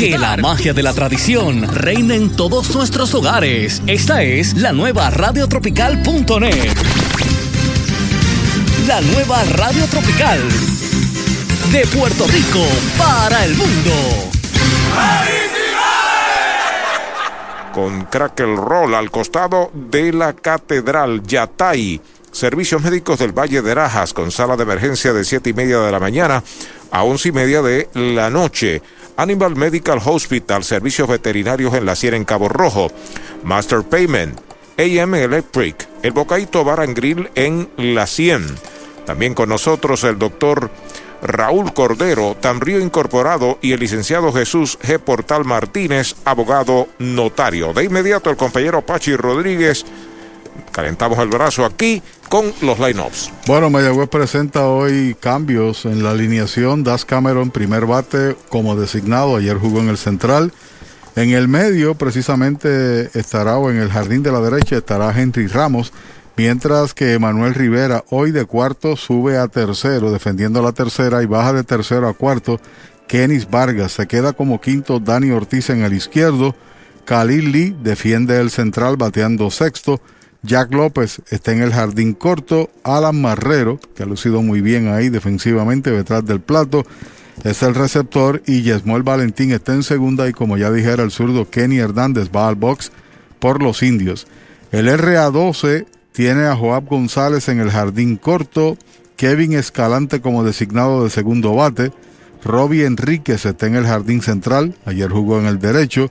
Que la magia de la tradición reine en todos nuestros hogares. Esta es la nueva radiotropical.net. La nueva Radio Tropical. De Puerto Rico para el mundo. Con Crackle Roll al costado de la Catedral Yatay. Servicios médicos del Valle de Rajas con sala de emergencia de 7 y media de la mañana a 11 y media de la noche. Animal Medical Hospital, servicios veterinarios en la Sierra en Cabo Rojo. Master Payment, AM Electric, el Bocaito Bar and Grill en La 100. También con nosotros el doctor Raúl Cordero, Tamrío Incorporado y el licenciado Jesús G. Portal Martínez, abogado notario. De inmediato el compañero Pachi Rodríguez calentamos el brazo aquí con los lineups. Bueno, Mayagüez presenta hoy cambios en la alineación. Das Cameron, primer bate como designado, ayer jugó en el central. En el medio, precisamente, estará o en el jardín de la derecha estará Henry Ramos, mientras que Manuel Rivera, hoy de cuarto, sube a tercero, defendiendo la tercera y baja de tercero a cuarto. Kenis Vargas se queda como quinto, Dani Ortiz en el izquierdo. Khalil Lee defiende el central bateando sexto. Jack López está en el jardín corto. Alan Marrero, que ha lucido muy bien ahí defensivamente detrás del plato, es el receptor. Y Yesmuel Valentín está en segunda. Y como ya dijera el zurdo, Kenny Hernández va al box por los indios. El RA12 tiene a Joab González en el jardín corto. Kevin Escalante como designado de segundo bate. Robbie Enríquez está en el jardín central. Ayer jugó en el derecho.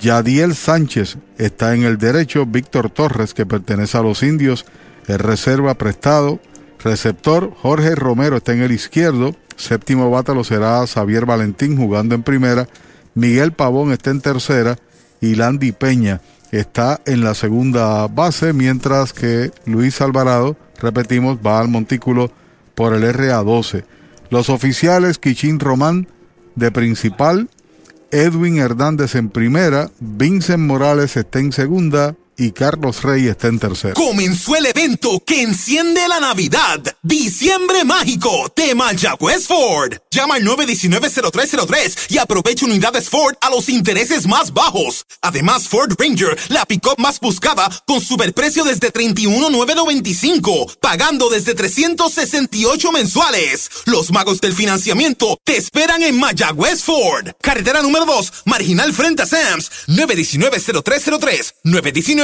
Yadiel Sánchez está en el derecho, Víctor Torres, que pertenece a los indios, es reserva prestado, receptor, Jorge Romero está en el izquierdo, séptimo bate lo será Xavier Valentín jugando en primera, Miguel Pavón está en tercera y Landy Peña está en la segunda base, mientras que Luis Alvarado, repetimos, va al montículo por el RA12. Los oficiales, Kichín Román de principal, Edwin Hernández en primera, Vincent Morales está en segunda y Carlos Rey está en tercero. Comenzó el evento que enciende la Navidad. Diciembre Mágico de Mayagüez Ford. Llama al 919-0303 y aprovecha unidades Ford a los intereses más bajos. Además, Ford Ranger, la pick-up más buscada, con superprecio desde 31,995, pagando desde 368 mensuales. Los magos del financiamiento te esperan en Mayagüez Ford. Carretera número 2, marginal frente a Sams. 919-0303. 919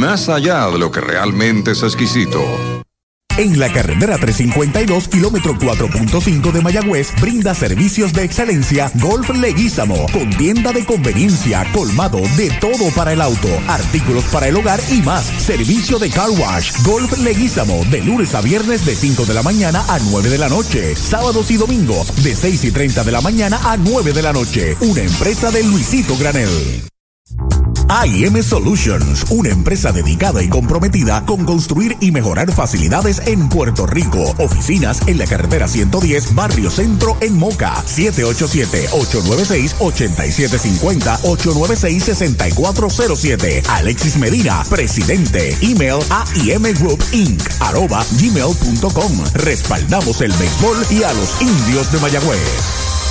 más allá de lo que realmente es exquisito. En la carretera 352, kilómetro 4.5 de Mayagüez, brinda servicios de excelencia Golf Leguízamo, con tienda de conveniencia, colmado de todo para el auto, artículos para el hogar y más. Servicio de car wash, Golf Leguízamo, de lunes a viernes de 5 de la mañana a 9 de la noche, sábados y domingos de 6 y 30 de la mañana a 9 de la noche. Una empresa de Luisito Granel. AIM Solutions, una empresa dedicada y comprometida con construir y mejorar facilidades en Puerto Rico. Oficinas en la carretera 110, Barrio Centro en Moca. 787-896-8750, 896-6407. Alexis Medina, presidente. Email Group Inc. arroba gmail.com. Respaldamos el béisbol y a los indios de Mayagüez.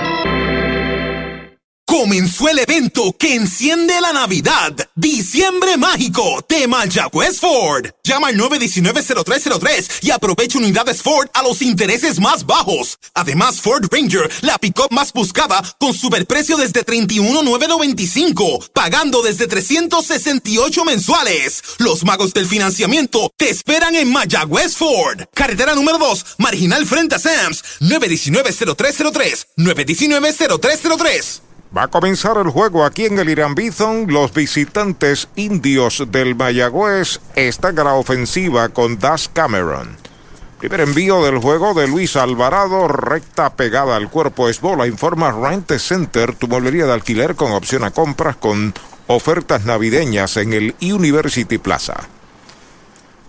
Comenzó el evento que enciende la Navidad. Diciembre Mágico de Mayagüez Ford. Llama al 919-0303 y aprovecha unidades Ford a los intereses más bajos. Además, Ford Ranger, la pick-up más buscada, con superprecio desde 31,995, pagando desde 368 mensuales. Los magos del financiamiento te esperan en Mayagüez Ford. Carretera número 2, marginal frente a Sams. 919-0303. 919-0303. Va a comenzar el juego aquí en el Irán Bithon. Los visitantes indios del Mayagüez están a la ofensiva con Das Cameron. Primer envío del juego de Luis Alvarado, recta pegada al cuerpo es bola. Informa Rent Center, tu mueblería de alquiler con opción a compras con ofertas navideñas en el University Plaza.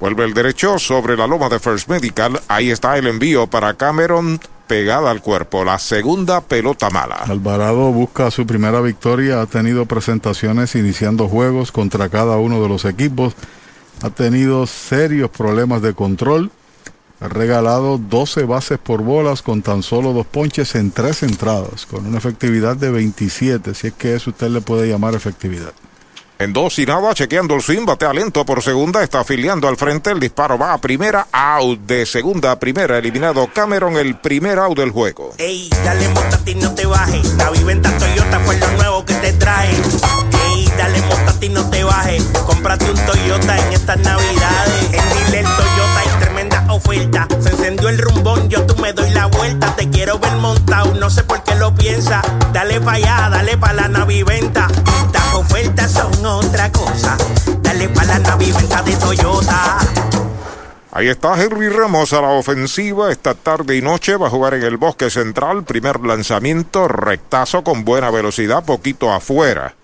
Vuelve el derecho sobre la loma de First Medical. Ahí está el envío para Cameron pegada al cuerpo. La segunda pelota mala. Alvarado busca su primera victoria. Ha tenido presentaciones iniciando juegos contra cada uno de los equipos. Ha tenido serios problemas de control. Ha regalado 12 bases por bolas con tan solo dos ponches en tres entradas, con una efectividad de 27, si es que eso usted le puede llamar efectividad. En dos y nada, chequeando el swing, batea lento por segunda, está afiliando al frente, el disparo va a primera, out de segunda a primera, eliminado Cameron, el primer out del juego. Ey, dale ti no te bajes, la viventa Toyota fue lo nuevo que te trae. Ey, dale ti no te bajes, cómprate un Toyota en estas navidades. En Dile Toyota oferta, se encendió el rumbón, yo tú me doy la vuelta, te quiero ver montado, no sé por qué lo piensa. Dale pa' allá, dale pa' la naviventa, las ofertas son otra cosa. Dale pa' la naviventa de Toyota. Ahí está Henry Ramos a la ofensiva esta tarde y noche. Va a jugar en el bosque central. Primer lanzamiento, rectazo con buena velocidad, poquito afuera.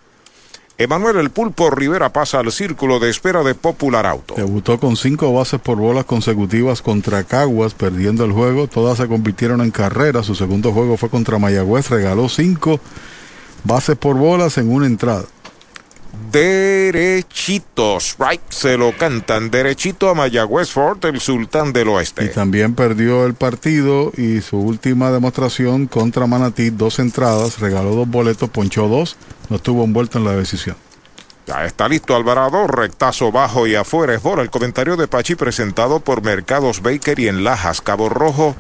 Emanuel El Pulpo Rivera pasa al círculo de espera de Popular Auto. Debutó con cinco bases por bolas consecutivas contra Caguas, perdiendo el juego. Todas se convirtieron en carreras. Su segundo juego fue contra Mayagüez. Regaló cinco bases por bolas en una entrada derechitos. Right, se lo cantan derechito a Mayagüez Fort, el sultán del oeste. Y también perdió el partido y su última demostración contra Manatí, dos entradas, regaló dos boletos, ponchó dos, no estuvo envuelto en la decisión. Ya está listo Alvarado, rectazo bajo y afuera es bola. El comentario de Pachi presentado por Mercados Baker y en Lajas, Cabo Rojo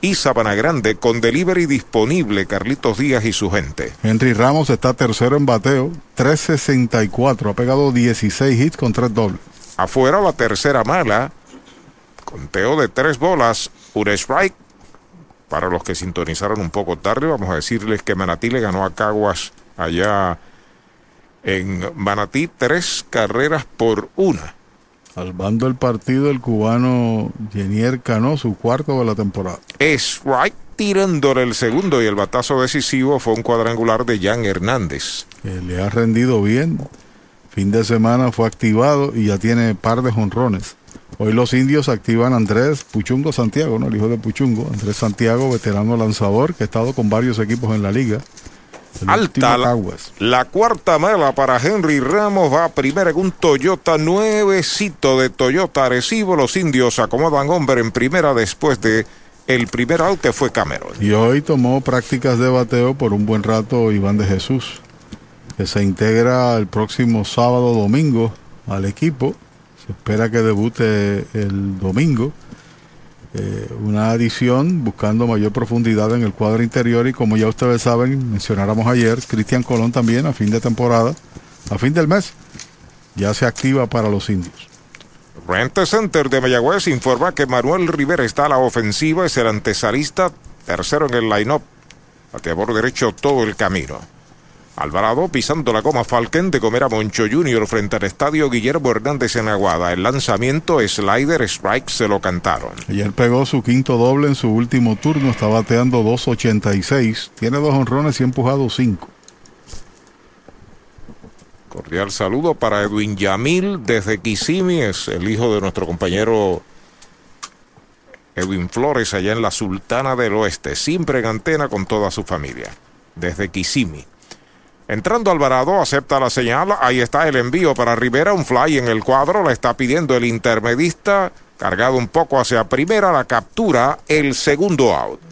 y Sabana Grande con delivery disponible Carlitos Díaz y su gente. Henry Ramos está tercero en bateo, 364, ha pegado 16 hits con tres dobles. Afuera la tercera mala, conteo de tres bolas, un strike. Para los que sintonizaron un poco tarde, vamos a decirles que Manatí le ganó a Caguas allá en Manatí tres carreras por una. Salvando el partido el cubano Jenier Cano, su cuarto de la temporada. Es right tirándole el segundo y el batazo decisivo fue un cuadrangular de Jan Hernández. Que le ha rendido bien. Fin de semana fue activado y ya tiene par de jonrones. Hoy los indios activan a Andrés Puchungo Santiago, ¿no? El hijo de Puchungo. Andrés Santiago, veterano lanzador, que ha estado con varios equipos en la liga. Alta la, cuarta mala para Henry Ramos va primero en un Toyota nuevecito de Toyota Arecibo. Los indios acomodan hombre en primera después de el primer out que fue Cameron. Y hoy tomó prácticas de bateo por un buen rato Iván de Jesús, que se integra el próximo sábado domingo al equipo. Se espera que debute el domingo. Eh, una adición buscando mayor profundidad en el cuadro interior y como ya ustedes saben, mencionáramos ayer, Cristian Colón también a fin de temporada, a fin del mes, ya se activa para los indios. Rente Center de Mayagüez informa que Manuel Rivera está a la ofensiva, es el antesalista, tercero en el line-up, bateador derecho todo el camino. Alvarado pisando la goma Falken de comer a Moncho Junior frente al estadio Guillermo Hernández en Aguada. El lanzamiento slider strike se lo cantaron. Ayer pegó su quinto doble en su último turno, está bateando 2.86. Tiene dos honrones y ha empujado cinco. Cordial saludo para Edwin Yamil desde Kissimmee, es el hijo de nuestro compañero Edwin Flores allá en la Sultana del Oeste, siempre en antena con toda su familia, desde Kissimmee. Entrando Alvarado, acepta la señal. Ahí está el envío para Rivera. Un fly en el cuadro. La está pidiendo el intermedista. Cargado un poco hacia primera. La captura. El segundo out.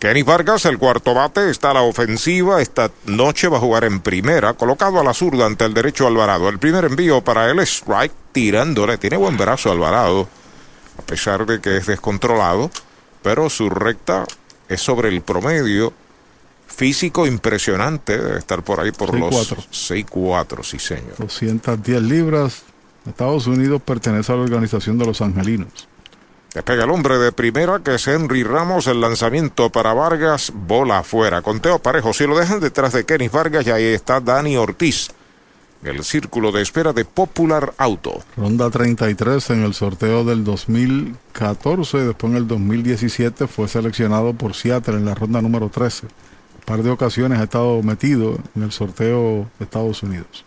Kenny Vargas, el cuarto bate, está a la ofensiva. Esta noche va a jugar en primera, colocado a la zurda ante el derecho Alvarado. El primer envío para él es strike, tirándole. Tiene buen brazo Alvarado, a pesar de que es descontrolado, pero su recta es sobre el promedio. Físico impresionante, debe estar por ahí por los 6-4, sí señor. 210 libras. Estados Unidos pertenece a la organización de los angelinos. Despega el hombre de primera que es Henry Ramos. El lanzamiento para Vargas. Bola afuera. Conteo parejo. Si lo dejan detrás de Kenny Vargas, y ahí está Dani Ortiz. El círculo de espera de Popular Auto. Ronda 33 en el sorteo del 2014. Después en el 2017 fue seleccionado por Seattle en la ronda número 13. Un par de ocasiones ha estado metido en el sorteo de Estados Unidos.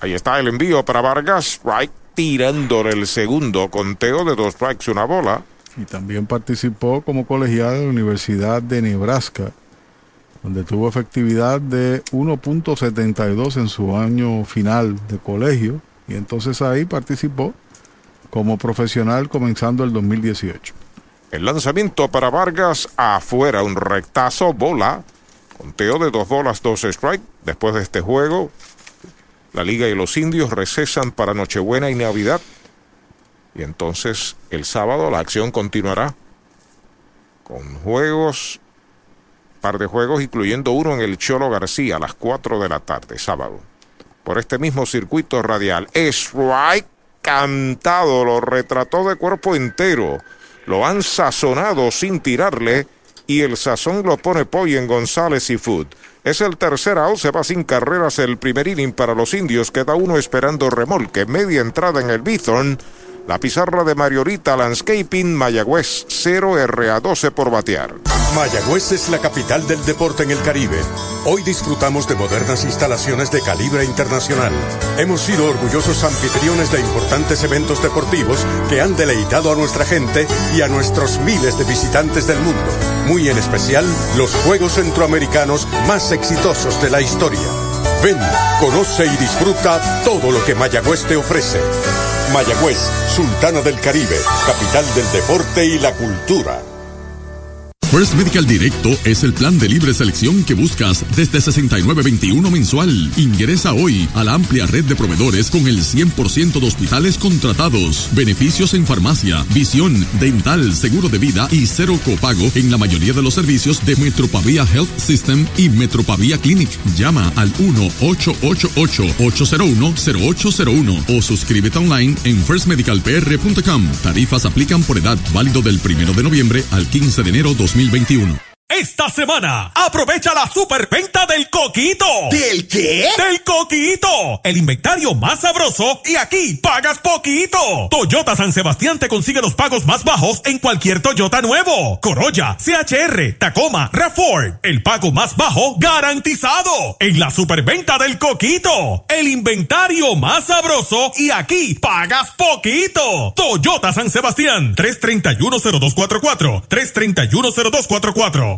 Ahí está el envío para Vargas. Right tirándole el segundo conteo de dos strikes, una bola. Y también participó como colegial en la Universidad de Nebraska, donde tuvo efectividad de 1.72 en su año final de colegio. Y entonces ahí participó como profesional comenzando el 2018. El lanzamiento para Vargas afuera, un rectazo, bola. Conteo de dos bolas, dos strikes. Después de este juego, la Liga y los indios recesan para Nochebuena y Navidad. Y entonces el sábado la acción continuará con juegos, par de juegos, incluyendo uno en el Cholo García a las 4 de la tarde, sábado. Por este mismo circuito radial. Strike cantado, lo retrató de cuerpo entero. Lo han sazonado sin tirarle y el sazón lo pone Poy en González y Food. Es el tercer out, se va sin carreras el primer inning para los indios, queda uno esperando remolque, media entrada en el Bithorn. La pizarra de Mariorita Landscaping, Mayagüez 0 RA 12 por batear. Mayagüez es la capital del deporte en el Caribe. Hoy disfrutamos de modernas instalaciones de calibre internacional. Hemos sido orgullosos anfitriones de importantes eventos deportivos que han deleitado a nuestra gente y a nuestros miles de visitantes del mundo. Muy en especial, los Juegos Centroamericanos más exitosos de la historia. Ven, conoce y disfruta todo lo que Mayagüez te ofrece. Mayagüez, Sultana del Caribe, capital del deporte y la cultura. First Medical Directo es el plan de libre selección que buscas desde 69.21 mensual. Ingresa hoy a la amplia red de proveedores con el 100% de hospitales contratados, beneficios en farmacia, visión, dental, seguro de vida y cero copago en la mayoría de los servicios de Metropavia Health System y Metropavia Clinic. Llama al 1-888-801-0801 o suscríbete online en firstmedicalpr.com. Tarifas aplican por edad válido del 1 de noviembre al 15 de enero 2021. Esta semana, aprovecha la superventa del coquito. ¿Del qué? Del coquito. El inventario más sabroso y aquí pagas poquito. Toyota San Sebastián te consigue los pagos más bajos en cualquier Toyota nuevo. Corolla, CHR, Tacoma, Reform. El pago más bajo garantizado. En la superventa del coquito. El inventario más sabroso y aquí pagas poquito. Toyota San Sebastián. 3310244. 3310244.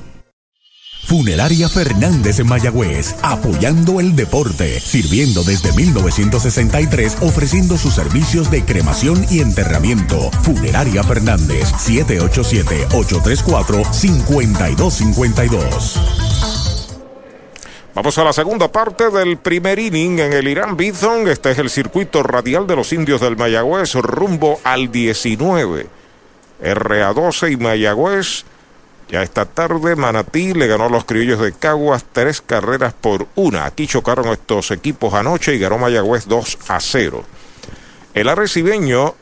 Funeraria Fernández en Mayagüez, apoyando el deporte, sirviendo desde 1963, ofreciendo sus servicios de cremación y enterramiento. Funeraria Fernández, 787-834-5252. Vamos a la segunda parte del primer inning en el Irán Bithon. Este es el circuito radial de los indios del Mayagüez rumbo al 19. RA12 y Mayagüez. Ya esta tarde Manatí le ganó a los criollos de Caguas tres carreras por una. Aquí chocaron estos equipos anoche y ganó Mayagüez 2 a 0. El arrecibeño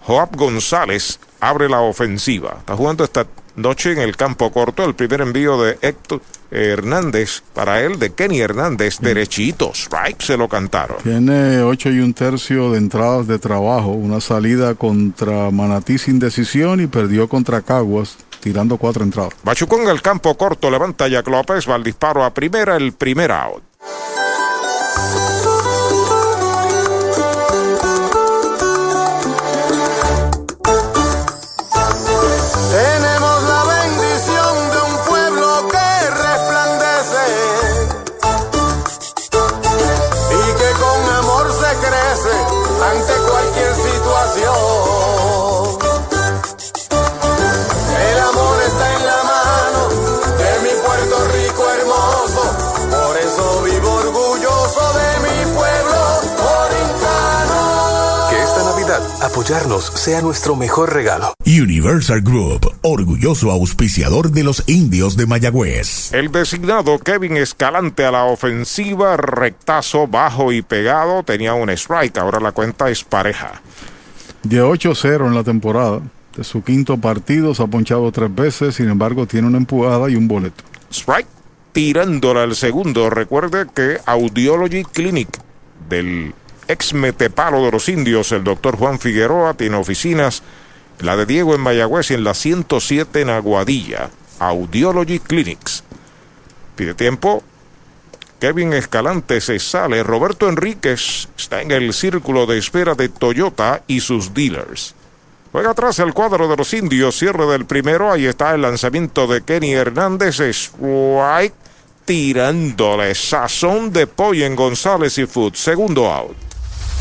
Joab González abre la ofensiva. Está jugando esta noche en el campo corto. El primer envío de Héctor Hernández para él, de Kenny Hernández, derechitos, right, se lo cantaron. Tiene ocho y un tercio de entradas de trabajo, una salida contra Manatí sin decisión y perdió contra Caguas tirando cuatro entradas. Machucón el campo corto, levanta Jack López, va al disparo a primera, el primer out. Apoyarnos sea nuestro mejor regalo. Universal Group, orgulloso auspiciador de los indios de Mayagüez. El designado Kevin Escalante a la ofensiva, rectazo bajo y pegado, tenía un strike, ahora la cuenta es pareja. De 8-0 en la temporada, de su quinto partido se ha ponchado tres veces, sin embargo tiene una empujada y un boleto. Strike tirándola al segundo, recuerde que Audiology Clinic del ex metepalo de los indios, el doctor Juan Figueroa, tiene oficinas, la de Diego en Mayagüez y en la 107 en Aguadilla, Audiology Clinics. Pide tiempo. Kevin Escalante se sale. Roberto Enríquez está en el círculo de espera de Toyota y sus dealers. Juega atrás el cuadro de los indios, cierre del primero. Ahí está el lanzamiento de Kenny Hernández. Strike tirándole sazón de pollo en González y Food. Segundo out.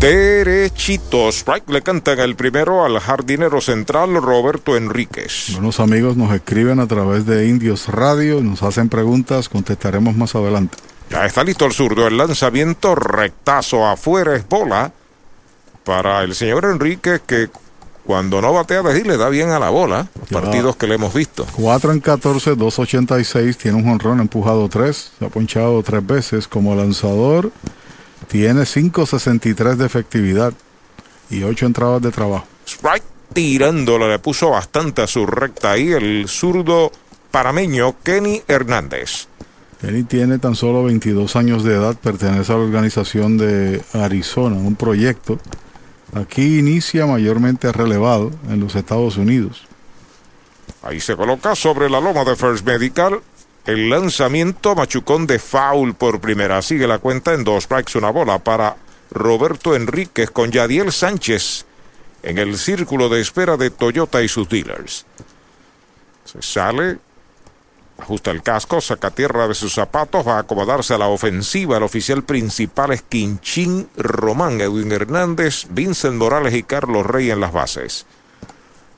derechitos. Strike le cantan el primero al jardinero central Roberto Enríquez. Buenos amigos nos escriben a través de Indios Radio, nos hacen preguntas, contestaremos más adelante. Ya está listo el zurdo, el lanzamiento rectazo afuera es bola para el señor Enríquez que cuando no batea de le da bien a la bola, partidos que le hemos visto. 4 en 14, 286, tiene un jonrón empujado 3, se ha ponchado tres veces como lanzador tiene 5.63 de efectividad y 8 entradas de trabajo. Strike tirándole, le puso bastante a su recta ahí el zurdo parameño Kenny Hernández. Kenny tiene tan solo 22 años de edad, pertenece a la organización de Arizona, un proyecto. Aquí inicia mayormente relevado en los Estados Unidos. Ahí se coloca sobre la loma de First Medical el lanzamiento machucón de foul por primera. Sigue la cuenta en dos strikes, una bola para Roberto Enríquez con Yadiel Sánchez en el círculo de espera de Toyota y sus dealers. Se sale, ajusta el casco, saca tierra de sus zapatos, va a acomodarse a la ofensiva. El oficial principal es Quinchín Román, Edwin Hernández, Vincent Morales y Carlos Rey en las bases.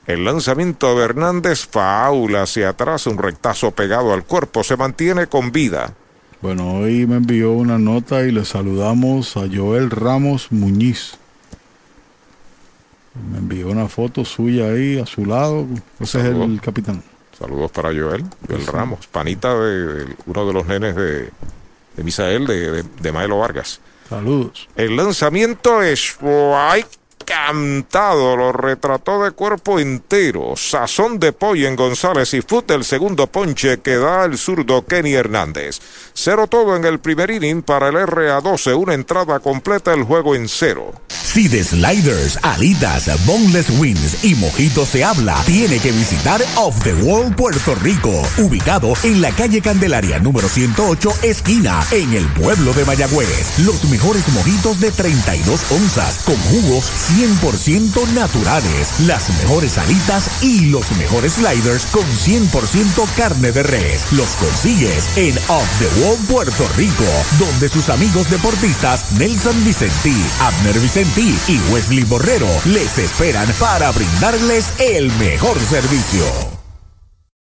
El lanzamiento de Hernández faula hacia atrás, un rectazo pegado al cuerpo, se mantiene con vida. Bueno, hoy me envió una nota y le saludamos a Joel Ramos Muñiz. Me envió una foto suya ahí a su lado. Ese es el capitán. Saludos para Joel, Joel Ramos, panita de, uno de los nenes de, de Misael, de, de, Maelo Vargas. Saludos. El lanzamiento es cantado, lo retrató de cuerpo entero. Sazón de pollo en González y Fut el segundo ponche que da el zurdo Kenny Hernández. Cero todo en el primer inning para el RA12, una entrada completa, el juego en cero. Si de sliders, alitas, boneless wings y mojitos se habla, tiene que visitar Off the Wall Puerto Rico, ubicado en la calle Candelaria número 108, esquina, en el pueblo de Mayagüez. Los mejores mojitos de 32 onzas, con jugos 100% naturales, las mejores alitas y los mejores sliders con 100% carne de res. Los consigues en Off the Wall Puerto Rico, donde sus amigos deportistas Nelson Vicentí, Abner Vicentí y Wesley Borrero les esperan para brindarles el mejor servicio.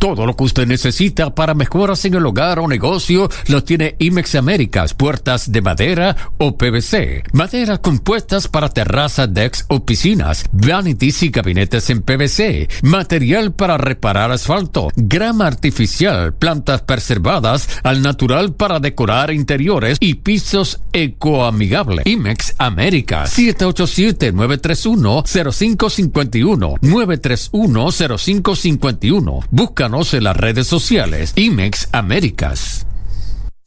Todo lo que usted necesita para mejoras en el hogar o negocio lo tiene IMEX Américas, puertas de madera o PVC, madera compuestas para terrazas, decks o piscinas, vanities y gabinetes en PVC, material para reparar asfalto, grama artificial, plantas preservadas al natural para decorar interiores y pisos ecoamigables. IMEX Américas, 787-931-0551, 931-0551. Busca en las redes sociales. IMEX Américas.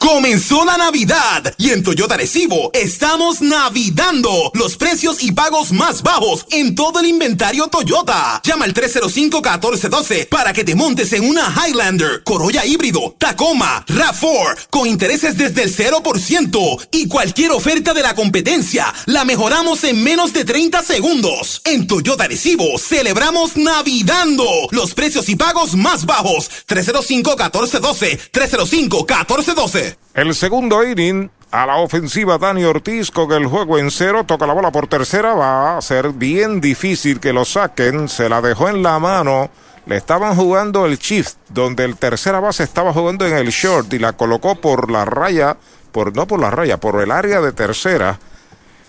Comenzó la Navidad y en Toyota Recibo estamos navidando los precios y pagos más bajos en todo el inventario Toyota. Llama al 305-1412 para que te montes en una Highlander, Corolla híbrido, Tacoma, RAV4 con intereses desde el 0% y cualquier oferta de la competencia la mejoramos en menos de 30 segundos. En Toyota Recibo celebramos navidando los precios y pagos más bajos. 305-1412, 305-1412. El segundo inning, a la ofensiva Dani Ortiz con el juego en cero, toca la bola por tercera, va a ser bien difícil que lo saquen, se la dejó en la mano, le estaban jugando el shift, donde el tercera base estaba jugando en el short y la colocó por la raya, por no por la raya, por el área de tercera,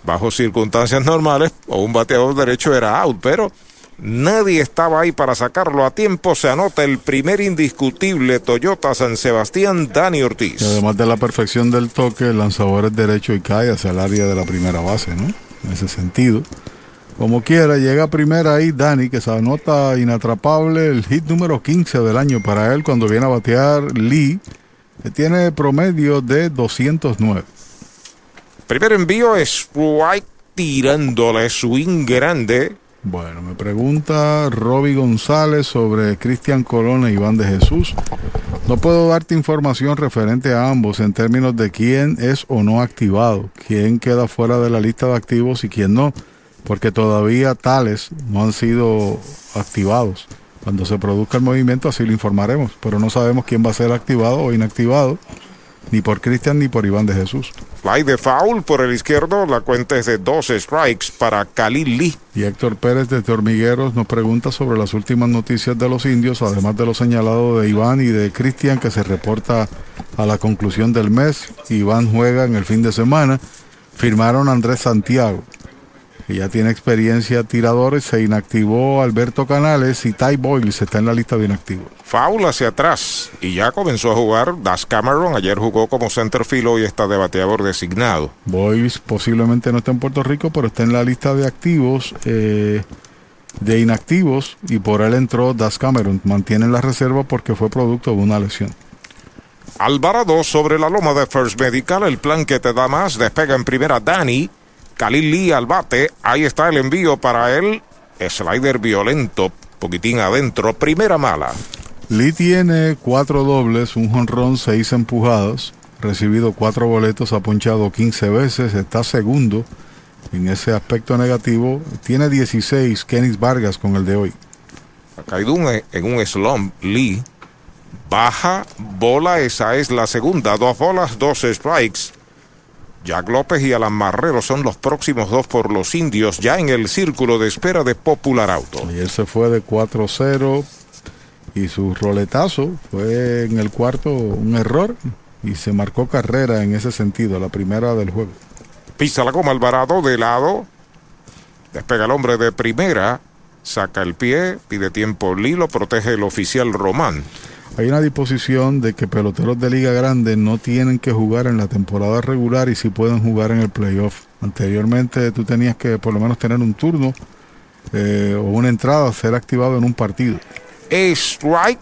bajo circunstancias normales, o un bateador derecho era out, pero Nadie estaba ahí para sacarlo a tiempo. Se anota el primer indiscutible Toyota San Sebastián, Dani Ortiz. Y además de la perfección del toque, el lanzador es derecho y cae hacia el área de la primera base, ¿no? En ese sentido. Como quiera, llega primera ahí Dani, que se anota inatrapable el hit número 15 del año para él cuando viene a batear Lee, que tiene promedio de 209. Primer envío es White tirándole swing grande bueno, me pregunta Roby González sobre Cristian Colón e Iván de Jesús. No puedo darte información referente a ambos en términos de quién es o no activado, quién queda fuera de la lista de activos y quién no, porque todavía tales no han sido activados. Cuando se produzca el movimiento así lo informaremos, pero no sabemos quién va a ser activado o inactivado ni por Cristian ni por Iván de Jesús. Fly de foul por el izquierdo, la cuenta es de 12 strikes para Khalil Lee. Y Héctor Pérez desde Hormigueros nos pregunta sobre las últimas noticias de los indios, además de lo señalado de Iván y de Cristian que se reporta a la conclusión del mes. Iván juega en el fin de semana. Firmaron a Andrés Santiago que ya tiene experiencia tiradores, se inactivó Alberto Canales y Ty Boyles está en la lista de inactivos. Faula hacia atrás y ya comenzó a jugar Das Cameron. Ayer jugó como centerfield y está de bateador designado. Boyles posiblemente no está en Puerto Rico, pero está en la lista de activos. Eh, de inactivos y por él entró Das Cameron. Mantiene la reserva porque fue producto de una lesión. Alvarado sobre la loma de First Medical, el plan que te da más, despega en primera Dani. Khalil Lee al bate. Ahí está el envío para él. Slider violento, poquitín adentro. Primera mala. Lee tiene cuatro dobles, un jonrón, seis empujados. Recibido cuatro boletos, ha punchado 15 veces. Está segundo en ese aspecto negativo. Tiene 16 Kenis Vargas con el de hoy. Ha caído en un slump. Lee baja, bola, esa es la segunda. Dos bolas, dos strikes. Jack López y Alan Marrero son los próximos dos por los indios ya en el círculo de espera de Popular Auto. Ayer se fue de 4-0 y su roletazo fue en el cuarto un error y se marcó carrera en ese sentido, la primera del juego. Pisa la goma Alvarado de lado. Despega el hombre de primera, saca el pie, pide tiempo Lilo, protege el oficial Román. Hay una disposición de que peloteros de Liga Grande no tienen que jugar en la temporada regular y sí pueden jugar en el playoff. Anteriormente tú tenías que por lo menos tener un turno eh, o una entrada, ser activado en un partido. Strike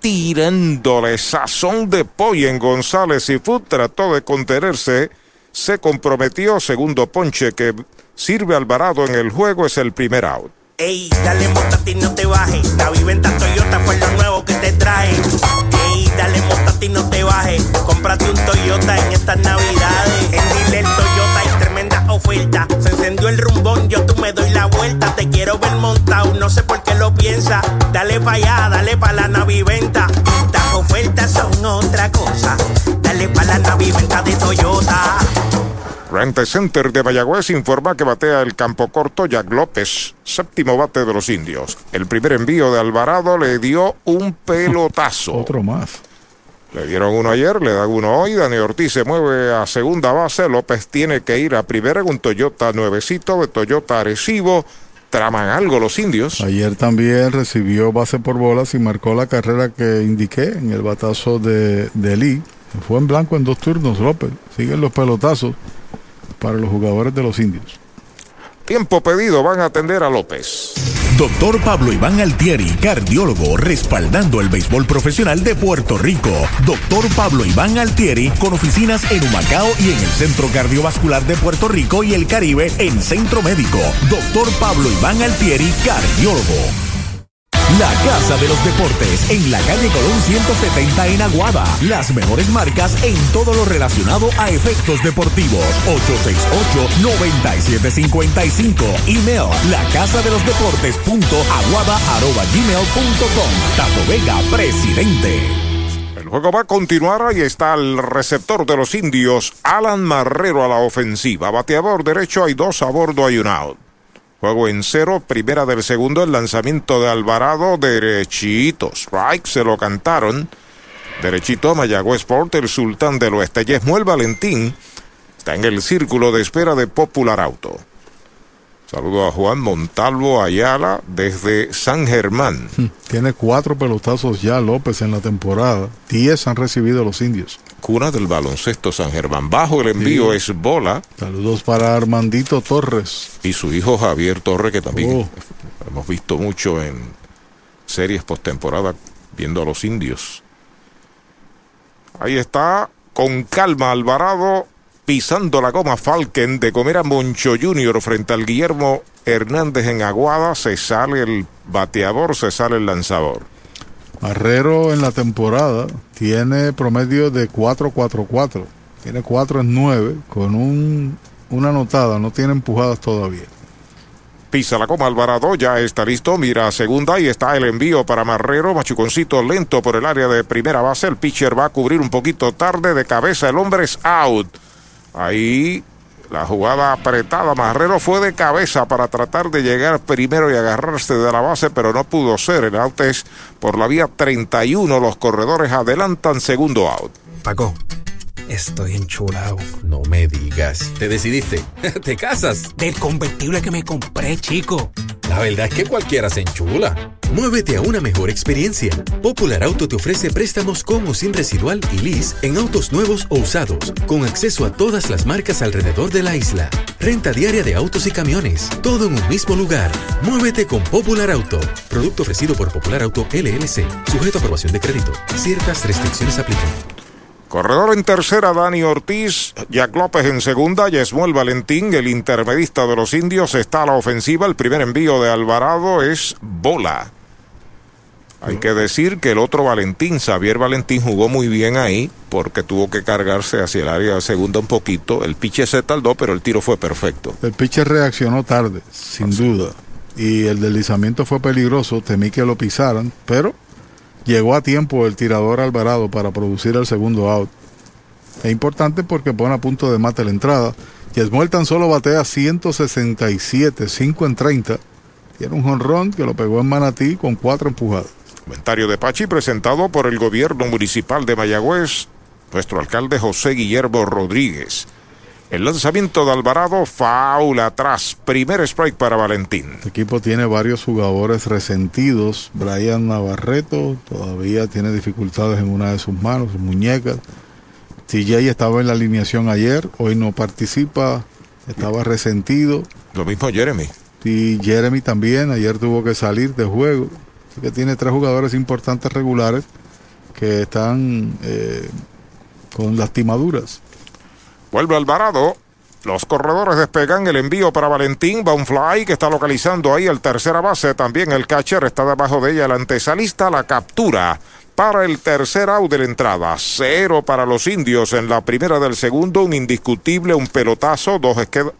tirándole sazón de pollo en González y Foot trató de contenerse, se comprometió, segundo ponche que sirve Alvarado en el juego es el primer out. Ey, dale montate y no te bajes. La viventa Toyota fue lo nuevo que te trae. Ey, dale montate y no te bajes. Cómprate un Toyota en estas navidades. En Dile Toyota hay tremenda oferta. Se encendió el rumbón, yo tú me doy la vuelta. Te quiero ver montado, no sé por qué lo piensa. Dale pa' allá, dale pa' la naviventa. Estas ofertas son otra cosa. Dale pa' la naviventa de Toyota. Rente Center de Mayagüez informa que batea el campo corto Jack López, séptimo bate de los indios. El primer envío de Alvarado le dio un pelotazo. Otro más. Le dieron uno ayer, le dan uno hoy. Dani Ortiz se mueve a segunda base. López tiene que ir a primera en un Toyota nuevecito de Toyota Arecibo. Traman algo los indios. Ayer también recibió base por bolas y marcó la carrera que indiqué en el batazo de, de Lee. Fue en blanco en dos turnos, López. Siguen los pelotazos para los jugadores de los indios. Tiempo pedido, van a atender a López. Doctor Pablo Iván Altieri, cardiólogo, respaldando el béisbol profesional de Puerto Rico. Doctor Pablo Iván Altieri, con oficinas en Humacao y en el Centro Cardiovascular de Puerto Rico y el Caribe en Centro Médico. Doctor Pablo Iván Altieri, cardiólogo. La Casa de los Deportes en la calle Colón 170 en Aguada. Las mejores marcas en todo lo relacionado a efectos deportivos. 868-9755. Email la casa de los deportes punto aguada arroba gmail punto com. Tato Vega, presidente. El juego va a continuar. Ahí está el receptor de los indios, Alan Marrero a la ofensiva. Bateador derecho, hay dos a bordo, hay un. Juego en cero, primera del segundo, el lanzamiento de Alvarado, derechito. Strike, se lo cantaron. Derechito, Mayagüez Sport, el sultán del oeste. Yesmuel Valentín está en el círculo de espera de Popular Auto. Saludo a Juan Montalvo Ayala desde San Germán. Tiene cuatro pelotazos ya López en la temporada. Diez han recibido los indios. Cuna del baloncesto San Germán. Bajo el envío Sí. es bola. Saludos para Armandito Torres. Y su hijo Javier Torre, que también Oh. hemos visto mucho en series postemporada viendo a los indios. Ahí está, con calma Alvarado, pisando la goma Falken de comer a Moncho Junior frente al Guillermo Hernández en Aguada. Se sale el bateador, se sale el lanzador. Marrero en la temporada tiene promedio de 4-4-4. Tiene 4 en 9 con un, una anotada. No tiene empujadas todavía. Pisa la coma Alvarado, ya está listo, mira a segunda y está el envío para Marrero, machuconcito lento por el área de primera base, el pitcher va a cubrir un poquito tarde de cabeza, el hombre es out. Ahí la jugada apretada, Marrero fue de cabeza para tratar de llegar primero y agarrarse de la base, pero no pudo ser, el out por la vía 31, los corredores adelantan segundo out. Paco, estoy enchulado. No me digas. ¿Te decidiste? ¿Te casas? Del convertible que me compré, chico. La verdad es que cualquiera se enchula. Muévete a una mejor experiencia. Popular Auto te ofrece préstamos con o sin residual y lease en autos nuevos o usados, con acceso a todas las marcas alrededor de la isla. Renta diaria de autos y camiones, todo en un mismo lugar. Muévete con Popular Auto. Producto ofrecido por Popular Auto LLC, sujeto a aprobación de crédito. Ciertas restricciones aplican. Corredor en tercera, Dani Ortiz, Jack López en segunda, Yesmuel Valentín, el intermedista de los indios, está a la ofensiva. El primer envío de Alvarado es bola. Hay que decir que el otro Valentín, Xavier Valentín, jugó muy bien ahí porque tuvo que cargarse hacia el área segunda un poquito. El piche se tardó, pero el tiro fue perfecto. El pitcher reaccionó tarde, sin duda. Y el deslizamiento fue peligroso. Temí que lo pisaran, pero llegó a tiempo el tirador Alvarado para producir el segundo out. Es importante porque pone a punto de mate la entrada. Yesmuel tan solo batea 167, 5 en 30. Tiene un jonrón que lo pegó en Manatí con cuatro empujadas. Comentario de Pachi presentado por el gobierno municipal de Mayagüez, nuestro alcalde José Guillermo Rodríguez. El lanzamiento de Alvarado, faula atrás. Primer strike para Valentín. El equipo tiene varios jugadores resentidos. Brian Navarreto todavía tiene dificultades en una de sus manos, sus muñecas. TJ estaba en la alineación ayer, hoy no participa, estaba resentido. Lo mismo Jeremy. Y Jeremy también, ayer tuvo que salir de juego. Así que tiene tres jugadores importantes regulares que están eh, con lastimaduras. Vuelve Alvarado. Los corredores despegan el envío para Valentín Baunfly, que está localizando ahí el tercera base. También el catcher está debajo de ella, el antesalista, la captura para el tercer out de la entrada. Cero para los indios en la primera del segundo. Un indiscutible, un pelotazo. Dos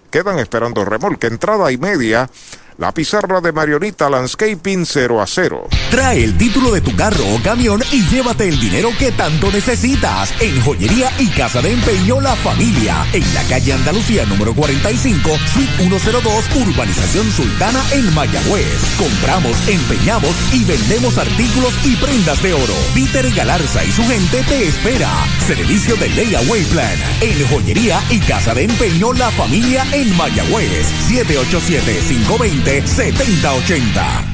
quedan esperando remolque. Entrada y media. La pizarra de Marionita Landscaping 0 a 0. Trae el título de tu carro o camión y llévate el dinero que tanto necesitas en Joyería y Casa de Empeño La Familia, en la calle Andalucía número 45, suite 102, Urbanización Sultana en Mayagüez. Compramos, empeñamos y vendemos artículos y prendas de oro. Peter Galarza y su gente te espera. Servicio de Layaway Plan en Joyería y Casa de Empeño La Familia en Mayagüez. 787 520 7080.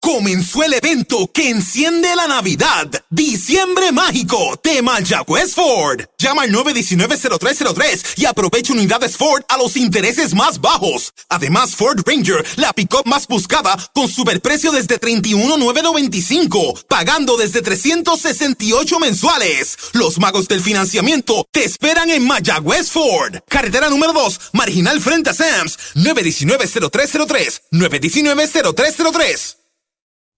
Comenzó el evento que enciende la Navidad. Diciembre Mágico de Mayagüez Ford. Llama al 919-0303 y aprovecha unidades Ford a los intereses más bajos. Además, Ford Ranger, la pick-up más buscada, con superprecio desde 31,995, pagando desde 368 mensuales. Los magos del financiamiento te esperan en Mayagüez Ford. Carretera número 2, marginal frente a Sams. 919-0303. 919-0303.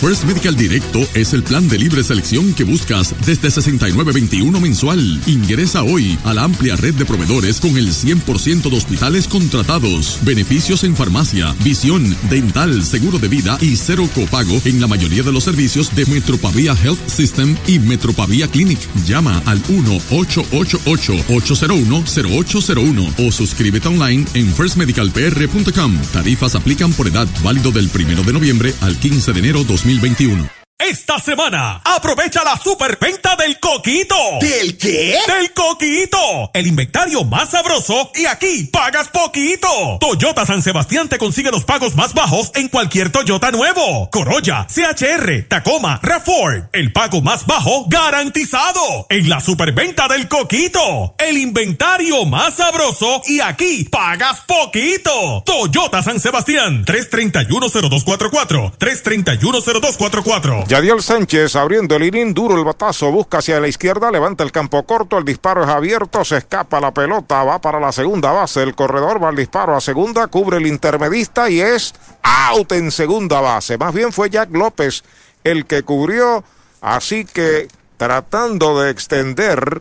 First Medical Directo es el plan de libre selección que buscas desde 69.21 mensual. Ingresa hoy a la amplia red de proveedores con el 100% de hospitales contratados, beneficios en farmacia, visión, dental, seguro de vida y cero copago en la mayoría de los servicios de Metropavia Health System y Metropavia Clinic. Llama al 1-888-801-0801 o suscríbete online en firstmedicalpr.com. Tarifas aplican por edad, válido del 1 de noviembre al 15 de enero 2020. 2021. Esta semana, aprovecha la superventa del coquito. ¿Del qué? Del coquito. El inventario más sabroso y aquí pagas poquito. Toyota San Sebastián te consigue los pagos más bajos en cualquier Toyota nuevo. Corolla, CHR, Tacoma, Rafford. El pago más bajo garantizado. En la superventa del coquito. El inventario más sabroso y aquí pagas poquito. Toyota San Sebastián. 3310244. 3310244. Yadiel Sánchez abriendo el inning, duro el batazo, busca hacia la izquierda, levanta el campo corto, el disparo es abierto, se escapa la pelota, va para la segunda base, el corredor va al disparo a segunda, cubre el intermedista y es out en segunda base. Más bien fue Jack López el que cubrió, así que tratando de extender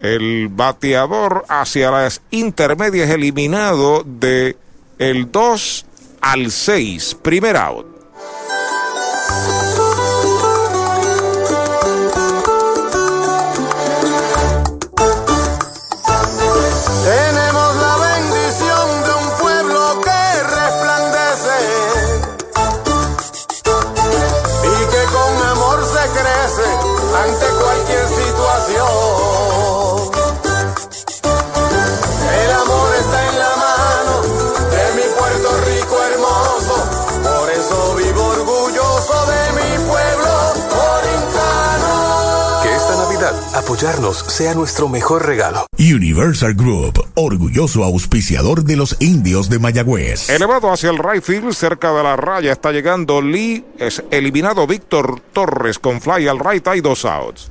el bateador hacia las intermedias eliminado de el 2 al 6, primer out. Apoyarnos sea nuestro mejor regalo. Universal Group, orgulloso auspiciador de los indios de Mayagüez. Elevado hacia el right field, cerca de la raya, está llegando Lee. Es eliminado Víctor Torres con fly al right. Hay dos outs.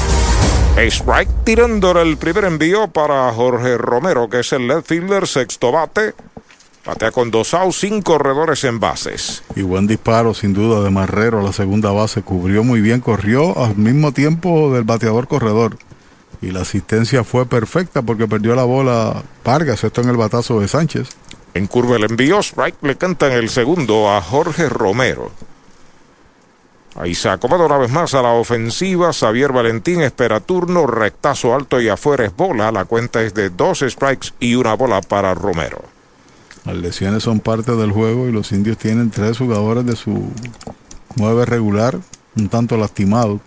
Strike tirándole el primer envío para Jorge Romero, que es el left fielder, sexto bate. Batea con dos outs, sin corredores en bases. Y buen disparo, sin duda, de Marrero a la segunda base. Cubrió muy bien, corrió al mismo tiempo del bateador corredor. Y la asistencia fue perfecta porque perdió la bola Vargas, esto en el batazo de Sánchez. En curva el envío, strike le cantan el segundo a Jorge Romero. Ahí se acomoda una vez más a la ofensiva. Xavier Valentín espera turno, rectazo alto y afuera es bola. La cuenta es de dos strikes y una bola para Romero. Las lesiones son parte del juego y los indios tienen tres jugadores de su nueve regular, un tanto lastimados.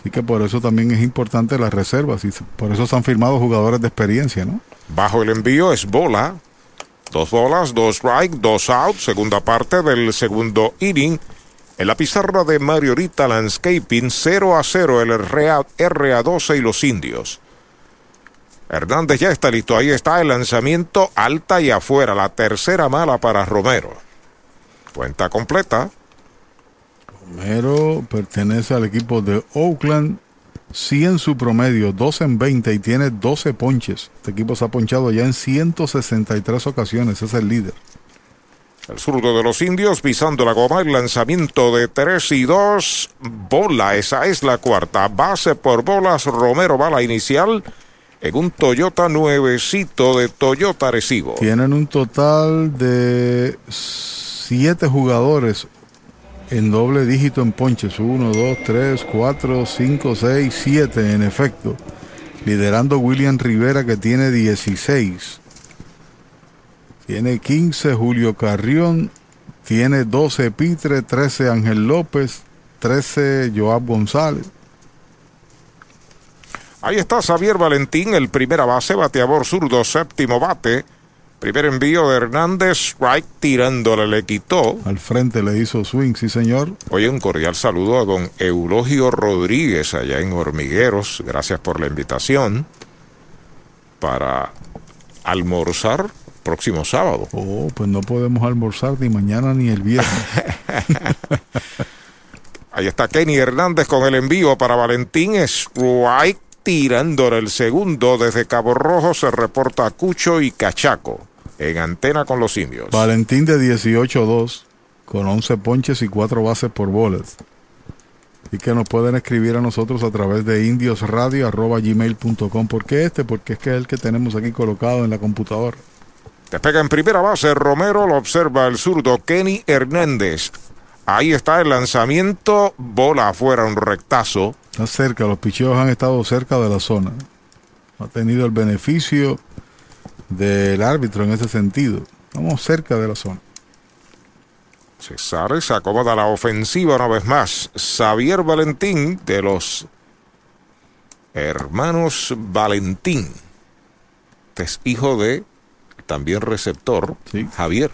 Así que por eso también es importante las reservas y por eso se han firmado jugadores de experiencia, ¿no? Bajo el envío es bola. Dos bolas, dos strike, dos out. Segunda parte del segundo inning. En la pizarra de Mariorita Landscaping, 0 a 0 el RA, RA12 y los indios. Hernández ya está listo. Ahí está el lanzamiento alta y afuera. La tercera mala para Romero. Cuenta completa. Romero pertenece al equipo de Oakland. 100 su promedio, 12 en 20 y tiene 12 ponches. Este equipo se ha ponchado ya en 163 ocasiones. Es el líder. El zurdo de los indios pisando la goma, el lanzamiento de 3 y 2. Bola, esa es la cuarta. Base por bolas, Romero va la inicial en un Toyota nuevecito de Toyota Recibo. Tienen un total de 7 jugadores en doble dígito en ponches. 1, 2, 3, 4, 5, 6, 7 en efecto. Liderando William Rivera que tiene 16. Tiene 15 Julio Carrión, tiene 12 Pitre, 13 Ángel López, 13 Joab González. Ahí está Xavier Valentín, el primera base, bateador zurdo, séptimo bate. Primer envío de Hernández, strike tirándole, le quitó. Al frente le hizo swing, sí señor. Oye, un cordial saludo a don Eulogio Rodríguez allá en Hormigueros. Gracias por la invitación para almorzar próximo sábado. Oh, pues no podemos almorzar ni mañana ni el viernes. Ahí está Kenny Hernández con el envío para Valentín Strike tirándole el segundo desde Cabo Rojo se reporta Cucho y Cachaco en antena con los indios. Valentín de 18-2 con 11 ponches y 4 bases por bolas. Y que nos pueden escribir a nosotros a través de indiosradio.gmail.com. ¿Por qué este? Porque es que es el que tenemos aquí colocado en la computadora. Despega en primera base Romero, lo observa el zurdo Kenny Hernández. Ahí está el lanzamiento, bola afuera, un rectazo. Está cerca, los picheos han estado cerca de la zona. Ha tenido el beneficio del árbitro en ese sentido. Estamos cerca de la zona. César se acomoda la ofensiva una vez más. Xavier Valentín de los hermanos Valentín. Este es hijo de también receptor, Javier.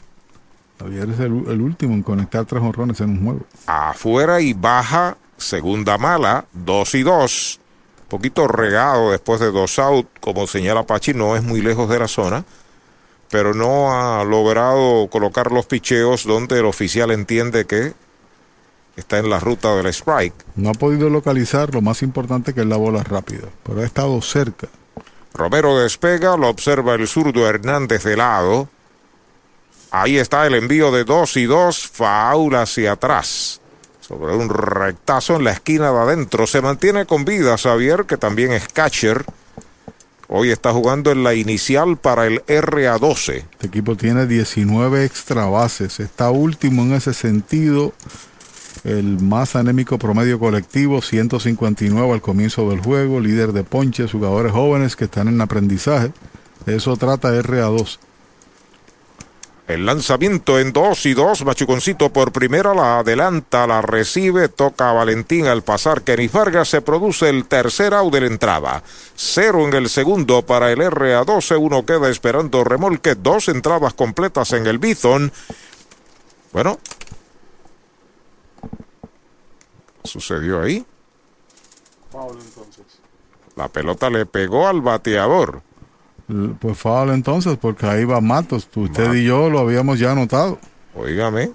Javier es el, el, último en conectar tres honrones en un juego. Afuera y baja, segunda mala, dos y dos. Poquito regado después de dos out, como señala Pachi, no es muy lejos de la zona, pero no ha logrado colocar los picheos donde el oficial entiende que está en la ruta del strike. No ha podido localizar lo más importante que es la bola rápida, pero ha estado cerca. Romero despega, lo observa el zurdo Hernández de lado. Ahí está el envío de dos y dos, faula hacia atrás. Sobre un rectazo en la esquina de adentro. Se mantiene con vida Xavier, que también es catcher. Hoy está jugando en la inicial para el RA12. Este equipo tiene 19 extra bases. Está último en ese sentido. El más anémico promedio colectivo, 159 al comienzo del juego. Líder de ponches, jugadores jóvenes que están en aprendizaje. Eso trata RA2. El lanzamiento en 2 y 2, Machuconcito por primera la adelanta, la recibe, toca a Valentín al pasar Kenny Vargas, se produce el tercer out de la entrada. Cero en el segundo para el RA12, uno queda esperando remolque, dos entradas completas en el Bison. Bueno, sucedió ahí? La pelota le pegó al bateador. Pues foul entonces, porque ahí va Matos. Usted Matos. y yo lo habíamos ya notado. Óigame,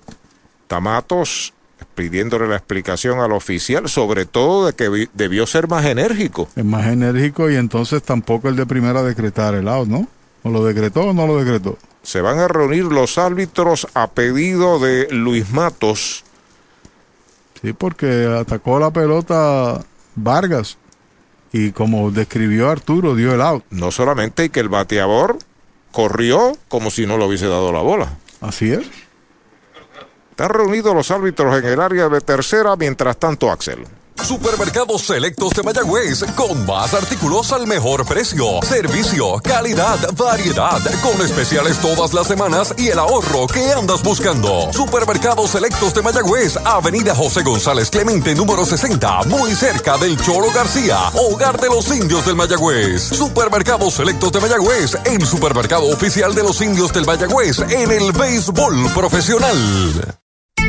Tamatos pidiéndole la explicación al oficial, sobre todo de que debió ser más enérgico. Es más enérgico y entonces tampoco el de primera decretar el out, ¿no? ¿O lo decretó o no lo decretó? Se van a reunir los árbitros a pedido de Luis Matos. Sí, porque atacó la pelota Vargas y como describió Arturo, dio el out. No solamente que el bateador corrió como si no le hubiese dado la bola. Así es. Están reunidos los árbitros en el área de tercera, mientras tanto Axel. Supermercados Selectos de Mayagüez, con más artículos al mejor precio. Servicio, calidad, variedad, con especiales todas las semanas y el ahorro que andas buscando. Supermercados Selectos de Mayagüez, Avenida José González Clemente, número 60, muy cerca del Cholo García, hogar de los indios del Mayagüez. Supermercados Selectos de Mayagüez, el supermercado oficial de los indios del Mayagüez en el béisbol profesional.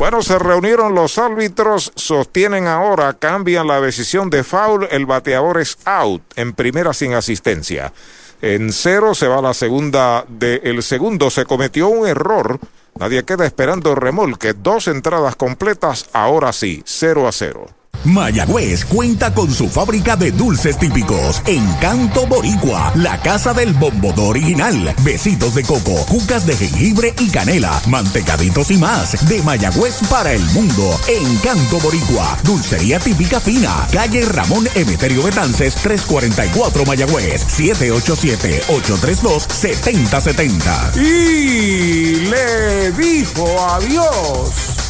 Bueno, se reunieron los árbitros, sostienen ahora, cambian la decisión de foul, el bateador es out en primera sin asistencia. En cero se va la segunda del segundo, se cometió un error, nadie queda esperando remolque, dos entradas completas, ahora sí, cero a cero. Mayagüez cuenta con su fábrica de dulces típicos. Encanto Boricua, la casa del bombodo original. Besitos de coco, cucas de jengibre y canela, mantecaditos y más. De Mayagüez para el mundo. Encanto Boricua, dulcería típica fina. Calle Ramón Emeterio Betances, 344 Mayagüez, 787-832-7070. Y le dijo adiós.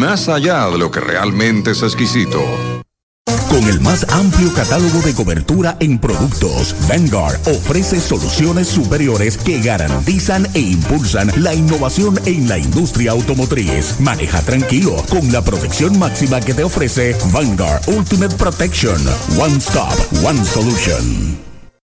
más allá de lo que realmente es exquisito. Con el más amplio catálogo de cobertura en productos, Vanguard ofrece soluciones superiores que garantizan e impulsan la innovación en la industria automotriz. Maneja tranquilo con la protección máxima que te ofrece Vanguard Ultimate Protection. One Stop, One Solution.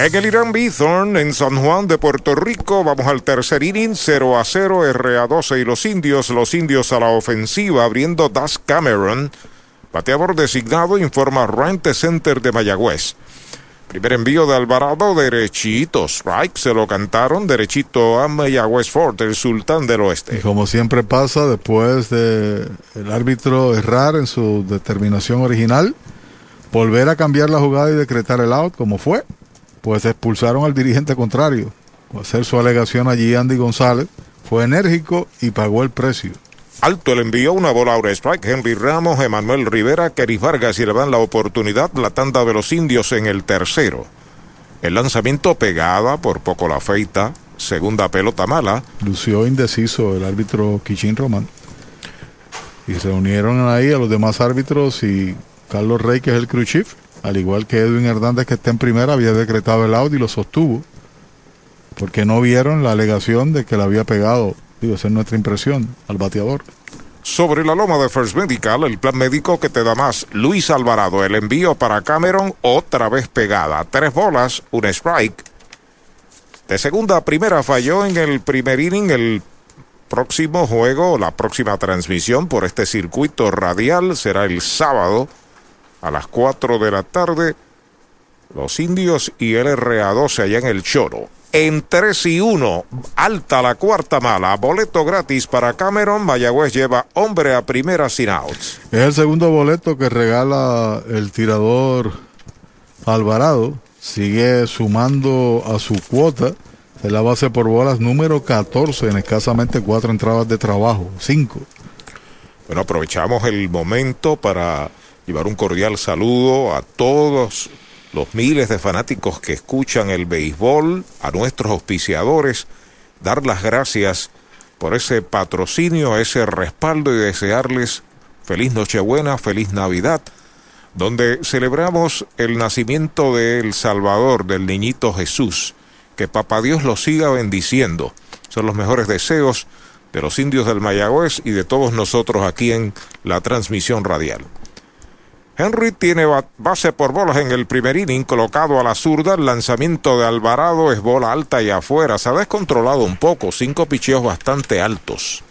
En el Irán Bithorn, en San Juan de Puerto Rico, vamos al tercer inning, 0 a 0, RA12 y los indios, los indios a la ofensiva, abriendo Das Cameron. Bateador designado, informa Rent Center de Mayagüez. Primer envío de Alvarado, derechito, strike, se lo cantaron, derechito a Mayagüez Fort, el sultán del oeste. Y como siempre pasa, después de el árbitro errar en su determinación original, volver a cambiar la jugada y decretar el out, como fue, pues expulsaron al dirigente contrario. Hacer su alegación allí Andy González, fue enérgico y pagó el precio. Alto el envío, una bola ahora strike. Henry Ramos, Emanuel Rivera, Keris Vargas y le dan la oportunidad la tanda de los indios en el tercero. El lanzamiento pegada, por poco la feita. Segunda pelota mala. Lució indeciso el árbitro Kichin Román. Y se unieron ahí a los demás árbitros y Carlos Rey, que es el crew chief, al igual que Edwin Hernández, que está en primera, había decretado el out y lo sostuvo. Porque no vieron la alegación de que le había pegado, digo, esa es nuestra impresión, al bateador. Sobre la loma de First Medical, el plan médico que te da más. Luis Alvarado, el envío para Cameron, otra vez pegada. Tres bolas, un strike. De segunda a primera falló en el primer inning. El próximo juego, la próxima transmisión por este circuito radial será el sábado a las 4 de la tarde. Los indios y el RA12 allá en el Choro en 3 y 1. Alta la cuarta mala. Boleto gratis para Cameron. Mayagüez lleva hombre a primera sin outs. Es el segundo boleto que regala el tirador Alvarado. Sigue sumando a su cuota de la base por bolas número 14 en escasamente cuatro entradas de trabajo. Cinco. Bueno, aprovechamos el momento para llevar un cordial saludo a todos los miles de fanáticos que escuchan el béisbol, a nuestros auspiciadores, dar las gracias por ese patrocinio, ese respaldo y desearles feliz Nochebuena, feliz Navidad, donde celebramos el nacimiento de El Salvador, del niñito Jesús. Que Papá Dios lo siga bendiciendo. Son los mejores deseos de los indios del Mayagüez y de todos nosotros aquí en la transmisión radial. Henry tiene base por bolas en el primer inning, colocado a la zurda. El lanzamiento de Alvarado es bola alta y afuera. Se ha descontrolado un poco, cinco picheos bastante altos.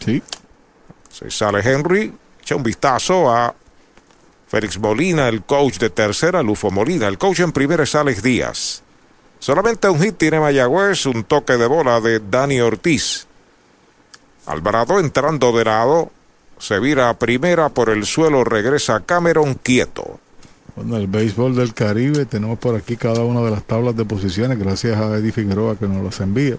Sí. Se sale Henry, echa un vistazo a Félix Molina, el coach de tercera, Lufo Molina. El coach en primera es Alex Díaz. Solamente un hit tiene Mayagüez, un toque de bola de Dani Ortiz. Alvarado entrando de lado, se vira a primera por el suelo, regresa Cameron quieto. Bueno, el béisbol del Caribe, tenemos por aquí cada una de las tablas de posiciones, gracias a Eddie Figueroa que nos las envía.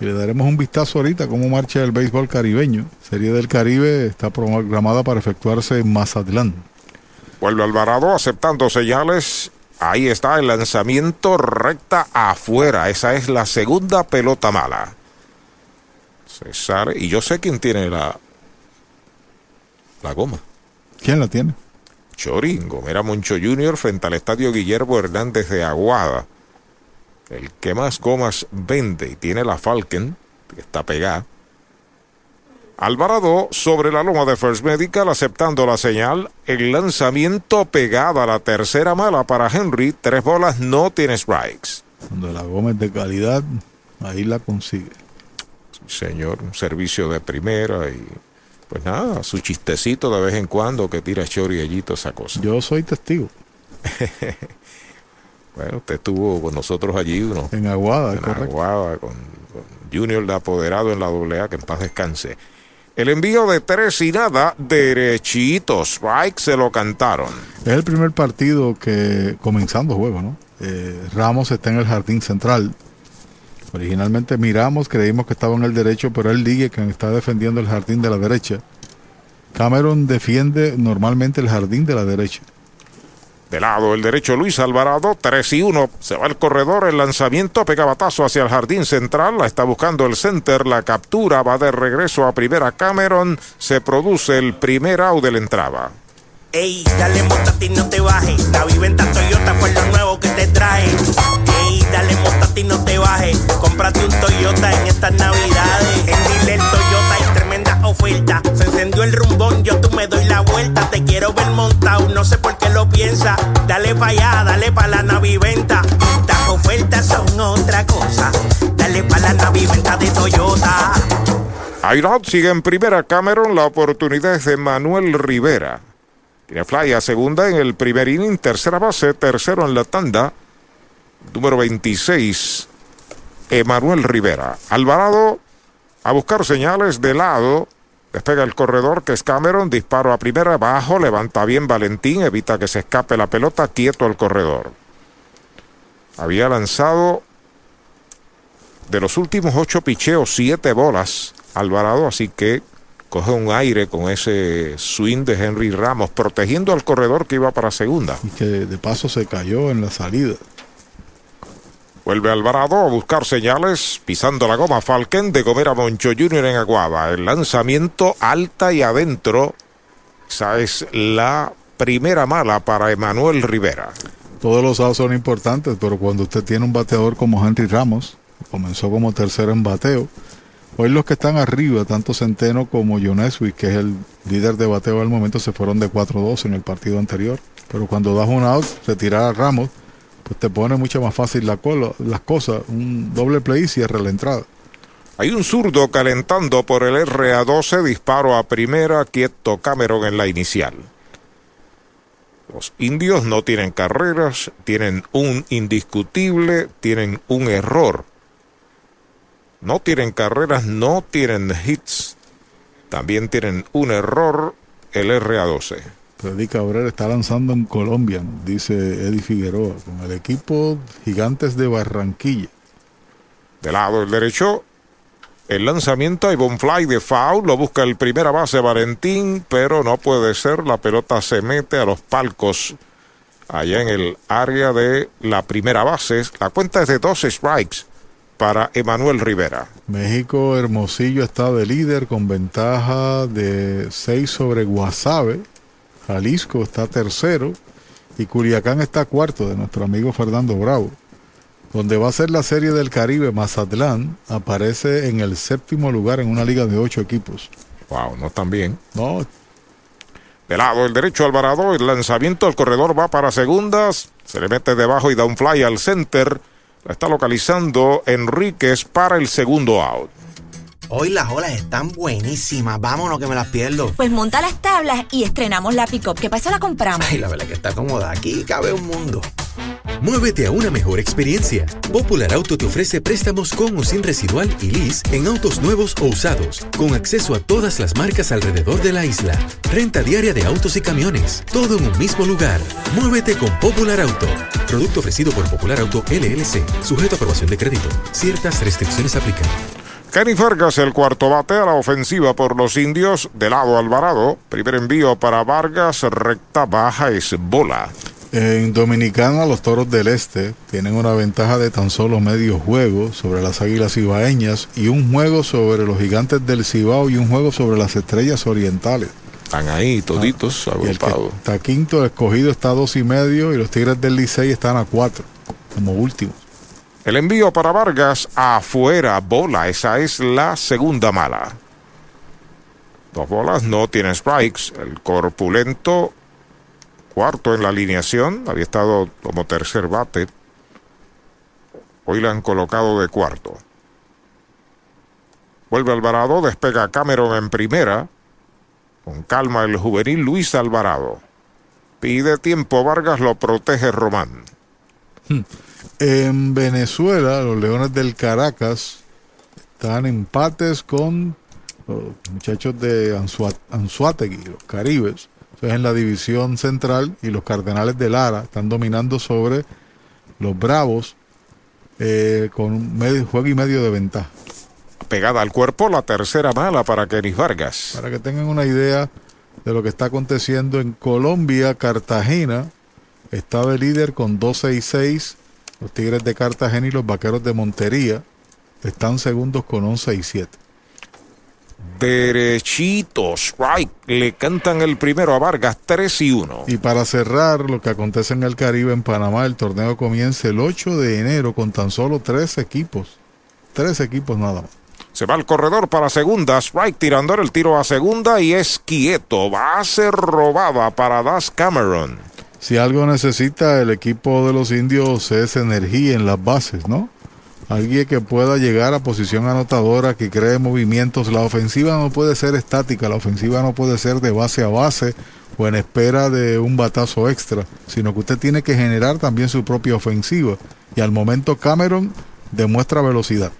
Y le daremos un vistazo ahorita cómo marcha el béisbol caribeño. Serie del Caribe está programada para efectuarse en Mazatlán. Vuelve Alvarado aceptando señales. Ahí está el lanzamiento recta afuera. Esa es la segunda pelota mala. Sale. Y yo sé quién tiene la, la goma. ¿Quién la tiene? Choringo, Mira Moncho Jr. frente al estadio Guillermo Hernández de Aguada. El que más gomas vende y tiene la Falcon, que está pegada. Alvarado sobre la loma de First Medical aceptando la señal. El lanzamiento pegada a la tercera mala para Henry. Tres bolas, no tiene strikes. Cuando la goma es de calidad, ahí la consigue. señor, un servicio de primera y pues nada, su chistecito de vez en cuando que tira Chori allí toda esa cosa. Yo soy testigo. bueno, usted estuvo con nosotros allí, uno. En Aguada, en Aguada, con, Junior de apoderado en la AA, que en paz descanse. El envío de tres y nada, derechitos, Strike se lo cantaron. Es el primer partido que, comenzando juego, ¿no? Eh, Ramos está en el jardín central. Originalmente miramos, creímos que estaba en el derecho, pero él dice que está defendiendo el jardín de la derecha. Cameron defiende normalmente el jardín de la derecha. De lado el derecho Luis Alvarado, 3 y 1. Se va el corredor, el lanzamiento, pega batazo hacia el jardín central, la está buscando el center, la captura, va de regreso a primera Cameron, se produce el primer out de la entrada. Ey, dale montate y no te bajes. La viventa Toyota fue lo nuevo que te trae. Ey, dale montate y no te bajes. Cómprate un Toyota en estas navidades. En Dile Toyota hay tremenda oferta. Se encendió el rumbón, yo tú me doy la vuelta. Te quiero ver montado, no sé por qué lo piensa. Dale pa' allá, dale pa' la naviventa. Las ofertas son otra cosa. Dale pa' la naviventa de Toyota. Ayrod sigue en primera Cameron. La oportunidad es de Manuel Rivera. Tiene fly a segunda en el primer inning, tercera base, tercero en la tanda. Número 26, Emanuel Rivera. Alvarado a buscar señales de lado. Despega el corredor que es Cameron, disparo a primera, abajo, levanta bien Valentín, evita que se escape la pelota, quieto el corredor. Había lanzado de los últimos ocho picheos, siete bolas Alvarado, así que coge un aire con ese swing de Henry Ramos, protegiendo al corredor que iba para segunda. Y que de paso se cayó en la salida. Vuelve Alvarado a buscar señales, pisando la goma Falken de comer a Moncho Jr. en Aguaba. El lanzamiento alta y adentro. Esa es la primera mala para Emanuel Rivera. Todos los outs son importantes, pero cuando usted tiene un bateador como Henry Ramos, comenzó como tercero en bateo. Hoy los que están arriba, tanto Centeno como Joneswick, que es el líder de bateo al momento, se fueron de 4-2 en el partido anterior. Pero cuando das un out, retirar a Ramos, pues te pone mucho más fácil la las cosas. Un doble play y cierra la entrada. Hay un zurdo calentando por el RA12, disparo a primera, quieto Cameron en la inicial. Los indios no tienen carreras, tienen un indiscutible, tienen un error. No tienen carreras, no tienen hits. También tienen un error el RA12. Freddy Cabrera está lanzando en Colombia, dice Eddie Figueroa, con el equipo Gigantes de Barranquilla. De lado el derecho, el lanzamiento hay fly de foul, lo busca el primera base Valentín, pero no puede ser, la pelota se mete a los palcos allá en el área de la primera base. La cuenta es de dos strikes para Emanuel Rivera. México Hermosillo está de líder con ventaja de 6 sobre Guasave. Jalisco está tercero y Culiacán está cuarto de nuestro amigo Fernando Bravo. Donde va a ser la serie del Caribe, Mazatlán aparece en el séptimo lugar en una liga de ocho equipos. Wow, no tan bien. No. De lado el derecho Alvarado, el lanzamiento, el corredor va para segundas, se le mete debajo y da un fly al center. La está localizando Enríquez para el segundo out. Hoy las olas están buenísimas. Vámonos que me las pierdo. Pues monta las tablas y estrenamos la pick-up. ¿Qué pasa? La compramos. Ay, la verdad que está cómoda. Aquí cabe un mundo. Muévete a una mejor experiencia. Popular Auto te ofrece préstamos con o sin residual y lease en autos nuevos o usados, con acceso a todas las marcas alrededor de la isla. Renta diaria de autos y camiones, todo en un mismo lugar. Muévete con Popular Auto. Producto ofrecido por Popular Auto LLC, sujeto a aprobación de crédito. Ciertas restricciones aplican. Kenny Vargas, el cuarto bate a la ofensiva por los indios, de lado Alvarado. Primer envío para Vargas, recta baja es bola. En Dominicana, los toros del Este tienen una ventaja de tan solo medio juego sobre las águilas cibaeñas y un juego sobre los gigantes del Cibao y un juego sobre las estrellas orientales. Están ahí toditos agrupados. está quinto, el escogido está a dos y medio y los tigres del Licey están a cuatro, como últimos. El envío para Vargas afuera, bola. Esa es la segunda mala. Dos bolas, no tiene strikes. El corpulento, cuarto en la alineación, había estado como tercer bate. Hoy le han colocado de cuarto. Vuelve Alvarado, despega Cameron en primera. Con calma el juvenil Luis Alvarado. Pide tiempo, Vargas lo protege Román. En Venezuela, los Leones del Caracas están empates con los muchachos de Anzuategui, los Caribes. Eso es en la división central y los Cardenales de Lara están dominando sobre los Bravos eh, con un medio, juego y medio de ventaja. Pegada al cuerpo, la tercera mala para Kenis Vargas. Para que tengan una idea de lo que está aconteciendo en Colombia, Cartagena está de líder con 12 y 6. Los Tigres de Cartagena y los Vaqueros de Montería están segundos con 11 y 7. Derechito, strike. Le cantan el primero a Vargas, 3 y 1. Y para cerrar lo que acontece en el Caribe, en Panamá, el torneo comienza el 8 de enero con tan solo tres equipos. Tres equipos nada más. Se va al corredor para segunda. Strike tirando el tiro a segunda y es quieto. Va a ser robada para Das Cameron. Si algo necesita el equipo de los indios es energía en las bases, ¿no? Alguien que pueda llegar a posición anotadora, que cree movimientos. La ofensiva no puede ser estática, la ofensiva no puede ser de base a base o en espera de un batazo extra, sino que usted tiene que generar también su propia ofensiva. Y al momento Cameron demuestra velocidad.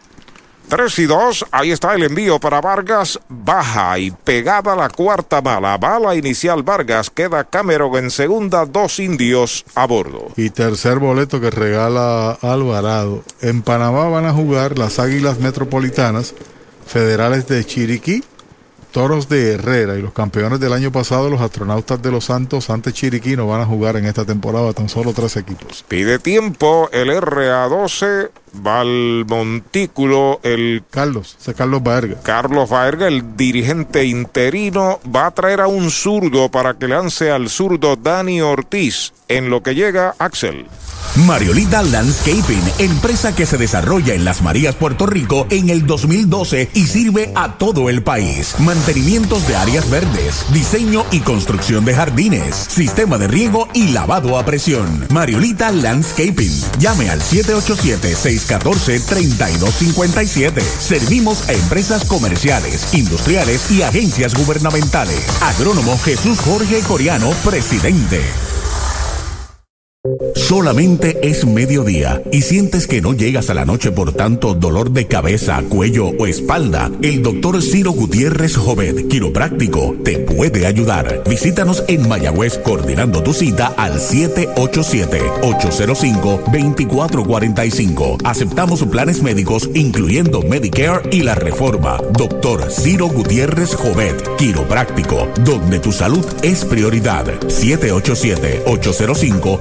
3 y 2. Ahí está el envío para Vargas. Baja y pegada la cuarta mala. Bala inicial Vargas. Queda Cameron en segunda. Dos indios a bordo. Y tercer boleto que regala Alvarado. En Panamá van a jugar las Águilas Metropolitanas Federales de Chiriquí Toros de Herrera y los campeones del año pasado, los astronautas de los Santos ante Chiriquí, no van a jugar en esta temporada tan solo tres equipos. Pide tiempo el RA12, va al montículo el... Carlos, ese Carlos Baerga. Carlos Baerga, el dirigente interino, va a traer a un zurdo para que lance al zurdo Dani Ortiz. En lo que llega Axel. Mariolita Landscaping, empresa que se desarrolla en Las Marías, Puerto Rico en el 2012 y sirve a todo el país. Mantenimientos de áreas verdes, diseño y construcción de jardines, sistema de riego y lavado a presión. Mariolita Landscaping. Llame al 787-614-3257. Servimos a empresas comerciales, industriales y agencias gubernamentales. Agrónomo Jesús Jorge Coriano, presidente. Solamente es mediodía y sientes que no llegas a la noche por tanto dolor de cabeza, cuello o espalda. El doctor Ciro Gutiérrez Jovet, quiropráctico, te puede ayudar. Visítanos en Mayagüez coordinando tu cita al 787-805-2445. Aceptamos planes médicos incluyendo Medicare y la reforma. Doctor Ciro Gutiérrez Jovet, quiropráctico, donde tu salud es prioridad. 787 805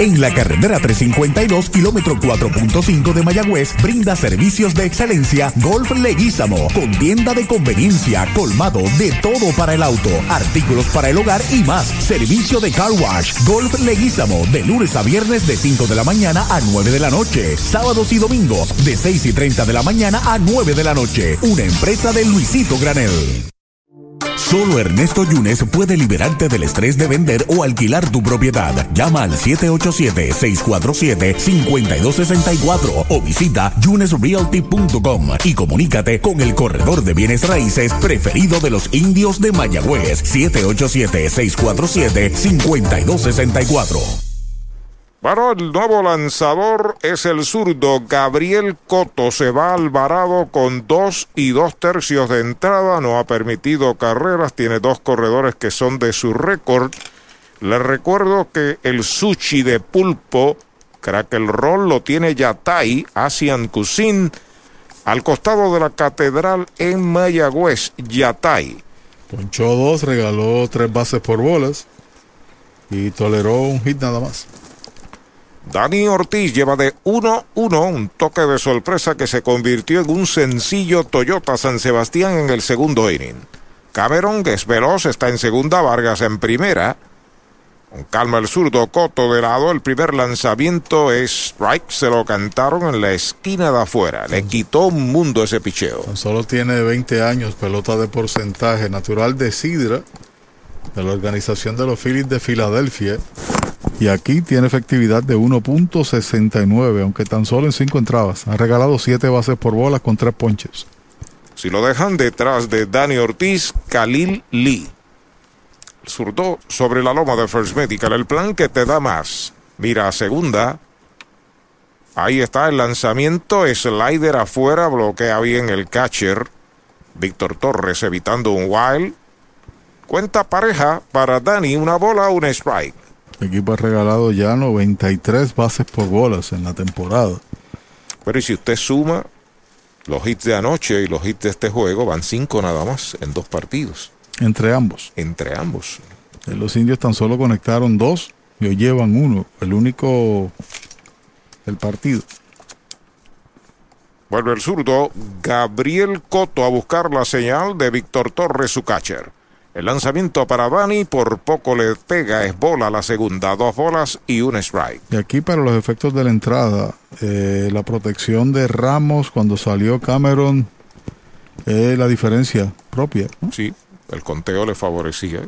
En la carretera 352, kilómetro 4.5 de Mayagüez, brinda servicios de excelencia Golf Leguízamo, con tienda de conveniencia, colmado de todo para el auto, artículos para el hogar y más. Servicio de car wash, Golf Leguízamo, de lunes a viernes de 5 de la mañana a 9 de la noche, sábados y domingos de 6 y 30 de la mañana a 9 de la noche. Una empresa de Luisito Granel. Solo Ernesto Yunes puede liberarte del estrés de vender o alquilar tu propiedad. Llama al 787-647-5264 o visita yunesrealty.com y comunícate con el corredor de bienes raíces preferido de los indios de Mayagüez. 787-647-5264. Bueno, el nuevo lanzador es el zurdo Gabriel Coto. Se va Alvarado con dos y dos tercios de entrada. No ha permitido carreras. Tiene dos corredores que son de su récord. Le recuerdo que el sushi de pulpo, crack el rol, lo tiene Yatay, Asian Cuisine, al costado de la catedral en Mayagüez, Yatay. Ponchó dos, regaló tres bases por bolas y toleró un hit nada más. Dani Ortiz lleva de 1-1 un toque de sorpresa que se convirtió en un sencillo Toyota San Sebastián en el segundo inning. Cameron, que es veloz, está en segunda, Vargas en primera. Con calma el zurdo Coto de lado, el primer lanzamiento es strike, se lo cantaron en la esquina de afuera. Le quitó un mundo ese picheo. Solo tiene 20 años, pelota de porcentaje natural de Sidra, de la organización de los Phillies de Filadelfia. Y aquí tiene efectividad de 1.69, aunque tan solo en 5 entradas. Ha regalado 7 bases por bolas con 3 ponches. Si lo dejan detrás de Dani Ortiz, Khalil Lee. El zurdo sobre la loma de First Medical. El plan que te da más. Mira segunda. Ahí está el lanzamiento. Slider afuera. Bloquea bien el catcher. Víctor Torres evitando un wild. Cuenta pareja para Dani. Una bola, un strike. El equipo ha regalado ya 93 bases por bolas en la temporada. Pero y si usted suma los hits de anoche y los hits de este juego, van cinco nada más en dos partidos. Entre ambos. Entre ambos. Los indios tan solo conectaron dos y hoy llevan uno. El único del partido. Vuelve el zurdo Gabriel Coto a buscar la señal de Víctor Torres, su catcher. El lanzamiento para Dani por poco le pega, es bola la segunda, dos bolas y un strike. Y aquí para los efectos de la entrada, eh, la protección de Ramos cuando salió Cameron, eh, la diferencia propia. Sí, el conteo le favorecía.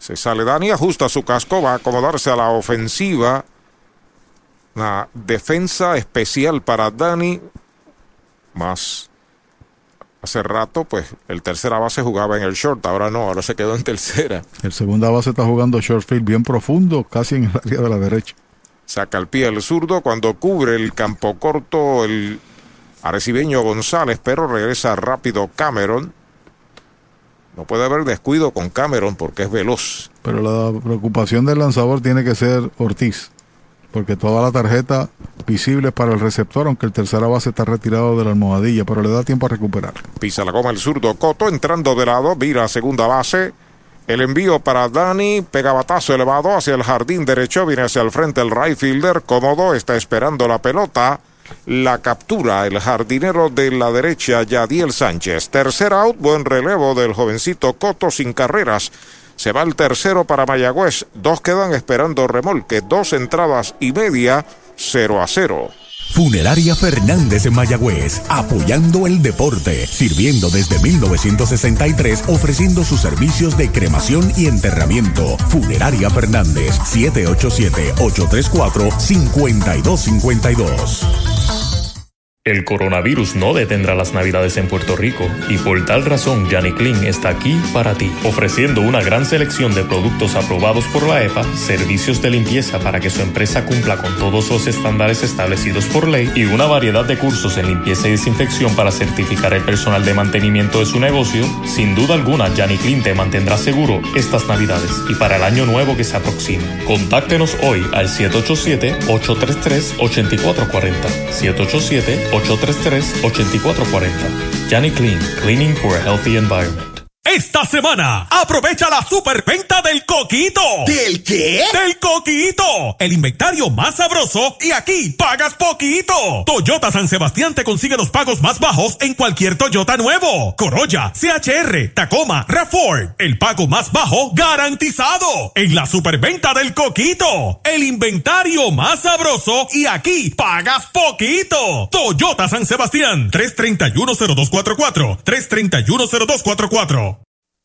Se sale Dani, ajusta su casco, va a acomodarse a la ofensiva. Una defensa especial para Dani, más Hace rato, pues, el tercera base jugaba en el short, ahora no, ahora se quedó en tercera. El segunda base está jugando short field bien profundo, casi en el área de la derecha. Saca el pie el zurdo cuando cubre el campo corto el arecibeño González, pero regresa rápido Cameron. No puede haber descuido con Cameron porque es veloz. Pero la preocupación del lanzador tiene que ser Ortiz, porque toda la tarjeta visible es para el receptor, aunque el tercera base está retirado de la almohadilla, pero le da tiempo a recuperar. Pisa la goma el zurdo Coto, entrando de lado, vira segunda base. El envío para Dani, pega batazo elevado hacia el jardín derecho, viene hacia el frente el right fielder, cómodo, está esperando la pelota. La captura el jardinero de la derecha, Yadiel Sánchez. Tercer out, buen relevo del jovencito Coto sin carreras. Se va el tercero para Mayagüez. Dos quedan esperando remolque. Dos entradas y media, 0 a 0. Funeraria Fernández en Mayagüez, apoyando el deporte, sirviendo desde 1963, ofreciendo sus servicios de cremación y enterramiento. Funeraria Fernández, 787-834-5252. El coronavirus no detendrá las navidades en Puerto Rico y por tal razón Janny Clean está aquí para ti, ofreciendo una gran selección de productos aprobados por la EPA, servicios de limpieza para que su empresa cumpla con todos los estándares establecidos por ley y una variedad de cursos en limpieza y desinfección para certificar el personal de mantenimiento de su negocio. Sin duda alguna, Janny Clean te mantendrá seguro estas navidades y para el año nuevo que se aproxima. Contáctenos hoy al 787-833-8440. 787 833-8440. Janny Clean, Cleaning for a Healthy Environment. Esta semana, aprovecha la superventa del coquito. ¿Del qué? Del coquito. El inventario más sabroso y aquí pagas poquito. Toyota San Sebastián te consigue los pagos más bajos en cualquier Toyota nuevo. Corolla, CHR, Tacoma, RAV4. El pago más bajo garantizado. En la superventa del coquito. El inventario más sabroso y aquí pagas poquito. Toyota San Sebastián. 3310244. 3310244.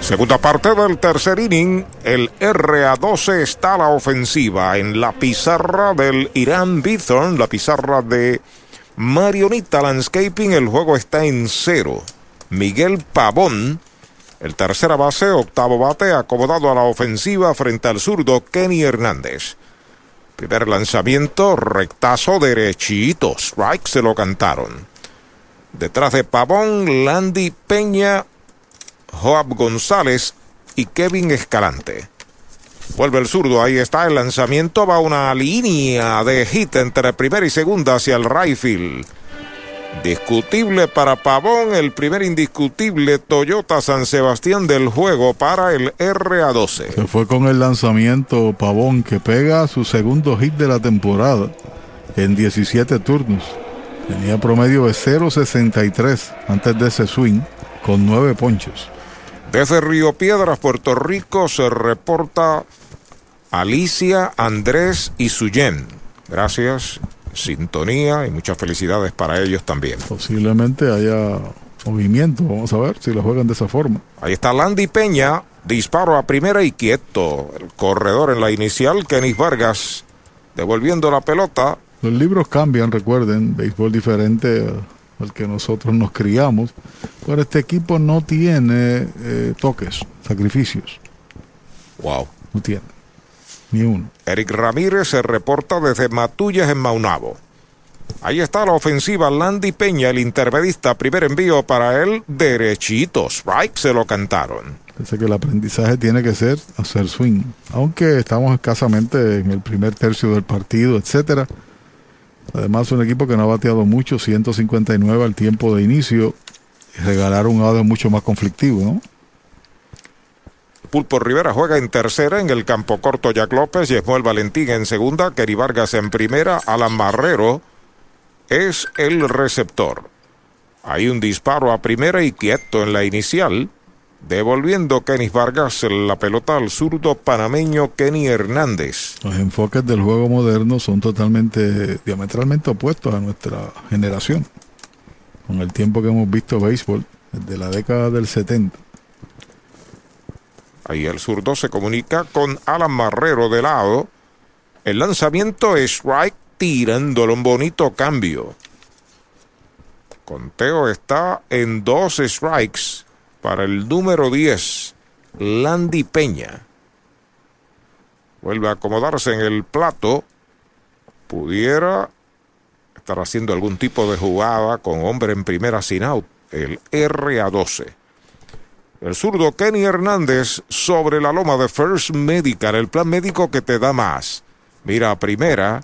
Segunda parte del tercer inning, el RA12 está a la ofensiva en la pizarra del Irán Bithorn, la pizarra de Marionita Landscaping, el juego está en cero. Miguel Pavón, el tercera base, octavo bate, acomodado a la ofensiva frente al zurdo Kenny Hernández. Primer lanzamiento, rectazo derechito, strike se lo cantaron. Detrás de Pavón, Landy Peña, Joab González y Kevin Escalante. Vuelve el zurdo, ahí está el lanzamiento, va una línea de hit entre primera y segunda hacia el right field. Discutible para Pavón, el primer indiscutible Toyota San Sebastián del juego para el RA12. Se fue con el lanzamiento Pavón que pega su segundo hit de la temporada en 17 turnos. Tenía promedio de 0.63 antes de ese swing con nueve ponches. Desde Río Piedras, Puerto Rico, se reporta Alicia, Andrés y Suyen. Gracias, sintonía y muchas felicidades para ellos también. Posiblemente haya movimiento, vamos a ver si lo juegan de esa forma. Ahí está Landy Peña, disparo a primera y quieto. El corredor en la inicial, Kenis Vargas, devolviendo la pelota. Los libros cambian, recuerden, béisbol diferente al que nosotros nos criamos, pero este equipo no tiene eh, toques, sacrificios. Wow. No tiene. Ni uno. Eric Ramírez se reporta desde Matullas en Maunabo. Ahí está la ofensiva Landy Peña, el intermedista. Primer envío para él, derechito. Strike se lo cantaron. Pensé que el aprendizaje tiene que ser hacer swing. Aunque estamos escasamente en el primer tercio del partido, etcétera. Además, un equipo que no ha bateado mucho, 159 al tiempo de inicio. Y regalar un audio mucho más conflictivo, ¿no? Pulpo Rivera juega en tercera en el campo corto Jack López, Yesmuel Valentín en segunda, Keri Vargas en primera, Alan Marrero es el receptor. Hay un disparo a primera y quieto en la inicial. Devolviendo Kenny Vargas la pelota al zurdo panameño Kenny Hernández. Los enfoques del juego moderno son totalmente, diametralmente opuestos a nuestra generación. Con el tiempo que hemos visto béisbol, desde la década del 70. Ahí el zurdo se comunica con Alan Marrero de lado. El lanzamiento es strike tirándolo un bonito cambio. Conteo está en dos strikes para el número 10, Landy Peña. Vuelve a acomodarse en el plato. Pudiera estar haciendo algún tipo de jugada con hombre en primera sin out, el RA12. El zurdo Kenny Hernández sobre la loma de First Medical, el plan médico que te da más. Mira, primera.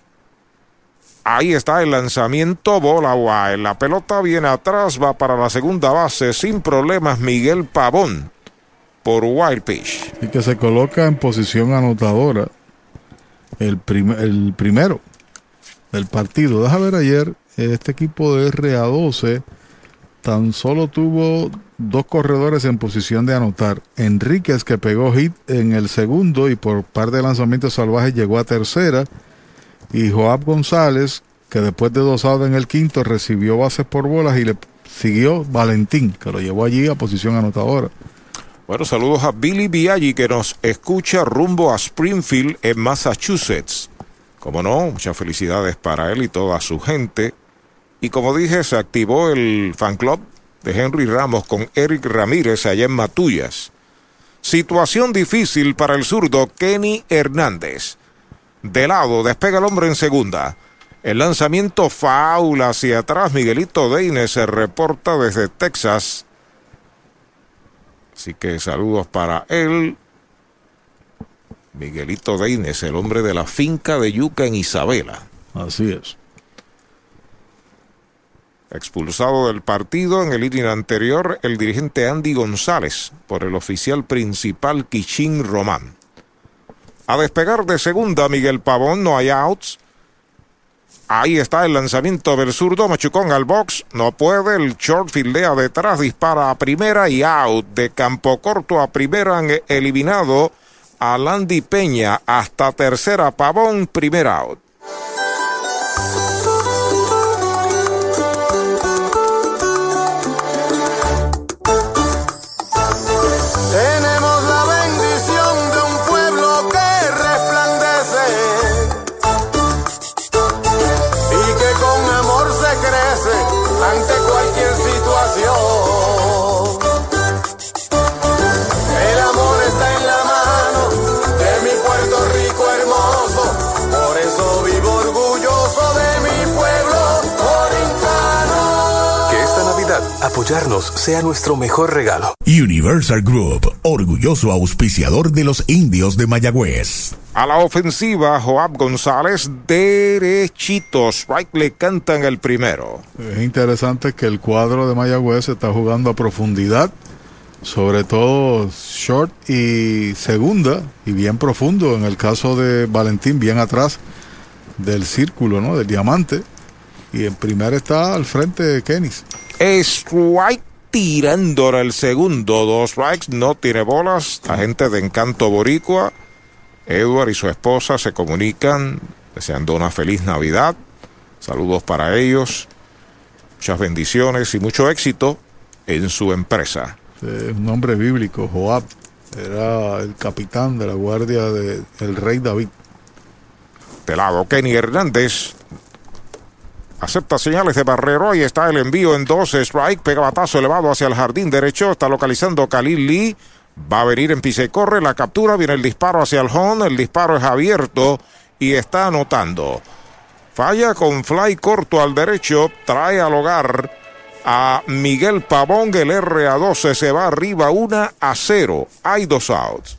Ahí está el lanzamiento, bola guay. La pelota viene atrás, va para la segunda base sin problemas Miguel Pavón por Wild Pitch. Y que se coloca en posición anotadora el, el primero del partido. Deja ver ayer, este equipo de RA12 tan solo tuvo dos corredores en posición de anotar. Enríquez que pegó hit en el segundo y por par de lanzamientos salvajes llegó a tercera y Joab González, que después de dos outs en el quinto recibió bases por bolas y le siguió Valentín, que lo llevó allí a posición anotadora. Bueno, saludos a Billy Biaggi que nos escucha rumbo a Springfield en Massachusetts. Como no, muchas felicidades para él y toda su gente. Y como dije, se activó el fan club de Henry Ramos con Eric Ramírez allá en Matullas. Situación difícil para el zurdo Kenny Hernández. De lado, despega el hombre en segunda. El lanzamiento faula hacia atrás. Miguelito Deine se reporta desde Texas. Así que saludos para él. Miguelito Deines, el hombre de la finca de Yuca en Isabela. Así es. Expulsado del partido en el inning anterior el dirigente Andy González por el oficial principal Kichín Román. A despegar de segunda Miguel Pavón, no hay outs. Ahí está el lanzamiento del zurdo, Machucón al box, no puede, el short fildea detrás, dispara a primera y out. De campo corto a primera han eliminado a Landy Peña hasta tercera Pavón, primer out. Apoyarnos sea nuestro mejor regalo. Universal Group, orgulloso auspiciador de los indios de Mayagüez. A la ofensiva, Joab González, derechitos. Strike le cantan el primero. Es interesante que el cuadro de Mayagüez está jugando a profundidad, sobre todo short y segunda, y bien profundo. En el caso de Valentín, bien atrás del círculo, ¿no? Del diamante. Y en primera está al frente de Kenis. Strike tirando el segundo. Dos strikes, no tiene bolas. La gente de Encanto Boricua, Edward y su esposa se comunican deseando una feliz Navidad. Saludos para ellos. Muchas bendiciones y mucho éxito en su empresa. Es un nombre bíblico, Joab. Era el capitán de la guardia del rey David. De lado, Kenny Hernández Acepta señales de Barrero. Ahí está el envío en dos strike. Pega batazo elevado hacia el jardín derecho. Está localizando Khalil Lee. Va a venir en pise corre. La captura. Viene el disparo hacia el home. El disparo es abierto y está anotando. Falla con fly corto al derecho. Trae al hogar a Miguel Pavón. El RA12 se va arriba 1 a 0. Hay dos outs.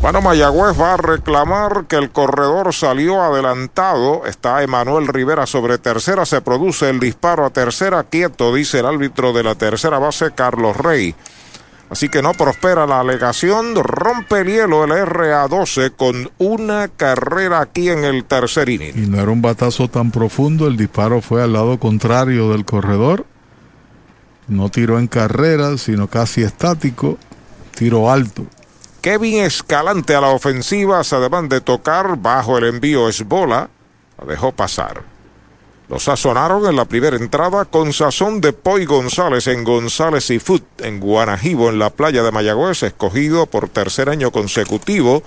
Bueno, Mayagüez va a reclamar que el corredor salió adelantado. Está Emanuel Rivera sobre tercera. Se produce el disparo a tercera. Quieto, dice el árbitro de la tercera base, Carlos Rey. Así que no prospera la alegación. Rompe el hielo el RA12 con una carrera aquí en el tercer inning. Y no era un batazo tan profundo. El disparo fue al lado contrario del corredor. No tiró en carrera, sino casi estático. Tiro alto. Kevin Escalante a la ofensiva, además de tocar bajo el envío es bola, la dejó pasar. Lo sazonaron en la primera entrada con sazón de Poy González en González y Food en Guanajibo, en la playa de Mayagüez, escogido por tercer año consecutivo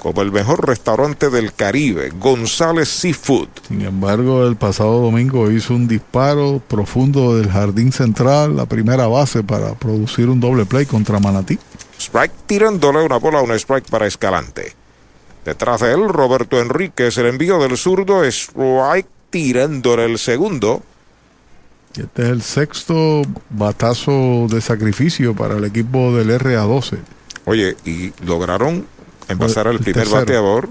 como el mejor restaurante del Caribe, González Seafood. Sin embargo, el pasado domingo hizo un disparo profundo del jardín central, la primera base para producir un doble play contra Manatí. Strike tirándole una bola, un strike para Escalante. Detrás de él, Roberto Enríquez, el envío del zurdo, strike tirándole el segundo. Este es el sexto batazo de sacrificio para el equipo del RA12. Oye, y lograron empezar el, el primer tercero. bateador,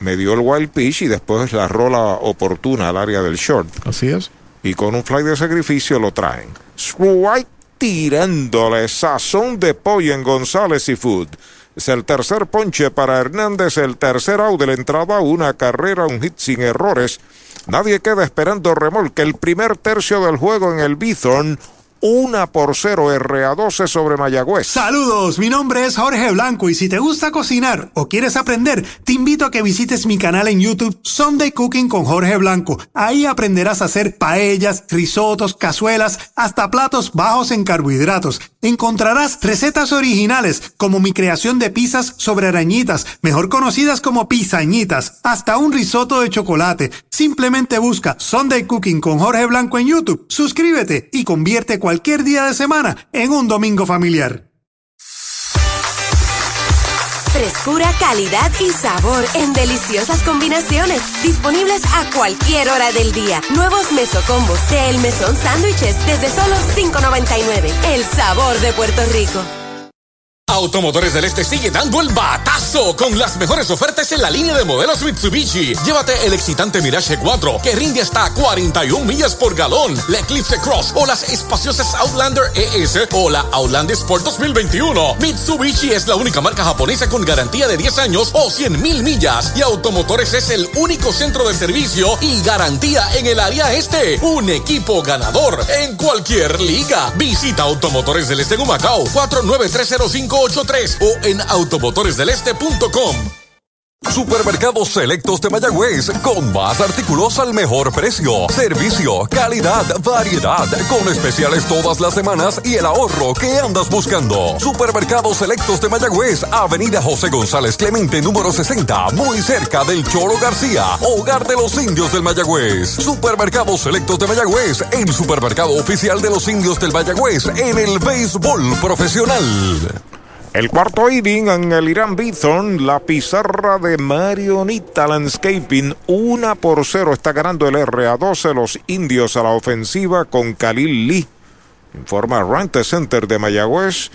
me dio el wild pitch y después la rola oportuna al área del short. Así es. Y con un fly de sacrificio lo traen. Strike tirándole sazón de pollo en González y Food. Es el tercer ponche para Hernández, el tercer out de la entrada, una carrera, un hit sin errores. Nadie queda esperando remolque. El primer tercio del juego en el Bison, 1 por 0 RA12 sobre Mayagüez. Saludos, mi nombre es Jorge Blanco y si te gusta cocinar o quieres aprender, te invito a que visites mi canal en YouTube Sunday Cooking con Jorge Blanco. Ahí aprenderás a hacer paellas, risotos, cazuelas, hasta platos bajos en carbohidratos. Encontrarás recetas originales como mi creación de pizzas sobre arañitas, mejor conocidas como pizañitas, hasta un risoto de chocolate. Simplemente busca Sunday Cooking con Jorge Blanco en YouTube, suscríbete y convierte cualquier cualquier día de semana en un domingo familiar. Frescura, calidad y sabor en deliciosas combinaciones. Disponibles a cualquier hora del día. Nuevos mesocombos de El Mesón Sándwiches desde solo $5.99. El sabor de Puerto Rico. Automotores del Este sigue dando el batazo con las mejores ofertas en la línea de modelos Mitsubishi. Llévate el excitante Mirage 4 que rinde hasta 41 millas por galón, la Eclipse Cross o las espaciosas Outlander ES o la Outlander Sport 2021. Mitsubishi es la única marca japonesa con garantía de 10 años o 100 mil millas y Automotores es el único centro de servicio y garantía en el área este. Un equipo ganador en cualquier liga. Visita Automotores del Este en Humacao 49305 83 o en automotoresdeleste.com. Supermercados Selectos de Mayagüez, con más artículos al mejor precio, servicio, calidad, variedad, con especiales todas las semanas y el ahorro que andas buscando. Supermercados Selectos de Mayagüez, Avenida José González Clemente, número 60, muy cerca del Choro García, hogar de los indios del Mayagüez. Supermercados Selectos de Mayagüez, el supermercado oficial de los indios del Mayagüez en el béisbol profesional. El cuarto inning en el Irán Bithorn, la pizarra de Marionita Landscaping, una por cero está ganando el RA12, los indios a la ofensiva con Khalil Lee. Informa Rante Center de Mayagüez.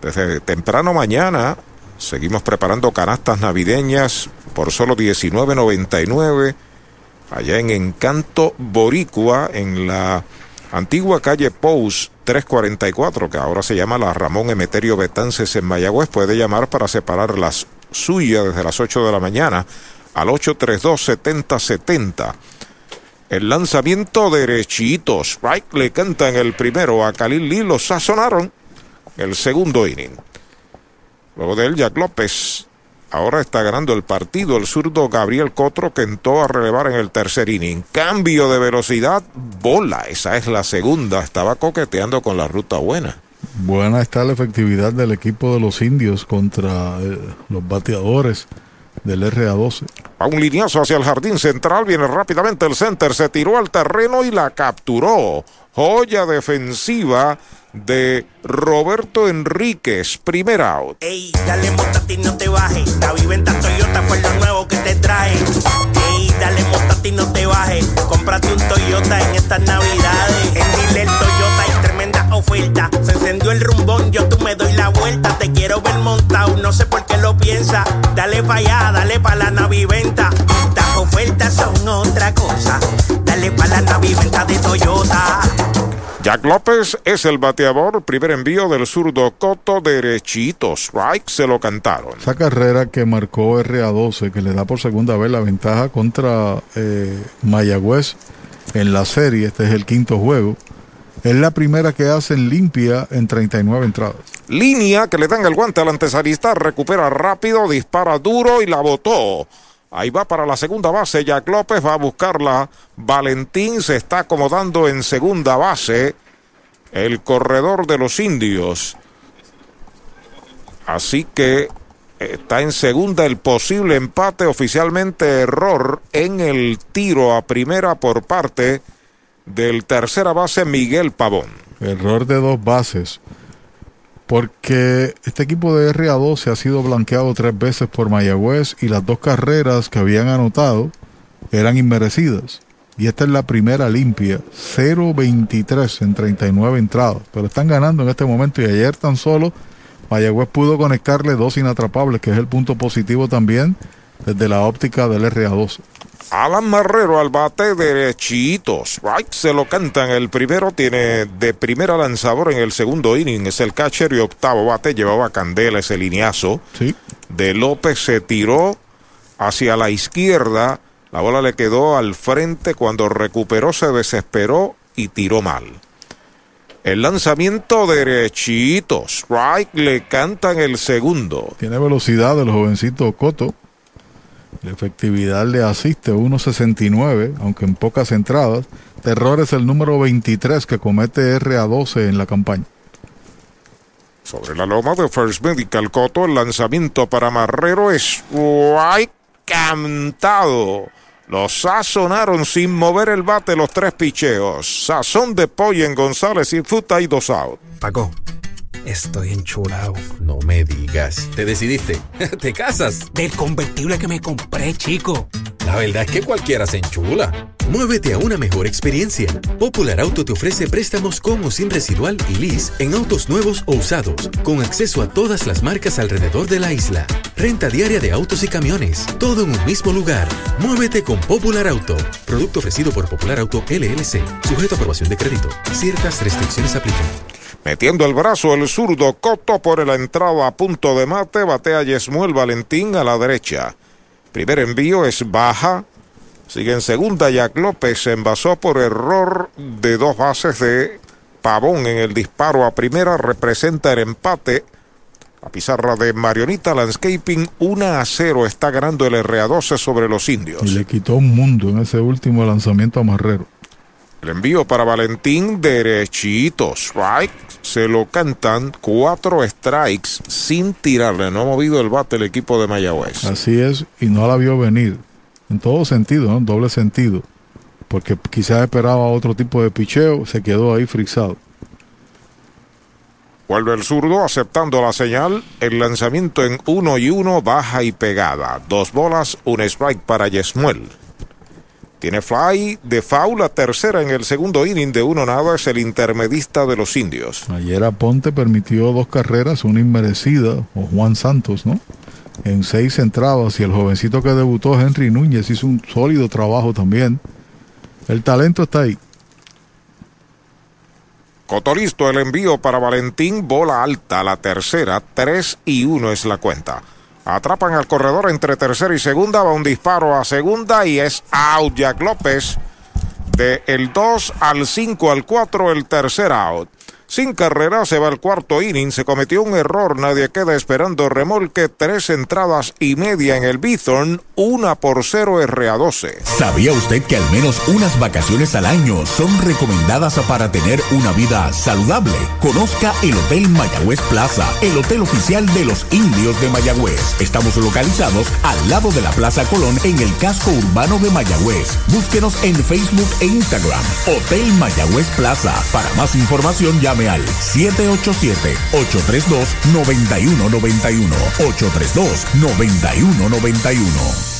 Desde temprano mañana seguimos preparando canastas navideñas por solo $19.99 allá en Encanto Boricua, en la antigua calle Pous 344, que ahora se llama la Ramón Emeterio Betances en Mayagüez, puede llamar para separar las suyas desde las 8 de la mañana al 832-7070. El lanzamiento derechito, Strike le canta en el primero a Khalil Lee, lo sazonaron el segundo inning. Luego de él, Jack López Ahora está ganando el partido el zurdo Gabriel Cotro que entró a relevar en el tercer inning. Cambio de velocidad, bola. Esa es la segunda. Estaba coqueteando con la ruta buena. Buena está la efectividad del equipo de los indios contra eh, los bateadores del RA12. A un lineazo hacia el jardín central, viene rápidamente el center, se tiró al terreno y la capturó. Joya defensiva de Roberto Enríquez, primer out. Ey, dale montate y no te bajes. La viventa Toyota fue lo nuevo que te trae. Ey, dale montate y no te bajes. Cómprate un Toyota en estas navidades. En Dile Toyota hay tremenda oferta. Se encendió el rumbón, yo tú me doy la vuelta. Te quiero ver montado, no sé por qué lo piensa. Dale pa' allá, dale pa' la naviventa. Las ofertas son otra cosa. Dale pa' la naviventa de Toyota. Jack López es el bateador, primer envío del zurdo Coto derechito, strike, se lo cantaron. Esa carrera que marcó RA12, que le da por segunda vez la ventaja contra eh, Mayagüez en la serie, este es el quinto juego, es la primera que hacen limpia en 39 entradas. Línea que le dan el guante al antesarista, recupera rápido, dispara duro y la botó. Ahí va para la segunda base. Jack López va a buscarla. Valentín se está acomodando en segunda base. El corredor de los indios. Así que está en segunda el posible empate. Oficialmente error en el tiro a primera por parte del tercera base Miguel Pavón. Error de dos bases porque este equipo de RA2 se ha sido blanqueado tres veces por Mayagüez y las dos carreras que habían anotado eran inmerecidas. Y esta es la primera limpia, 0-23 en 39 entradas. Pero están ganando en este momento y ayer tan solo Mayagüez pudo conectarle dos inatrapables, que es el punto positivo también desde la óptica del RA12. Alan Marrero al bate derechitos. Right, se lo cantan. El primero tiene de primera lanzador en el segundo inning. Es el catcher y octavo bate. Llevaba candela ese lineazo. Sí. De López se tiró hacia la izquierda. La bola le quedó al frente. Cuando recuperó se desesperó y tiró mal. El lanzamiento derechitos. Strike le cantan el segundo. Tiene velocidad el jovencito Coto. La efectividad le asiste 1.69, aunque en pocas entradas. Terror es el número 23 que comete RA12 en la campaña. Sobre la loma de First Medical Coto, el lanzamiento para Marrero es cantado. Los sazonaron sin mover el bate los tres picheos. Sazón de pollo en González y Futa y dos out. Paco, Estoy enchulado. No me digas. ¿Te decidiste? ¿Te casas? Del convertible que me compré, chico. La verdad es que cualquiera se enchula. Muévete a una mejor experiencia. Popular Auto te ofrece préstamos con o sin residual y lease en autos nuevos o usados, con acceso a todas las marcas alrededor de la isla. Renta diaria de autos y camiones, todo en un mismo lugar. Muévete con Popular Auto. Producto ofrecido por Popular Auto LLC. Sujeto a aprobación de crédito. Ciertas restricciones aplican. Metiendo el brazo el zurdo Coto por la entrada a punto de mate, batea Yesmuel Valentín a la derecha. Primer envío es baja. Sigue en segunda Jack López, se envasó por error de dos bases de Pavón en el disparo a primera, representa el empate. La pizarra de Marionita Landscaping 1 a 0 está ganando el RA12 sobre los indios. Y le quitó un mundo en ese último lanzamiento a Marrero. El envío para Valentín derechito, strike, se lo cantan cuatro strikes sin tirarle, no ha movido el bate el equipo de Mayagüez. Así es, y no la vio venir, en todo sentido, ¿no? doble sentido, porque quizás esperaba otro tipo de picheo, se quedó ahí frisado. Vuelve el zurdo aceptando la señal. El lanzamiento en uno y uno, baja y pegada. Dos bolas, un strike para Yesmuel. Tiene fly de foul, la tercera en el segundo inning de uno nada, es el intermedista de los indios. Ayer Aponte permitió dos carreras, una inmerecida, o Juan Santos, ¿no? En seis entradas y el jovencito que debutó, Henry Núñez, hizo un sólido trabajo también. El talento está ahí. Cotolisto el envío para Valentín, bola alta, la tercera, 3 y 1 es la cuenta. Atrapan al corredor entre tercera y segunda, va un disparo a segunda y es out Jack López. De el 2 al 5 al 4, el tercer out. Sin carrera se va el cuarto inning, se cometió un error, nadie queda esperando remolque, tres entradas y media en el Bithorn, una por cero RA12. ¿Sabía usted que al menos unas vacaciones al año son recomendadas para tener una vida saludable? Conozca el Hotel Mayagüez Plaza, el hotel oficial de los indios de Mayagüez. Estamos localizados al lado de la Plaza Colón en el casco urbano de Mayagüez. Búsquenos en Facebook e Instagram, Hotel Mayagüez Plaza. Para más información llame al 787-832-9191. 832-9191.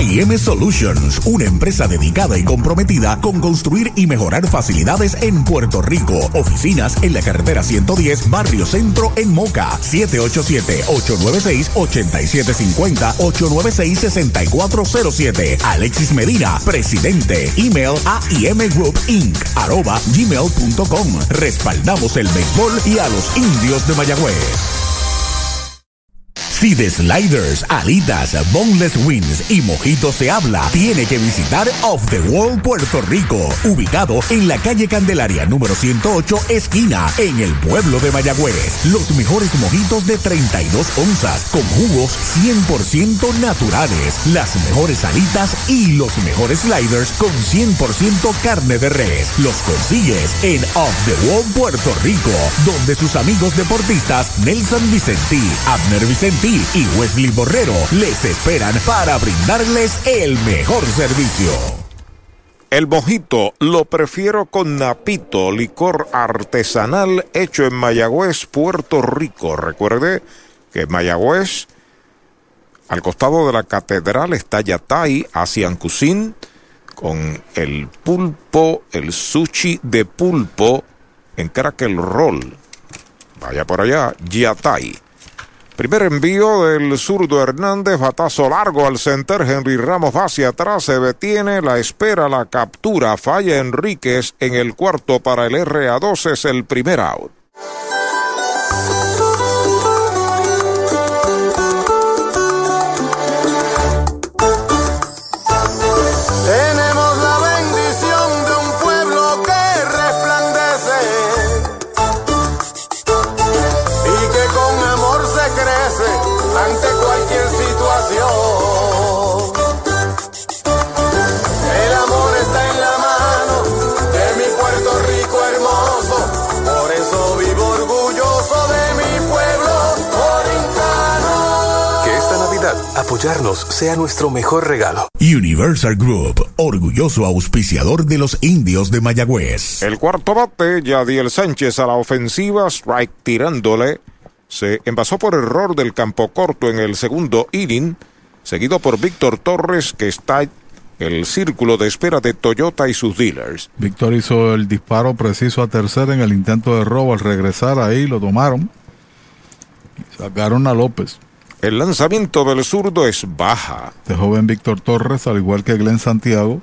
IM Solutions, una empresa dedicada y comprometida con construir y mejorar facilidades en Puerto Rico. Oficinas en la carretera 110, Barrio Centro, en Moca. 787-896-8750, 896-6407. Alexis Medina, presidente. Email a Group Inc. arroba gmail.com. Respaldamos el béisbol y a los indios de Mayagüez. Si de sliders, alitas, boneless wings y mojitos se habla, tiene que visitar Off the Wall Puerto Rico, ubicado en la calle Candelaria número 108, esquina, en el pueblo de Mayagüez. Los mejores mojitos de 32 onzas, con jugos 100% naturales, las mejores alitas y los mejores sliders con 100% carne de res. Los consigues en Off the Wall Puerto Rico, donde sus amigos deportistas Nelson Vicentí, Abner Vicentí, y Wesley Borrero les esperan para brindarles el mejor servicio. El mojito lo prefiero con Napito, licor artesanal hecho en Mayagüez, Puerto Rico. Recuerde que Mayagüez, al costado de la catedral, está Yatay, Asian Cuisine, con el pulpo, el sushi de pulpo en Crackle Roll. Vaya por allá, Yatay. Primer envío del zurdo Hernández, batazo largo al center, Henry Ramos hacia atrás, se detiene, la espera, la captura, falla Enríquez en el cuarto para el RA2, es el primer out. Apoyarnos sea nuestro mejor regalo. Universal Group, orgulloso auspiciador de los indios de Mayagüez. El cuarto bate, Yadiel Sánchez a la ofensiva, strike tirándole. Se envasó por error del campo corto en el segundo inning, seguido por Víctor Torres, que está en el círculo de espera de Toyota y sus dealers. Víctor hizo el disparo preciso a tercera en el intento de robo. Al regresar ahí lo tomaron. Sacaron a López. El lanzamiento del zurdo es baja. De joven Víctor Torres, al igual que Glenn Santiago,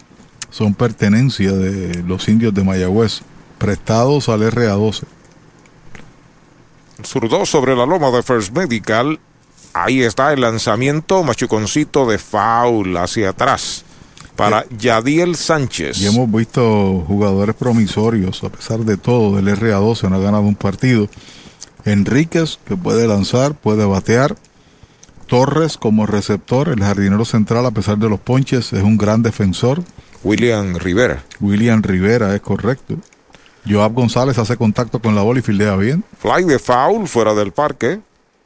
son pertenencia de los indios de Mayagüez, prestados al RA12. Zurdo sobre la loma de First Medical. Ahí está el lanzamiento, machuconcito de foul hacia atrás para Yadiel Sánchez. Y hemos visto jugadores promisorios, a pesar de todo, del RA12, no ha ganado un partido. Enríquez, que puede lanzar, puede batear. Torres como receptor, el jardinero central, a pesar de los ponches, es un gran defensor. William Rivera. William Rivera, es correcto. Joab González hace contacto con la bola y fildea bien. Fly de foul fuera del parque.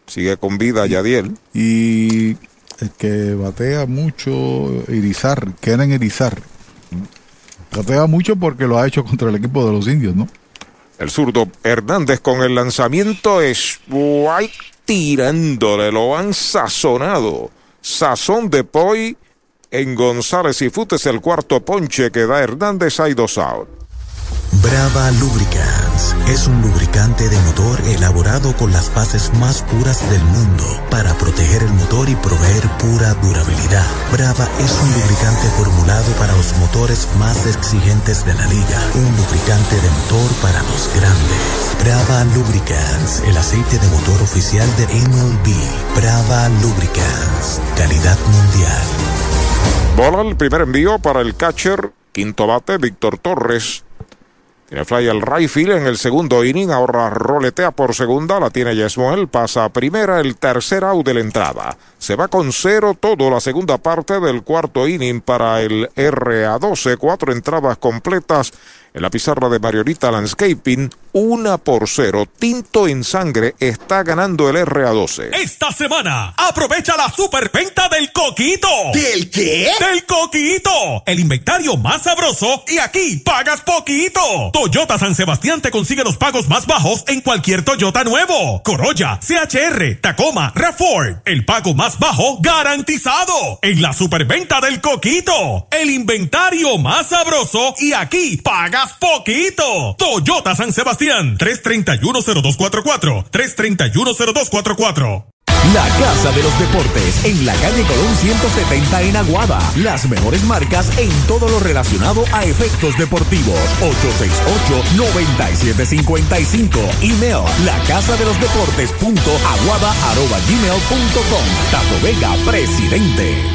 Sigue con vida Yadiel. Y el que batea mucho, Irizar, Kenen Irizar. Batea mucho porque lo ha hecho contra el equipo de los indios, ¿no? El zurdo Hernández con el lanzamiento es White tirándole, lo han sazonado. Sazón de Poi en González y Futes, el cuarto ponche que da Hernández, hay dos out. Brava Lubricants es un lubricante de motor elaborado con las bases más puras del mundo para proteger el motor y proveer pura durabilidad. Brava es un lubricante formulado para los motores más exigentes de la liga, un lubricante de motor para los grandes. Brava Lubricants, el aceite de motor oficial de MLB. Brava Lubricants, calidad mundial. Bola el primer envío para el catcher, quinto bate, Víctor Torres. Tiene fly al right field en el segundo inning. Ahora roletea por segunda. La tiene Yesmuel. Pasa a primera. El tercer out de la entrada. Se va con cero todo la segunda parte del cuarto inning para el RA12. Cuatro entradas completas En la pizarra de Mariorita Landscaping, una por cero. Tinto en sangre está ganando el RA12. Esta semana, aprovecha la superventa del Coquito. ¿Del qué? Del Coquito. El inventario más sabroso y aquí pagas poquito. Toyota San Sebastián te consigue los pagos más bajos en cualquier Toyota nuevo. Corolla, CHR, Tacoma, RAV4. El pago más bajo garantizado. En la superventa del Coquito. El inventario más sabroso y aquí pagas poquito. Toyota San Sebastián, 3310244, 3310244. La Casa de los Deportes en la calle Colón 170 en Aguada. Las mejores marcas en todo lo relacionado a efectos deportivos. 868-9755. Email la casa de los deportes punto aguada arroba gmail punto com. Tato Vega, presidente.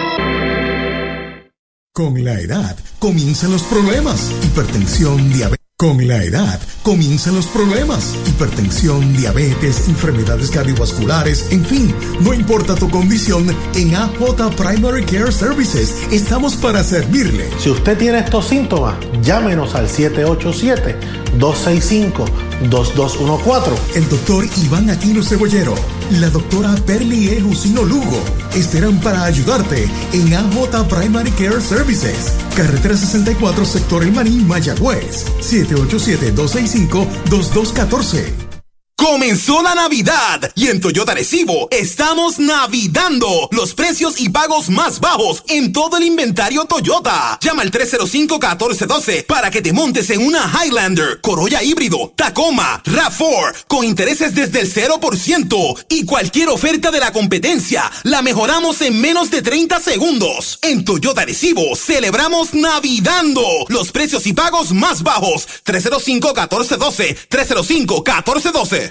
Con la edad comienzan los problemas. Hipertensión, diabetes. Con la edad comienzan los problemas. Hipertensión, diabetes, enfermedades cardiovasculares, en fin, no importa tu condición, en AJ Primary Care Services estamos para servirle. Si usted tiene estos síntomas, llámenos al 787-265-2214. El doctor Iván Aquino Cebollero, la doctora Perli E. Jusino Lugo estarán para ayudarte en AJ Primary Care Services. Carretera 64, sector El Maní, Mayagüez. 787-265-2214. Comenzó la Navidad y en Toyota Recibo estamos navidando los precios y pagos más bajos en todo el inventario Toyota. Llama al 305-1412 para que te montes en una Highlander, Corolla híbrido, Tacoma, RAV4 con intereses desde el 0% y cualquier oferta de la competencia la mejoramos en menos de 30 segundos. En Toyota Recibo celebramos navidando los precios y pagos más bajos. 305-1412, 305-1412.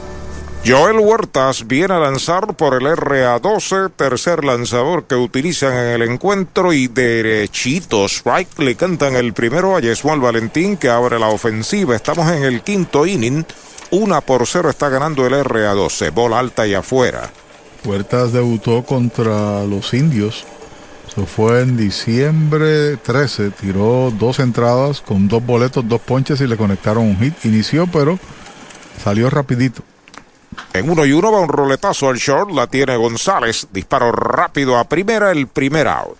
Joel Huertas viene a lanzar por el RA12, tercer lanzador que utilizan en el encuentro y derechito. Strike le cantan el primero a Yesual Valentín que abre la ofensiva. Estamos en el quinto inning. Una por cero está ganando el RA12. Bola alta y afuera. Huertas debutó contra los indios. Eso fue en diciembre 13. Tiró dos entradas con dos boletos, dos ponches y le conectaron un hit. Inició, pero salió rapidito. En uno y uno va un roletazo al short, la tiene González. Disparo rápido a primera, el primer out.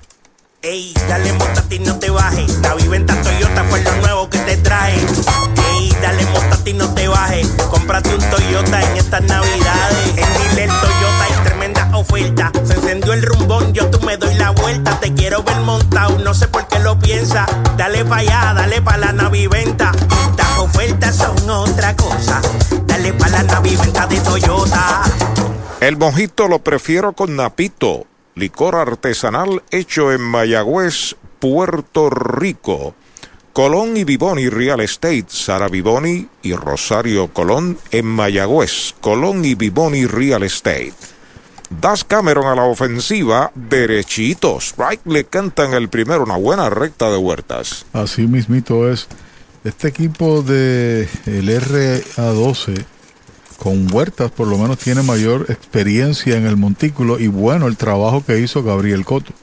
Ey, dale montate y no te bajes. La viventa Toyota fue lo nuevo que te trae. Ey, dale montate y no te bajes. Cómprate un Toyota en estas navidades. En Dile Toyota hay tremenda oferta. Se encendió el rumbón, yo tú me doy la vuelta. Te quiero ver montado, no sé por qué lo piensa. Dale pa' allá, dale pa' la naviventa. Las ofertas son otra cosa. Dale pa' la naviventa de Toyota. El mojito lo prefiero con Napito, licor artesanal hecho en Mayagüez, Puerto Rico. Colón y Vivoni Real Estate, Sara Vivoni y Rosario Colón en Mayagüez. Colón y Vivoni Real Estate. Das Cameron a la ofensiva, derechitos. Strike le cantan el primero, una buena recta de huertas. Así mismito es. Este equipo de el RA12 con Huertas por lo menos tiene mayor experiencia en el montículo y bueno el trabajo que hizo Gabriel Coto.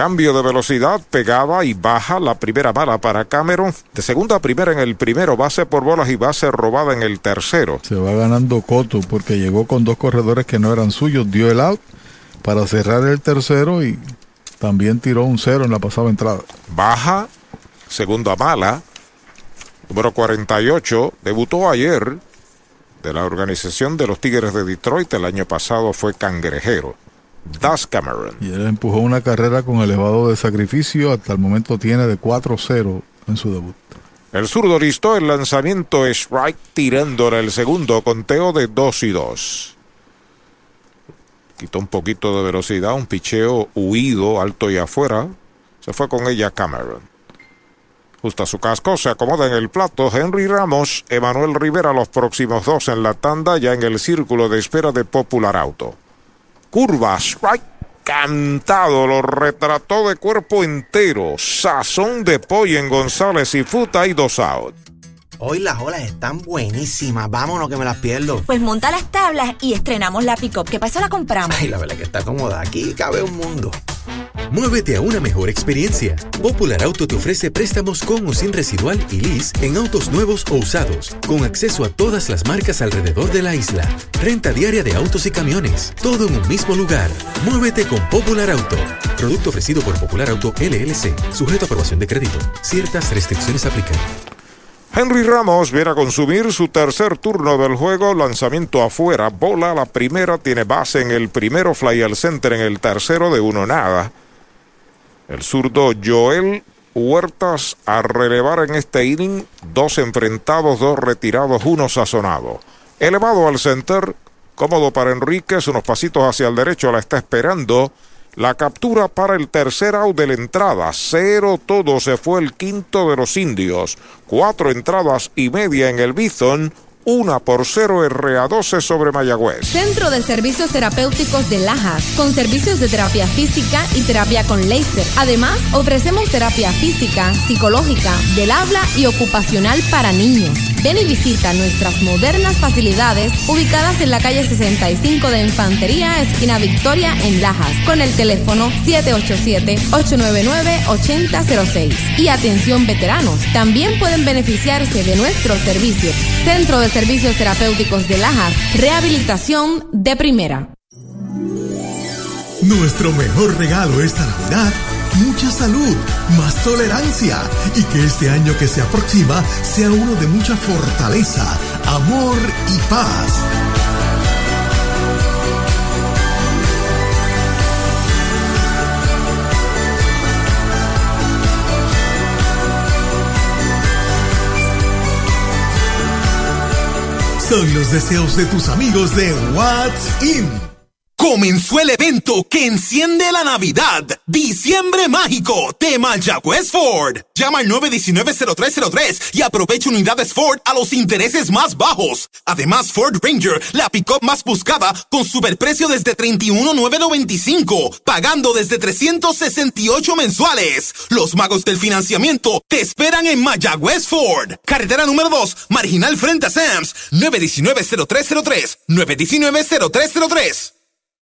Cambio de velocidad, pegada y baja la primera bala para Cameron. De segunda a primera en el primero, base por bolas y base robada en el tercero. Se va ganando Coto porque llegó con dos corredores que no eran suyos, dio el out para cerrar el tercero y también tiró un cero en la pasada entrada. Baja, segunda bala, número 48, debutó ayer de la organización de los Tigres de Detroit. El año pasado fue cangrejero. Das Cameron. Y él empujó una carrera con elevado de sacrificio. Hasta el momento tiene de 4-0 en su debut. El zurdo listó el lanzamiento strike tirándole el segundo conteo de 2 y 2. Quitó un poquito de velocidad, un picheo huido, alto y afuera. Se fue con ella Cameron. Justo a su casco se acomoda en el plato Henry Ramos, Emanuel Rivera los próximos dos en la tanda ya en el círculo de espera de Popular Auto. Curva, strike cantado, lo retrató de cuerpo entero. Sazón de pollo en González y Futa y dos out. Hoy las olas están buenísimas. Vámonos que me las pierdo. Pues monta las tablas y estrenamos la pick-up. ¿Qué pasa? La compramos. Ay, la verdad que está cómoda. Aquí cabe un mundo. Muévete a una mejor experiencia. Popular Auto te ofrece préstamos con o sin residual y lease en autos nuevos o usados, con acceso a todas las marcas alrededor de la isla. Renta diaria de autos y camiones, todo en un mismo lugar. Muévete con Popular Auto. Producto ofrecido por Popular Auto LLC, sujeto a aprobación de crédito. Ciertas restricciones aplican. Henry Ramos viene a consumir su tercer turno del juego, lanzamiento afuera, bola la primera, tiene base en el primero, fly al center en el tercero de uno nada. El zurdo Joel Huertas a relevar en este inning, dos enfrentados, dos retirados, uno sazonado. Elevado al center, cómodo para Enríquez, unos pasitos hacia el derecho, la está esperando. La captura para el tercer out de la entrada. Cero todo se fue el quinto de los indios. Cuatro entradas y media en el Bison. Una por cero RA12 sobre Mayagüez. Centro de Servicios Terapéuticos de Lajas, con servicios de terapia física y terapia con láser. Además, ofrecemos terapia física, psicológica, del habla y ocupacional para niños. Ven y visita nuestras modernas facilidades ubicadas en la calle 65 de Infantería, esquina Victoria, en Lajas, con el teléfono 787-899-8006. Y atención veteranos, también pueden beneficiarse de nuestros servicios. Centro de Servicios Terapéuticos de Lajas, rehabilitación de primera. Nuestro mejor regalo esta Navidad, mucha salud, más tolerancia y que este año que se aproxima sea uno de mucha fortaleza, amor y paz. Son los deseos de tus amigos de What's In. Comenzó el evento que enciende la Navidad. Diciembre mágico de Mayagüez Ford. Llama al 919-0303 y aprovecha unidades Ford a los intereses más bajos. Además, Ford Ranger, la pick-up más buscada, con superprecio desde 31,995, pagando desde 368 mensuales. Los magos del financiamiento te esperan en Mayagüez Ford. Carretera número 2, marginal frente a Sams. 919-0303. 919-0303.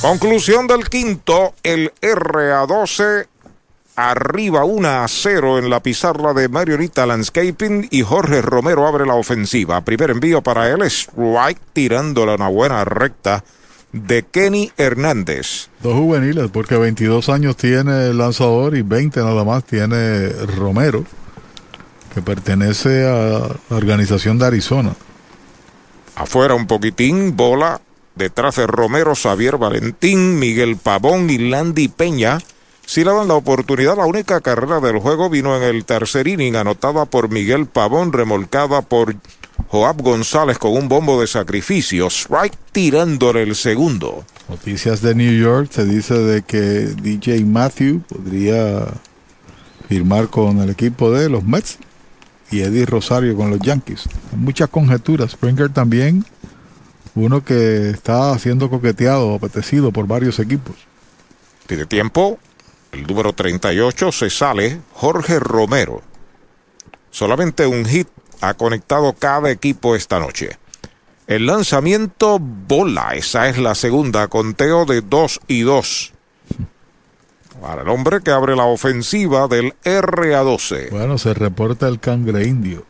Conclusión del quinto, el RA12 arriba 1 a 0 en la pizarra de Mariorita Landscaping y Jorge Romero abre la ofensiva. Primer envío para él, strike tirándole una buena recta de Kenny Hernández. Dos juveniles, porque 22 años tiene el lanzador y 20 nada más tiene Romero, que pertenece a la organización de Arizona. Afuera un poquitín, bola Detrás de Romero, Xavier Valentín, Miguel Pavón y Landy Peña. Si le dan la oportunidad, la única carrera del juego vino en el tercer inning, anotada por Miguel Pavón, remolcada por Joab González con un bombo de sacrificio. Strike tirándole el segundo. Noticias de New York se dice de que DJ Matthew podría firmar con el equipo de los Mets y Eddie Rosario con los Yankees. Muchas conjeturas. Springer también, uno que está siendo coqueteado apetecido por varios equipos. Tiene tiempo. El número 38 se sale Jorge Romero. Solamente un hit ha conectado cada equipo esta noche. El lanzamiento bola, esa es la segunda, conteo de 2 y 2. Para el hombre que abre la ofensiva del RA12. Bueno, se reporta el cangre indio.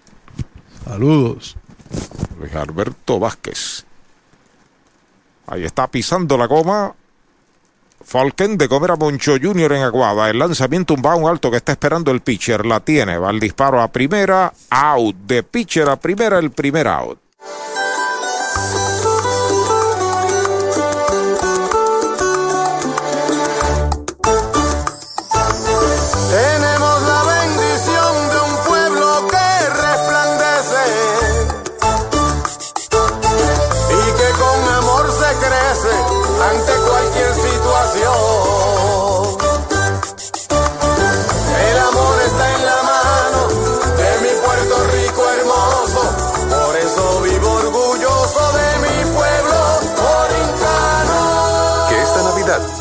Saludos. Luis Alberto Vázquez. Ahí está pisando la goma. Falken de comer a Moncho Jr. en Aguada. El lanzamiento un un alto que está esperando el pitcher. La tiene. Va el disparo a primera. Out. De pitcher a primera, el primer out.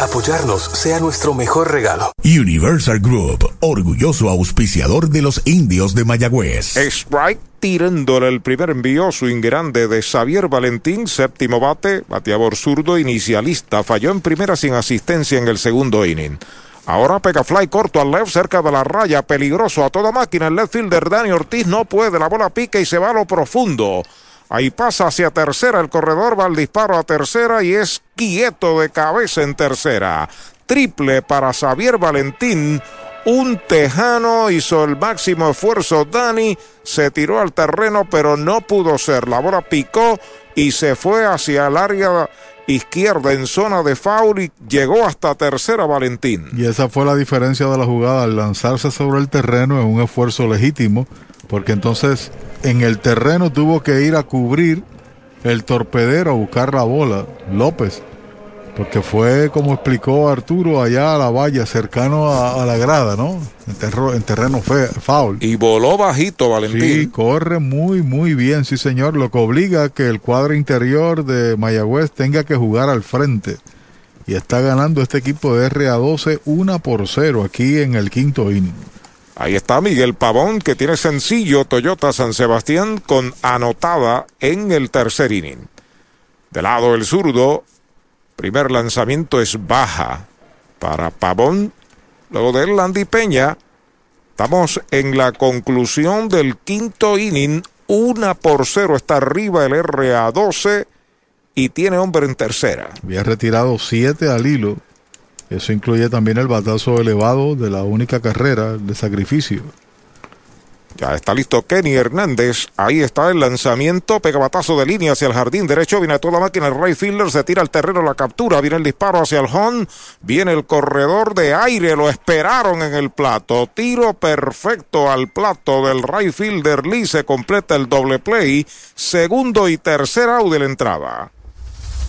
Apoyarnos sea nuestro mejor regalo. Universal Group, orgulloso auspiciador de los indios de Mayagüez. Sprite tirándole el primer envío, swing grande de Xavier Valentín, séptimo bate, bateador zurdo, inicialista, falló en primera sin asistencia en el segundo inning. Ahora pega fly corto al left cerca de la raya, peligroso a toda máquina. El left fielder Dani Ortiz no puede, la bola pica y se va a lo profundo. Ahí pasa hacia tercera, el corredor va al disparo a tercera y es quieto de cabeza en tercera. Triple para Xavier Valentín. Un tejano hizo el máximo esfuerzo. Dani se tiró al terreno, pero no pudo ser. La bola picó y se fue hacia el área izquierda en zona de foul llegó hasta tercera Valentín. Y esa fue la diferencia de la jugada al lanzarse sobre el terreno en un esfuerzo legítimo, porque entonces en el terreno tuvo que ir a cubrir el torpedero a buscar la bola, López, porque fue como explicó Arturo allá a la valla, cercano a, la grada, ¿no? En, terreno fe, foul. Y voló bajito, Valentín. Sí, corre muy, muy bien, sí señor, lo que obliga a que el cuadro interior de Mayagüez tenga que jugar al frente. Y está ganando este equipo de RA12 una por cero aquí en el quinto inning. Ahí está Miguel Pavón que tiene sencillo Toyota San Sebastián con anotada en el tercer inning. De lado el zurdo, primer lanzamiento es baja para Pavón. Luego de Landy Peña, estamos en la conclusión del quinto inning. Una por cero está arriba el RA12 y tiene hombre en tercera. Había retirado siete al hilo eso incluye también el batazo elevado de la única carrera de sacrificio. Ya está listo Kenny Hernández. Ahí está el lanzamiento. Pega batazo de línea hacia el jardín derecho. Viene toda máquina. El right fielder se tira al terreno la captura. Viene el disparo hacia el home. Viene el corredor de aire. Lo esperaron en el plato. Tiro perfecto al plato del right fielder Lee. Se completa el doble play. Segundo y tercer out de la entrada.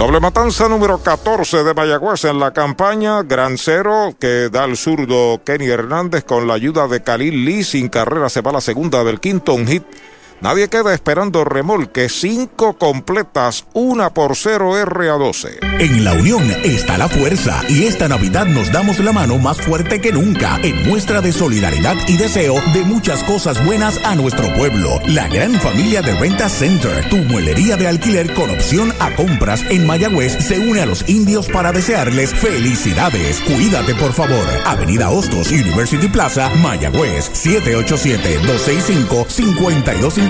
Doble matanza número 14 de Mayagüez en la campaña. Gran cero que da el zurdo Kenny Hernández con la ayuda de Khalil Lee. Sin carrera se va la segunda del quinto. Un hit Nadie queda esperando remolque. Cinco completas, una por cero RA12. En la unión está la fuerza y esta Navidad nos damos la mano más fuerte que nunca en muestra de solidaridad y deseo de muchas cosas buenas a nuestro pueblo. La gran familia de Renta Center, tu muelería de alquiler con opción a compras en Mayagüez, se une a los indios para desearles felicidades. Cuídate por favor. Avenida Hostos, University Plaza, Mayagüez, 787 265 5250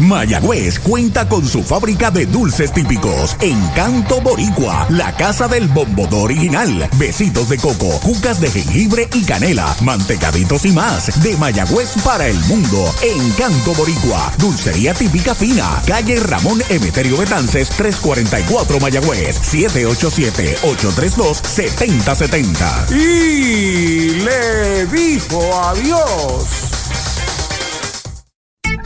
Mayagüez cuenta con su fábrica de dulces típicos. Encanto Boricua, la casa del bombodo original. Besitos de coco, cucas de jengibre y canela, mantecaditos y más. De Mayagüez para el mundo. Encanto Boricua, dulcería típica fina. Calle Ramón Emeterio Betances, 344 Mayagüez, 787-832-7070. Y le dijo adiós.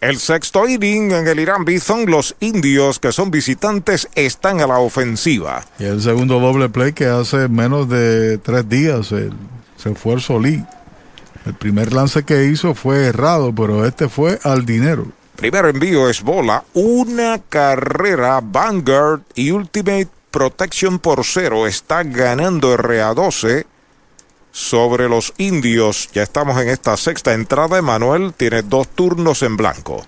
El sexto inning en el Irán Bison, los indios que son visitantes están a la ofensiva. Y el segundo doble play que hace menos de tres días el, se fue el Solí. El primer lance que hizo fue errado, pero este fue al dinero. Primer envío es bola, una carrera, Vanguard y Ultimate Protection por cero. Está ganando RA12 sobre los indios. Ya estamos en esta sexta entrada. Emanuel tiene dos turnos en blanco.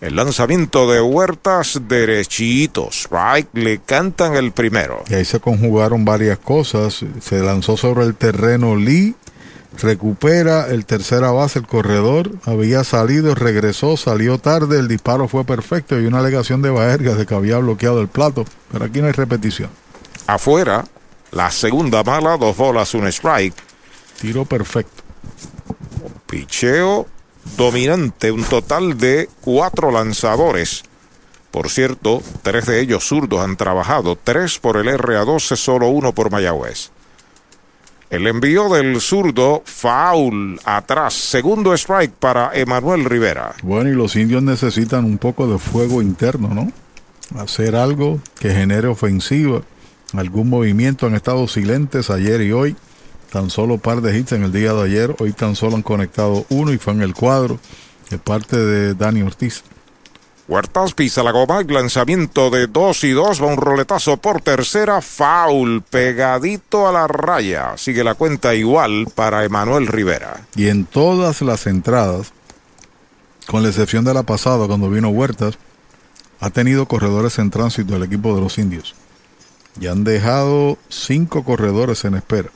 El lanzamiento de Huertas derechitos. Right, le cantan el primero. Y ahí se conjugaron varias cosas. Se lanzó sobre el terreno Lee. Recupera el tercera base, el corredor. Había salido, regresó, salió tarde. El disparo fue perfecto y una alegación de Baergas de que había bloqueado el plato. Pero aquí no hay repetición. Afuera, la segunda mala, dos bolas, un strike. Tiro perfecto. Picheo dominante, un total de cuatro lanzadores. Por cierto, tres de ellos zurdos han trabajado, tres por el RA12, solo uno por Mayagüez. El envío del zurdo, foul, atrás, segundo strike para Emanuel Rivera. Bueno, y los indios necesitan un poco de fuego interno, ¿no? Hacer algo que genere ofensiva. Algún movimiento han estado silentes ayer y hoy. Tan solo par de hits en el día de ayer. Hoy tan solo han conectado uno y fue en el cuadro de parte de Dani Ortiz. Huertas pisa la goma, lanzamiento de dos y dos, va un roletazo por tercera, foul, pegadito a la raya. Sigue la cuenta igual para Emanuel Rivera. Y en todas las entradas, con la excepción de la pasada cuando vino Huertas, ha tenido corredores en tránsito el equipo de los indios. Y han dejado cinco corredores en espera.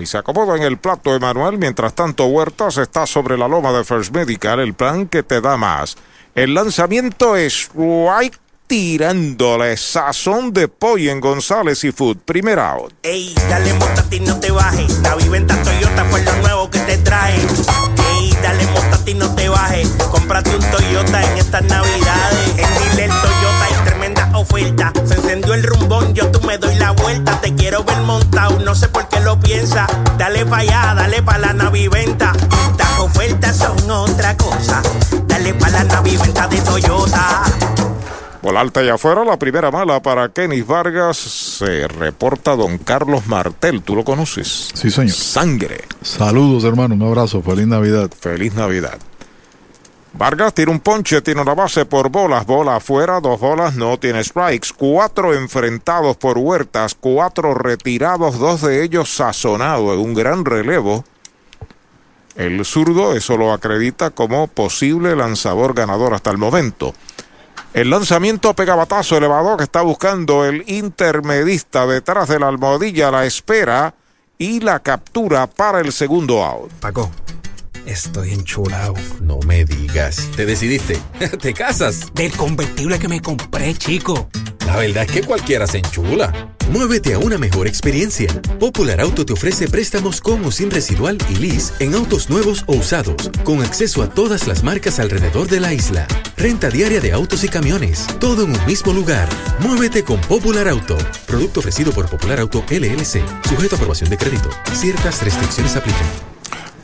Y se acomoda en el plato Emanuel. Mientras tanto, Huertas está sobre la loma de First Medical, el plan que te da más. El lanzamiento es White tirándole sazón de pollo en González y Food. Primer out. Ey, dale montate y no te bajes. La viventa Toyota fue lo nuevo que te trae. Ey, dale montate y no te bajes. Cómprate un Toyota en estas navidades. En Dile Toyota hay tremenda oferta. Se encendió el rumbón, yo tú me doy la vuelta. Te quiero ver montado, no sé por qué lo piensa. Dale pa' allá, dale pa' la naviventa. Estas ofertas son otra cosa. Dale pa' la naviventa de Toyota. Bola alta y afuera, la primera mala para Kenis Vargas. Se reporta don Carlos Martel. ¿Tú lo conoces? Sí, señor. Sangre. Saludos, hermano. Un abrazo. Feliz Navidad. Feliz Navidad. Vargas tiene un ponche, tiene una base por bolas, bola afuera, dos bolas, no tiene strikes, cuatro enfrentados por Huertas, cuatro retirados, dos de ellos sazonados un gran relevo. El zurdo eso lo acredita como posible lanzador ganador hasta el momento. El lanzamiento pegabatazo elevador que está buscando el intermedista detrás de la almohadilla, la espera y la captura para el segundo out. Paco, estoy enchulado. No me digas. ¿Te decidiste? ¿Te casas? Del convertible que me compré, chico. La verdad es que cualquiera se enchula. Muévete a una mejor experiencia. Popular Auto te ofrece préstamos con o sin residual y lease en autos nuevos o usados, con acceso a todas las marcas alrededor de la isla. Renta diaria de autos y camiones, todo en un mismo lugar. Muévete con Popular Auto. Producto ofrecido por Popular Auto LLC, sujeto a aprobación de crédito. Ciertas restricciones aplican.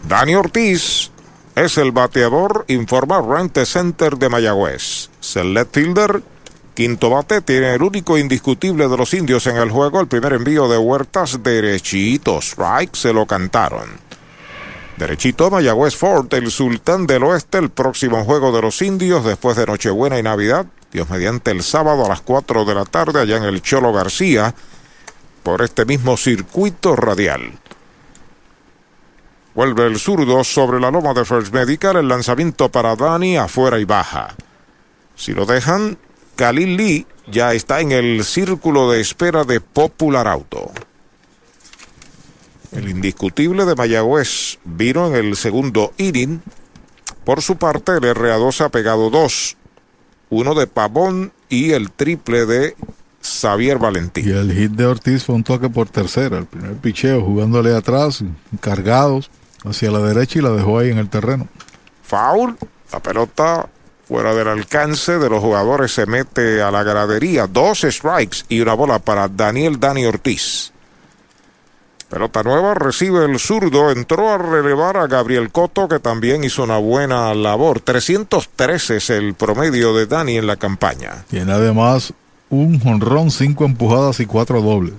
Dani Ortiz es el bateador, informa Rente Center de Mayagüez. Select Fielder, Quinto bate tiene el único indiscutible de los indios en el juego. El primer envío de Huertas derechito. Strike se lo cantaron. Derechito Mayagüez Ford, el sultán del oeste, el próximo juego de los indios después de Nochebuena y Navidad. Dios mediante el sábado a las 4 de la tarde allá en el Cholo García por este mismo circuito radial. Vuelve el zurdo sobre la loma de First Medical, el lanzamiento para Dani afuera y baja. Si lo dejan, Khalil Lee ya está en el círculo de espera de Popular Auto. El indiscutible de Mayagüez vino en el segundo inning. Por su parte, el RA2 ha pegado dos. Uno de Pavón y el triple de Xavier Valentín. Y el hit de Ortiz fue un toque por tercera. El primer picheo jugándole atrás, cargados hacia la derecha y la dejó ahí en el terreno. Foul. La pelota fuera del alcance de los jugadores se mete a la gradería. Dos strikes y una bola para Daniel Dani Ortiz. Pelota nueva, recibe el zurdo, entró a relevar a Gabriel Coto, que también hizo una buena labor. 313 es el promedio de Dani en la campaña. Tiene además un jonrón, cinco empujadas y cuatro dobles.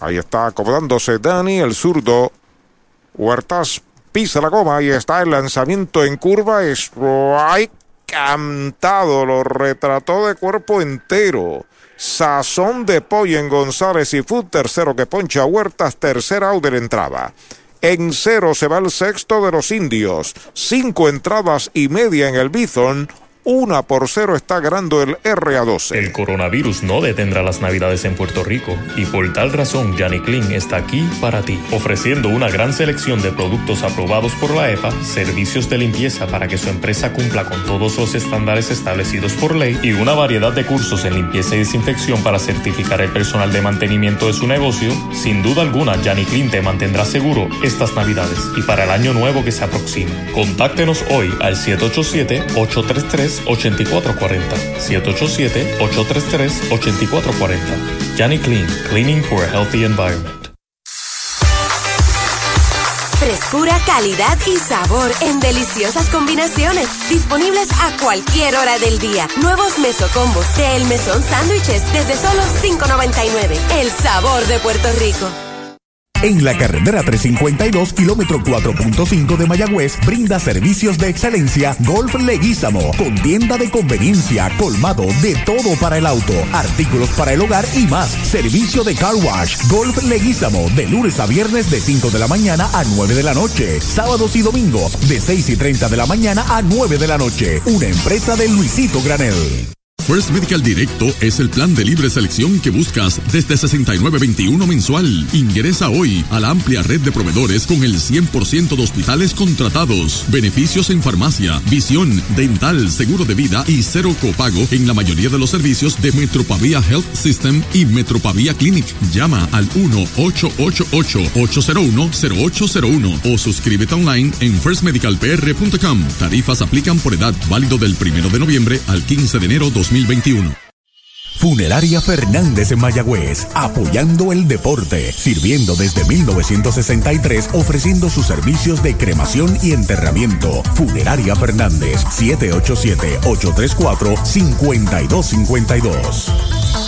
Ahí está acomodándose Dani, el zurdo. Huertas pisa la goma y está el lanzamiento en curva. Strike cantado, lo retrató de cuerpo entero. Sazón de pollo en González y Food, tercero que poncha Huertas, tercera out de entrada. En cero se va el sexto de los indios. Cinco entradas y media en el Bison. Una por cero está ganando el RA12. El coronavirus no detendrá las navidades en Puerto Rico y por tal razón Yanni Clean está aquí para ti, ofreciendo una gran selección de productos aprobados por la EPA, servicios de limpieza para que su empresa cumpla con todos los estándares establecidos por ley y una variedad de cursos en limpieza y desinfección para certificar el personal de mantenimiento de su negocio. Sin duda alguna, Yanni Clean te mantendrá seguro estas navidades y para el año nuevo que se aproxima. Contáctenos hoy al 787 833 8440 787-833-8440 Yanni Clean, Cleaning for a Healthy Environment. Frescura, calidad y sabor en deliciosas combinaciones. Disponibles a cualquier hora del día. Nuevos mesocombos de El Mesón Sándwiches desde solo $5.99. El sabor de Puerto Rico. En la carretera 352, kilómetro 4.5 de Mayagüez, brinda servicios de excelencia Golf Leguízamo, con tienda de conveniencia, colmado de todo para el auto, artículos para el hogar y más. Servicio de car wash, Golf Leguízamo, de lunes a viernes de 5 de la mañana a 9 de la noche, sábados y domingos de 6 y 30 de la mañana a 9 de la noche. Una empresa de Luisito Granel. First Medical Directo es el plan de libre selección que buscas desde 69.21 mensual. Ingresa hoy a la amplia red de proveedores con el 100% de hospitales contratados. Beneficios en farmacia, visión, dental, seguro de vida y cero copago en la mayoría de los servicios de Metropavia Health System y Metropavia Clinic. Llama al 1-888-801-0801 o suscríbete online en firstmedicalpr.com. Tarifas aplican por edad válido del 1 de noviembre al 15 de enero 2021. Funeraria Fernández en Mayagüez, apoyando el deporte, sirviendo desde 1963, ofreciendo sus servicios de cremación y enterramiento. Funeraria Fernández, 787-834-5252.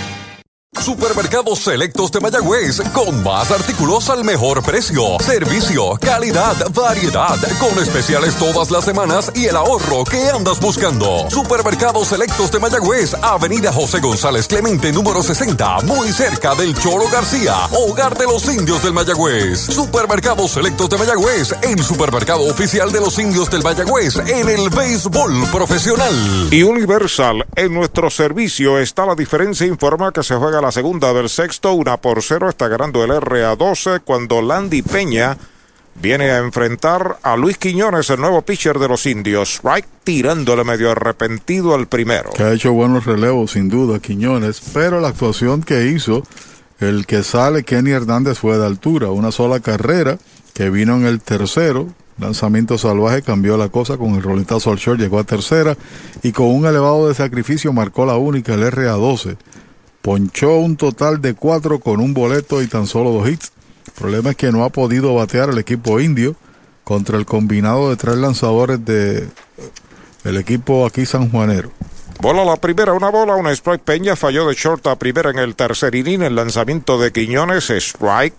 Supermercados Selectos de Mayagüez, con más artículos al mejor precio. Servicio, calidad, variedad, con especiales todas las semanas y el ahorro que andas buscando. Supermercados Selectos de Mayagüez, Avenida José González Clemente, número 60, muy cerca del Cholo García, hogar de los indios del Mayagüez. Supermercados Selectos de Mayagüez, el supermercado oficial de los indios del Mayagüez en el béisbol profesional. Y Universal, en nuestro servicio está la diferencia, informa que se juega la segunda del sexto, una por cero, está ganando el RA12 cuando Landy Peña viene a enfrentar a Luis Quiñones, el nuevo pitcher de los indios. Right tirándole medio arrepentido al primero. Que ha hecho buenos relevos, sin duda, Quiñones, pero la actuación que hizo, el que sale Kenny Hernández fue de altura, una sola carrera que vino en el tercero. Lanzamiento salvaje cambió la cosa con el roletazo al short, llegó a tercera y con un elevado de sacrificio marcó la única, el RA12. Ponchó un total de cuatro con un boleto y tan solo dos hits. El problema es que no ha podido batear el equipo indio contra el combinado de tres lanzadores de el equipo aquí sanjuanero. Bola la primera, una bola, una strike Peña falló de short a primera en el tercer inning. El lanzamiento de Quiñones, strike.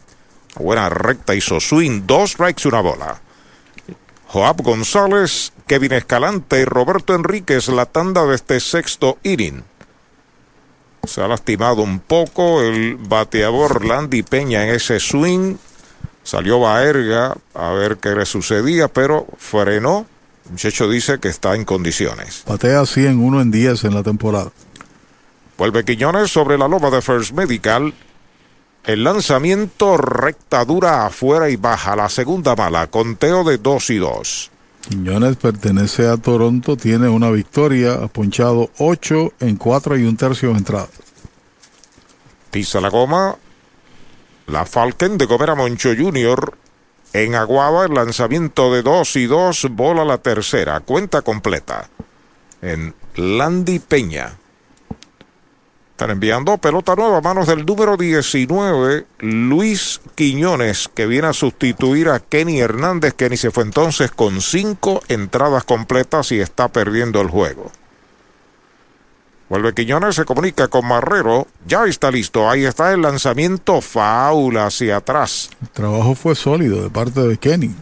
Buena recta, hizo swing, dos strikes, una bola. Joab González, Kevin Escalante y Roberto Enríquez, la tanda de este sexto inning. Se ha lastimado un poco el bateador Landy Peña en ese swing. Salió Baerga a ver qué le sucedía, pero frenó. El muchacho dice que está en condiciones. Batea así en 1 en 10 en la temporada. Vuelve Quiñones sobre la loma de First Medical. El lanzamiento recta dura afuera y baja. La segunda mala. Conteo de 2 y 2. Quiñones pertenece a Toronto, tiene una victoria, ha ponchado 8 en 4 y un tercio de entradas. Pisa la goma. La Falcon de Gomera Moncho Jr. En Aguaba, el lanzamiento de 2 y 2, bola la tercera, cuenta completa. En Landy Peña. Están enviando pelota nueva a manos del número 19, Luis Quiñones, que viene a sustituir a Kenny Hernández. Kenny se fue entonces con cinco entradas completas y está perdiendo el juego. Vuelve Quiñones, se comunica con Marrero. Ya está listo. Ahí está el lanzamiento faula hacia atrás. El trabajo fue sólido de parte de Kenny.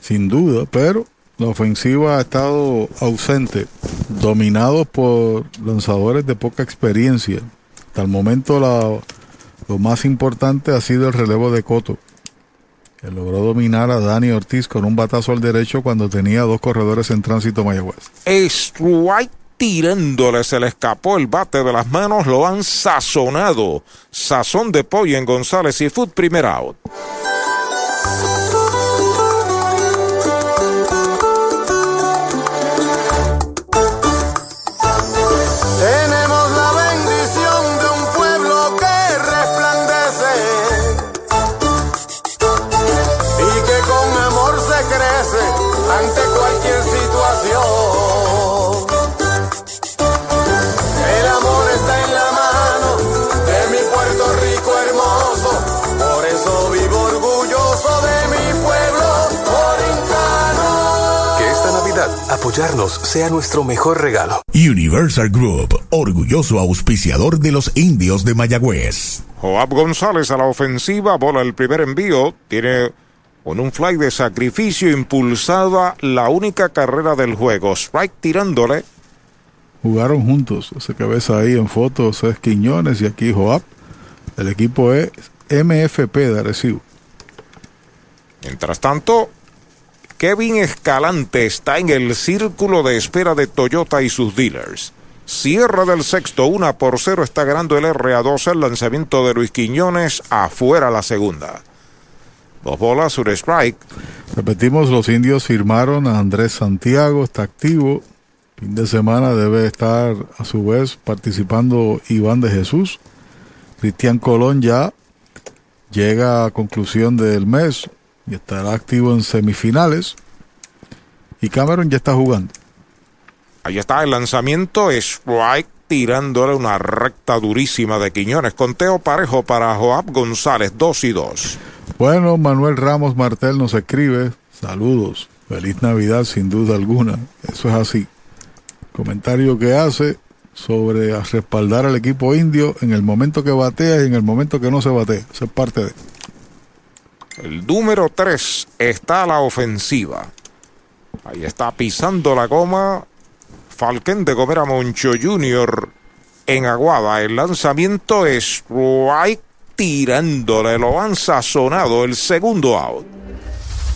Sin duda, pero la ofensiva ha estado ausente, dominados por lanzadores de poca experiencia. Hasta el momento lo más importante ha sido el relevo de Coto, que logró dominar a Dani Ortiz con un batazo al derecho cuando tenía dos corredores en tránsito Mayagüez. Strike tirándole, se le escapó el bate de las manos, lo han sazonado. Sazón de pollo en González y Food primer out. Apoyarnos sea nuestro mejor regalo. Universal Group, orgulloso auspiciador de los indios de Mayagüez. Joab González a la ofensiva, bola el primer envío, tiene con un fly de sacrificio impulsada la única carrera del juego. Strike tirándole. Jugaron juntos, ese ves ahí en fotos es Quiñones y aquí Joab. El equipo es MFP de Arecibo. Mientras tanto, Kevin Escalante está en el círculo de espera de Toyota y sus dealers. Cierra del sexto, una por cero está ganando el RA12, el lanzamiento de Luis Quiñones, afuera la segunda. Dos bolas, un strike. Repetimos, los indios firmaron a Andrés Santiago, está activo. Fin de semana debe estar a su vez participando Iván de Jesús. Cristian Colón ya llega a conclusión del mes y estará activo en semifinales. Y Cameron ya está jugando. Ahí está el lanzamiento, strike tirándole una recta durísima de Quiñones. Conteo parejo para Joab González, 2 y 2. Bueno, Manuel Ramos Martel nos escribe. Saludos. Feliz Navidad, sin duda alguna. Eso es así. Comentario que hace sobre respaldar al equipo indio en el momento que batea y en el momento que no se batea. Eso es parte de. El número 3 está a la ofensiva. Ahí está pisando la goma Falken de Gomera Moncho Jr. en Aguada. El lanzamiento es right tirándole, lo han sazonado el segundo out.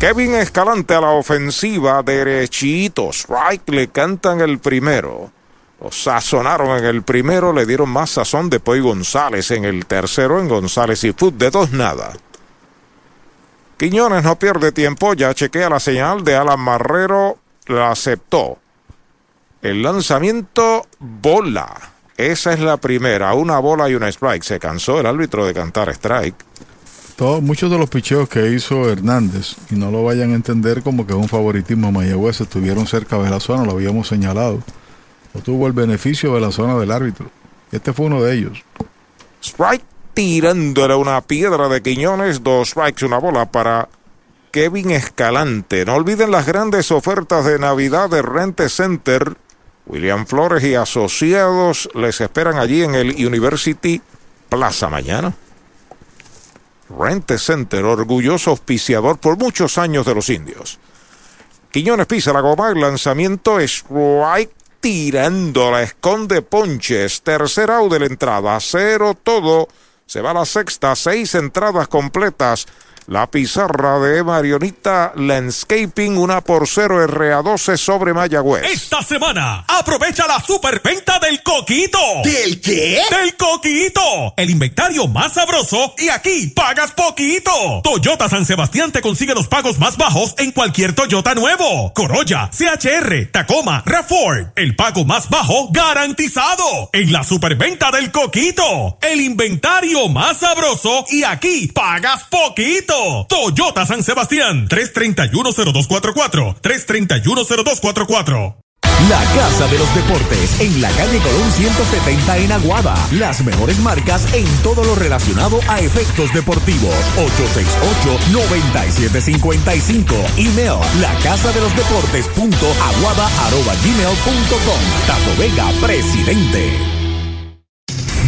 Kevin Escalante a la ofensiva, derechito. Strike le cantan el primero. Lo sazonaron en el primero, le dieron más sazón después González en el tercero, en González y Foot de dos nada. Quiñones no pierde tiempo, ya chequea la señal de Alan Marrero, la aceptó. El lanzamiento, bola. Esa es la primera, una bola y una strike. Se cansó el árbitro de cantar strike muchos de los picheos que hizo Hernández, y no lo vayan a entender como que es un favoritismo Mayagüez, estuvieron cerca de la zona, lo habíamos señalado. No tuvo el beneficio de la zona del árbitro. Este fue uno de ellos. Strike tirándole una piedra de Quiñones, dos strikes, una bola para Kevin Escalante. No olviden las grandes ofertas de Navidad de Rente Center. William Flores y asociados les esperan allí en el University Plaza mañana. Rente Center, orgulloso auspiciador por muchos años de los indios. Quiñones pisa la goma, lanzamiento right tirando, la esconde Ponches, tercer out de la entrada, cero todo, se va a la sexta, seis entradas completas la pizarra de Marionita Landscaping, una por cero RA12 sobre Mayagüez. Esta semana, aprovecha la superventa del Coquito. ¿Del qué? Del Coquito. El inventario más sabroso y aquí pagas poquito. Toyota San Sebastián te consigue los pagos más bajos en cualquier Toyota nuevo. Corolla, CHR, Tacoma, RAV4. El pago más bajo garantizado. En la superventa del Coquito. El inventario más sabroso y aquí pagas poquito. Toyota San Sebastián. 3310244. 3310244. La Casa de los Deportes en la calle Colón 170 en Aguada. Las mejores marcas en todo lo relacionado a efectos deportivos. 868-9755. Email la casa de los deportes punto aguada arroba gmail punto com. Tato Vega, presidente.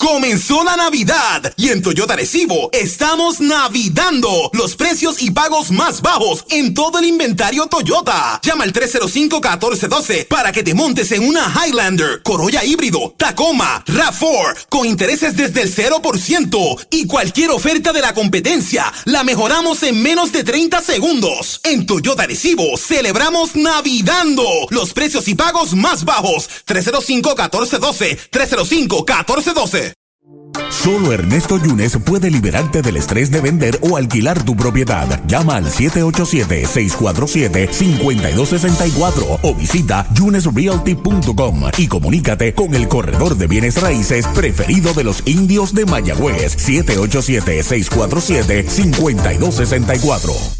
Comenzó la Navidad y en Toyota Recibo estamos navidando los precios y pagos más bajos en todo el inventario Toyota. Llama al 305-1412 para que te montes en una Highlander, Corolla híbrido, Tacoma, RAV4 con intereses desde el 0% y cualquier oferta de la competencia la mejoramos en menos de 30 segundos. En Toyota Recibo celebramos navidando los precios y pagos más bajos. 305-1412, 305-1412. Solo Ernesto Yunes puede liberarte del estrés de vender o alquilar tu propiedad. Llama al 787-647-5264 o visita yunesrealty.com y comunícate con el corredor de bienes raíces preferido de los indios de Mayagüez. 787-647-5264.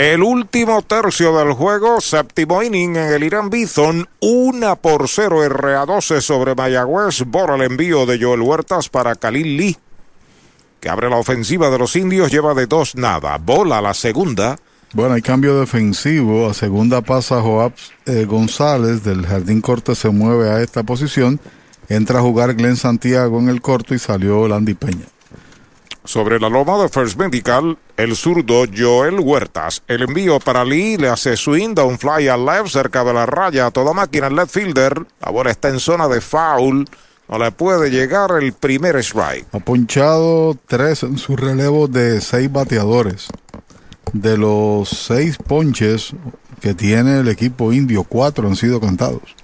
El último tercio del juego, séptimo inning en el Irán Bison, una por cero RA12 sobre Mayagüez, Bora el envío de Joel Huertas para Khalil Lee, que abre la ofensiva de los indios, lleva de dos nada, bola la segunda. Bueno, hay cambio defensivo, a segunda pasa Joab eh, González, del Jardín Corte se mueve a esta posición, Entra a jugar Glenn Santiago en el corto y salió Landy Peña. Sobre la loma de First Medical, el zurdo Joel Huertas. El envío para Lee le hace swing, un fly al left, cerca de la raya. A toda máquina el left fielder. La bola está en zona de foul. No le puede llegar el primer strike. Ha ponchado tres en su relevo de seis bateadores. De los seis ponches que tiene el equipo indio, cuatro han sido cantados.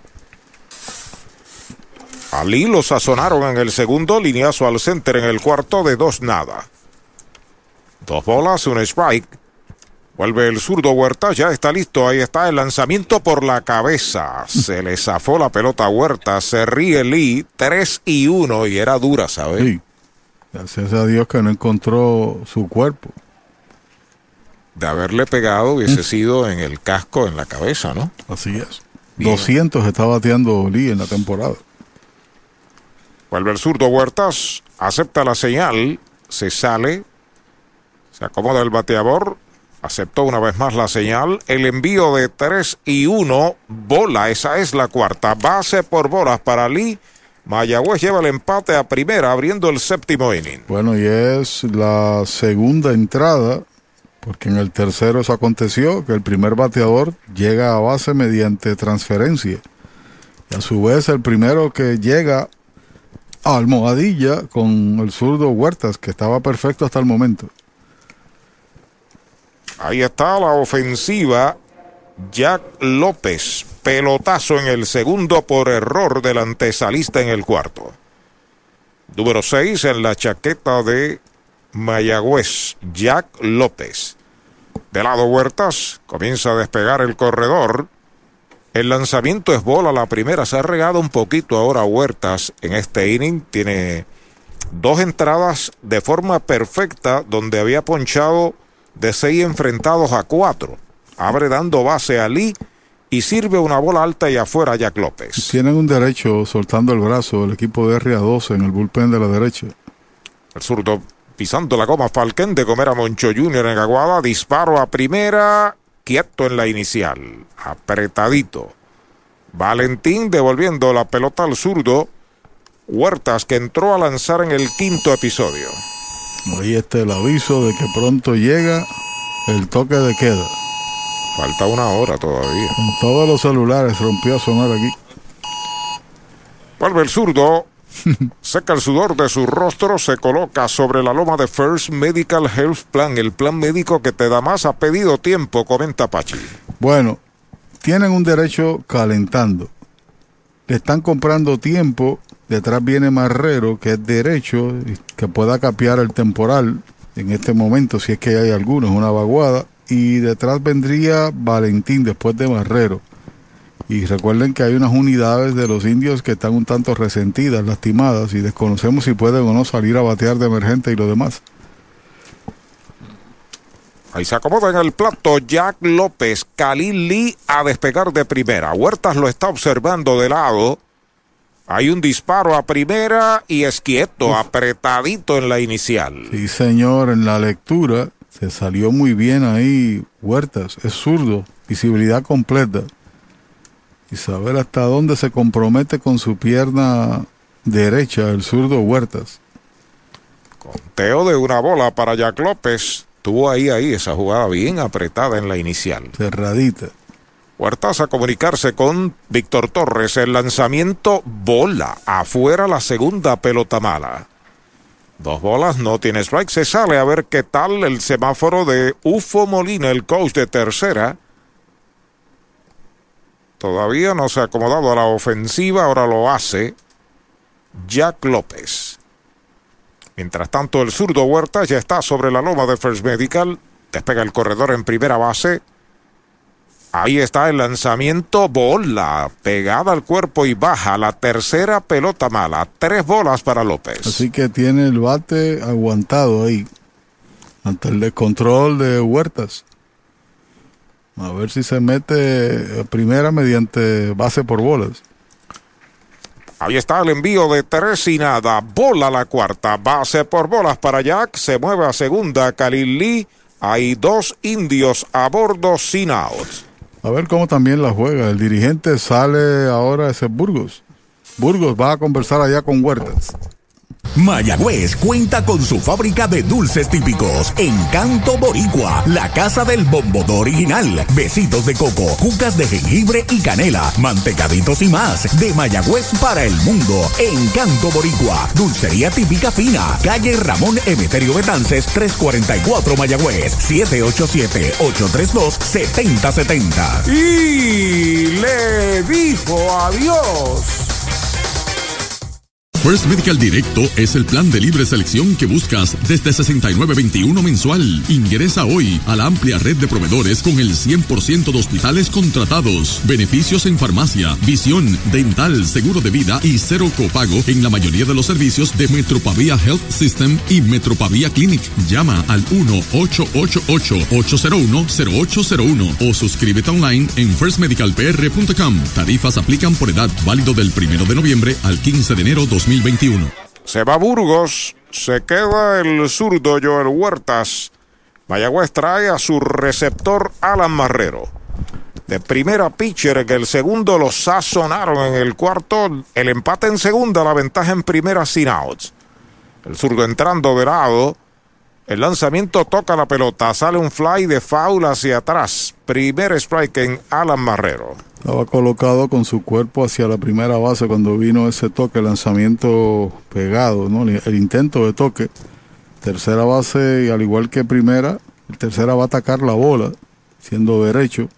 Ali lo sazonaron en el segundo, lineazo al center en el cuarto de dos nada. Dos bolas, un strike. Vuelve el zurdo Huerta, ya está listo, ahí está el lanzamiento por la cabeza. Se le zafó la pelota a Huerta, se ríe Lee, 3 y 1 y era dura, ¿sabes? Sí. Gracias a Dios que no encontró su cuerpo. De haberle pegado hubiese sido en el casco, en la cabeza, ¿no? Así es. 200 está bateando Lee en la temporada. Vuelve el zurdo Huertas, acepta la señal, se sale, se acomoda el bateador, aceptó una vez más la señal, el envío de 3 y 1, bola, esa es la cuarta, base por bolas para Lee. Mayagüez lleva el empate a primera, abriendo el séptimo inning. Bueno, y es la segunda entrada, porque en el tercero eso aconteció, que el primer bateador llega a base mediante transferencia. Y a su vez el primero que llega almohadilla con el zurdo Huertas, que estaba perfecto hasta el momento. Ahí está la ofensiva. Jack López. Pelotazo en el segundo por error del antesalista en el cuarto. Número 6 en la chaqueta de Mayagüez. Jack López. De lado Huertas. Comienza a despegar el corredor. El lanzamiento es bola. La primera se ha regado un poquito ahora Huertas en este inning. Tiene dos entradas de forma perfecta donde había ponchado de seis enfrentados a cuatro. Abre dando base a Lee y sirve una bola alta y afuera a Jack López. Tienen un derecho soltando el brazo el equipo de RA12 en el bullpen de la derecha. El zurdo pisando la goma Falken de comer a Moncho Jr. en Aguada. Disparo a primera. Quieto en la inicial. Apretadito. Valentín devolviendo la pelota al zurdo. Huertas que entró a lanzar en el quinto episodio. Ahí está el aviso de que pronto llega el toque de queda. Falta una hora todavía. En todos los celulares rompió a sonar aquí. Vuelve el zurdo. Seca el sudor de su rostro, se coloca sobre la loma de First Medical Health Plan, el plan médico que te da más a pedido tiempo, comenta Pachi. Bueno, tienen un derecho calentando. Le están comprando tiempo. Detrás viene Marrero, que es derecho, que pueda capear el temporal en este momento, si es que hay alguno, es una vaguada. Y detrás vendría Valentín después de Marrero. Y recuerden que hay unas unidades de los indios que están un tanto resentidas, lastimadas, y desconocemos si pueden o no salir a batear de emergente y lo demás. Ahí se acomoda en el plato Jack López, Khalil Lee a despegar de primera. Huertas lo está observando de lado. Hay un disparo a primera y es quieto, apretadito en la inicial. Sí, señor, en la lectura se salió muy bien ahí Huertas, es zurdo, visibilidad completa. Y saber hasta dónde se compromete con su pierna derecha el zurdo Huertas. Conteo de una bola para Jack López. Tuvo ahí, ahí esa jugada bien apretada en la inicial. Cerradita. Huertas a comunicarse con Víctor Torres. El lanzamiento bola. Afuera la segunda pelota mala. Dos bolas, no tiene strike. Se sale a ver qué tal el semáforo de Ufo Molina, el coach de tercera. Todavía no se ha acomodado a la ofensiva, ahora lo hace Jack López. Mientras tanto, el zurdo Huerta ya está sobre la loma de First Medical. Despega el corredor en primera base. Ahí está el lanzamiento, bola, pegada al cuerpo y baja la tercera pelota mala. Tres bolas para López. Así que tiene el bate aguantado ahí, ante el descontrol de Huertas. A ver si se mete primera mediante base por bolas. Ahí está el envío de tres y nada. Bola la cuarta. Base por bolas para Jack. Se mueve a segunda Khalil Lee. Hay dos indios a bordo sin outs. A ver cómo también la juega. El dirigente sale ahora ese Burgos. Burgos va a conversar allá con Huertas. Mayagüez cuenta con su fábrica de dulces típicos. Encanto Boricua, la casa del bombodo original. Besitos de coco, cucas de jengibre y canela, mantecaditos y más. De Mayagüez para el mundo. Encanto Boricua, dulcería típica fina. Calle Ramón Emeterio Betances, 344 Mayagüez, 787-832-7070. Y le dijo adiós. First Medical Directo es el plan de libre selección que buscas desde 69.21 mensual. Ingresa hoy a la amplia red de proveedores con el 100% de hospitales contratados, beneficios en farmacia, visión, dental, seguro de vida y cero copago en la mayoría de los servicios de Metropavia Health System y Metropavia Clinic. Llama al 1-888-801-0801 o suscríbete online en firstmedicalpr.com. Tarifas aplican por edad, válido del 1 de noviembre al 15 de enero 2021. Se va Burgos, se queda el zurdo Joel Huertas. Mayagüez trae a su receptor Alan Marrero. De primera pitcher, que el segundo lo sazonaron en el cuarto. El empate en segunda, la ventaja en primera sin outs. El zurdo entrando de lado. El lanzamiento toca la pelota, sale un fly de foul hacia atrás. Primer strike en Alan Marrero. Estaba colocado con su cuerpo hacia la primera base cuando vino ese toque, lanzamiento pegado, ¿no? el intento de toque. Tercera base, y al igual que primera, el tercera va a atacar la bola, siendo derecho.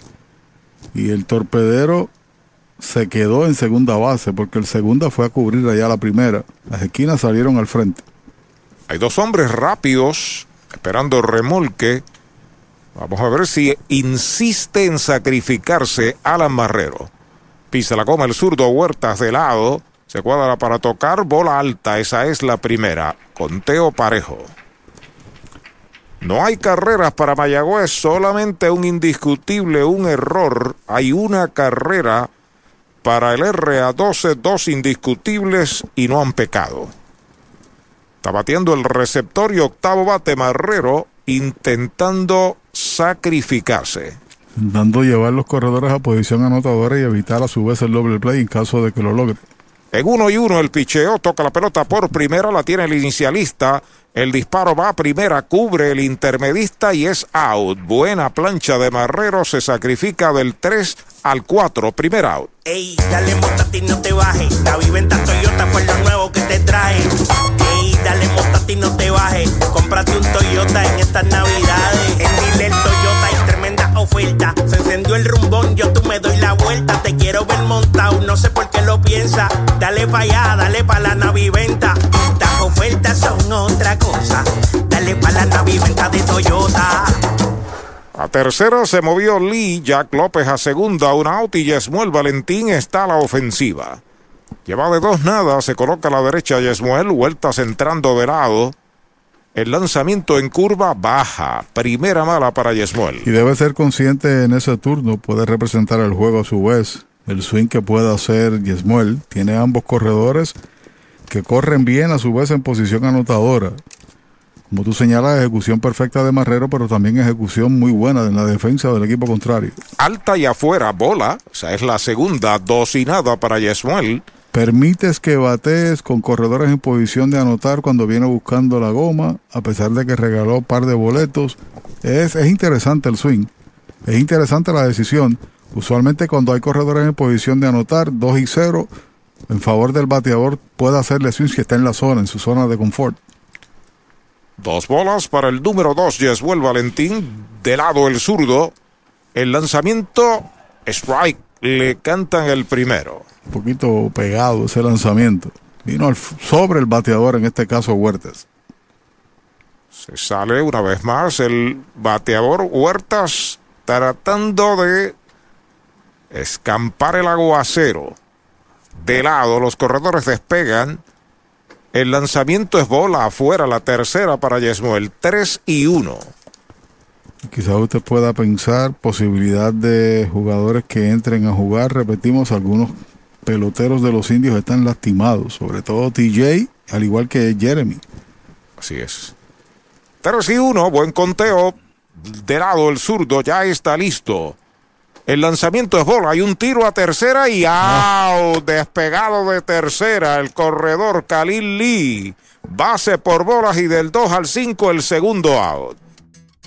Y el torpedero se quedó en segunda base, porque el segunda fue a cubrir allá la primera. Las esquinas salieron al frente. Hay dos hombres rápidos esperando remolque. Vamos a ver si insiste en sacrificarse Alan Marrero. Pisa la goma el zurdo Huertas de lado. Se cuadra para tocar. Bola alta. Esa es la primera. Conteo parejo. No hay carreras para Mayagüez. Solamente un indiscutible, un error. Hay una carrera para el RA12. Dos indiscutibles y no han pecado. Está batiendo el receptor y octavo bate Marrero intentando sacrificarse. Dando llevar los corredores a posición anotadora y evitar a su vez el doble play en caso de que lo logre. En uno y uno el picheo toca la pelota por primera, la tiene el inicialista. El disparo va a primera, cubre el intermedista y es out. Buena plancha de Marrero, se sacrifica del 3 al 4, primer out. Ey, dale montate y no te bajes. La viventa Toyota fue lo nuevo que te trae. Ey, dale montate y no te bajes. Cómprate un Toyota en estas navidades. En Dile Toyota hay tremenda oferta. Se encendió el rumbón, yo tú me doy la vuelta. Te quiero ver montado, no sé por qué lo piensa. Dale pa' allá, dale pa' la naviventa. Estas ofertas son otra cosa. Dale pa' la naviventa de Toyota. A tercera se movió Lee, Jack López a segunda, un out y Yesmuel Valentín está a la ofensiva. Lleva de dos nada, se coloca a la derecha Yesmuel, vueltas entrando de lado. El lanzamiento en curva baja, primera mala para Yesmuel. Y debe ser consciente en ese turno, puede representar el juego a su vez. El swing que pueda hacer Yesmuel tiene ambos corredores que corren bien a su vez en posición anotadora. Como tú señalas, ejecución perfecta de Marrero, pero también ejecución muy buena en la defensa del equipo contrario. Alta y afuera, bola. O sea, es la segunda, dos y nada para Yesmuel. Permites que batees con corredores en posición de anotar cuando viene buscando la goma, a pesar de que regaló un par de boletos. Es, es interesante el swing. Es interesante la decisión. Usualmente cuando hay corredores en posición de anotar, 2 y 0, en favor del bateador puede hacerle swing si está en la zona, en su zona de confort. Dos bolas para el número dos, Yeswell Valentín. De lado el zurdo. El lanzamiento, strike. Le cantan el primero. Un poquito pegado ese lanzamiento. Vino al, sobre el bateador, en este caso Huertas. Se sale una vez más el bateador Huertas tratando de escampar el aguacero. De lado, los corredores despegan. El lanzamiento es bola afuera, la tercera para Yesmuel, 3 y 1. Quizás usted pueda pensar posibilidad de jugadores que entren a jugar. Repetimos, algunos peloteros de los indios están lastimados, sobre todo TJ, al igual que Jeremy. Así es. 3 y 1, buen conteo. De lado el zurdo ya está listo. El lanzamiento es bola. Hay un tiro a tercera y out. Despegado de tercera el corredor Khalil Lee. Base por bolas y del 2 al 5 el segundo out.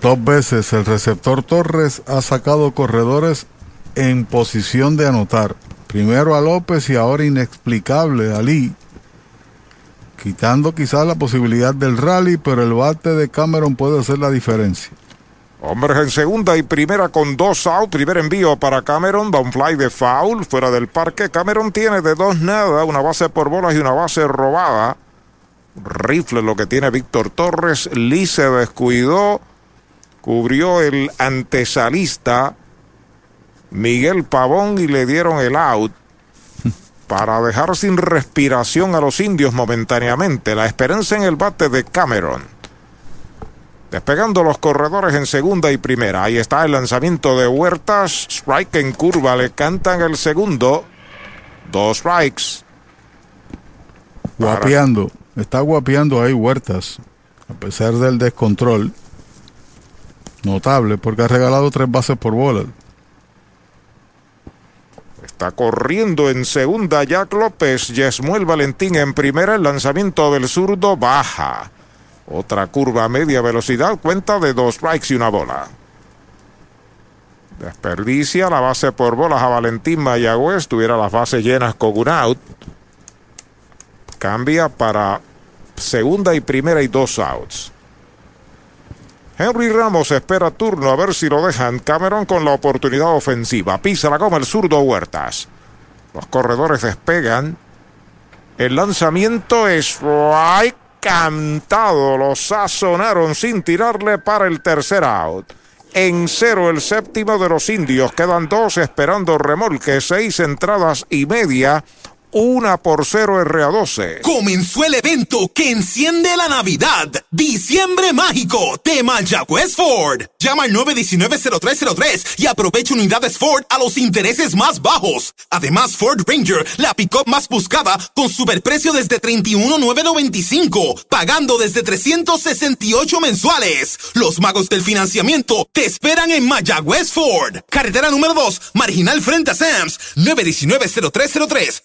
Dos veces el receptor Torres ha sacado corredores en posición de anotar. Primero a López y ahora inexplicable a Lee. Quitando quizás la posibilidad del rally, pero el bate de Cameron puede hacer la diferencia. Hombres en segunda y primera con dos out. Primer envío para Cameron. Un fly de foul fuera del parque. Cameron tiene de dos nada. Una base por bolas y una base robada. Rifle lo que tiene Víctor Torres. Lee se descuidó. Cubrió el antesalista Miguel Pavón y le dieron el out para dejar sin respiración a los indios momentáneamente. La esperanza en el bate de Cameron. Despegando los corredores en segunda y primera. Ahí está el lanzamiento de Huertas. Strike en curva. Le cantan el segundo. Dos strikes. Guapeando. Está guapeando ahí Huertas. A pesar del descontrol. Notable porque ha regalado tres bases por bola. Está corriendo en segunda Jack López. Yesmuel Valentín en primera. El lanzamiento del zurdo baja. Otra curva a media velocidad. Cuenta de dos strikes y una bola. Desperdicia la base por bolas a Valentín Mayagüez. Tuviera las bases llenas con un out. Cambia para segunda y primera y dos outs. Henry Ramos espera turno a ver si lo dejan. Cameron con la oportunidad ofensiva. Pisa la goma el zurdo Huertas. Los corredores despegan. El lanzamiento es strike cantado. Lo sazonaron sin tirarle para el tercer out. En cero el séptimo de los indios. Quedan dos esperando remolque. Seis entradas y media. Una por cero RA12. Comenzó el evento que enciende la Navidad. Diciembre mágico de Mayagüez Ford. Llama al 919-0303 y aprovecha unidades Ford a los intereses más bajos. Además, Ford Ranger, la pick-up más buscada, con superprecio desde 31,995, pagando desde 368 mensuales. Los magos del financiamiento te esperan en Mayagüez Ford. Carretera número 2, marginal frente a Sams. 919-0303.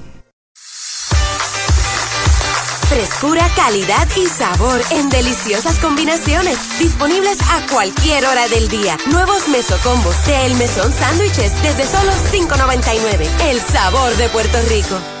Frescura, calidad y sabor en deliciosas combinaciones. Disponibles a cualquier hora del día. Nuevos mesocombos de El Mesón Sándwiches desde solo $5.99. El sabor de Puerto Rico.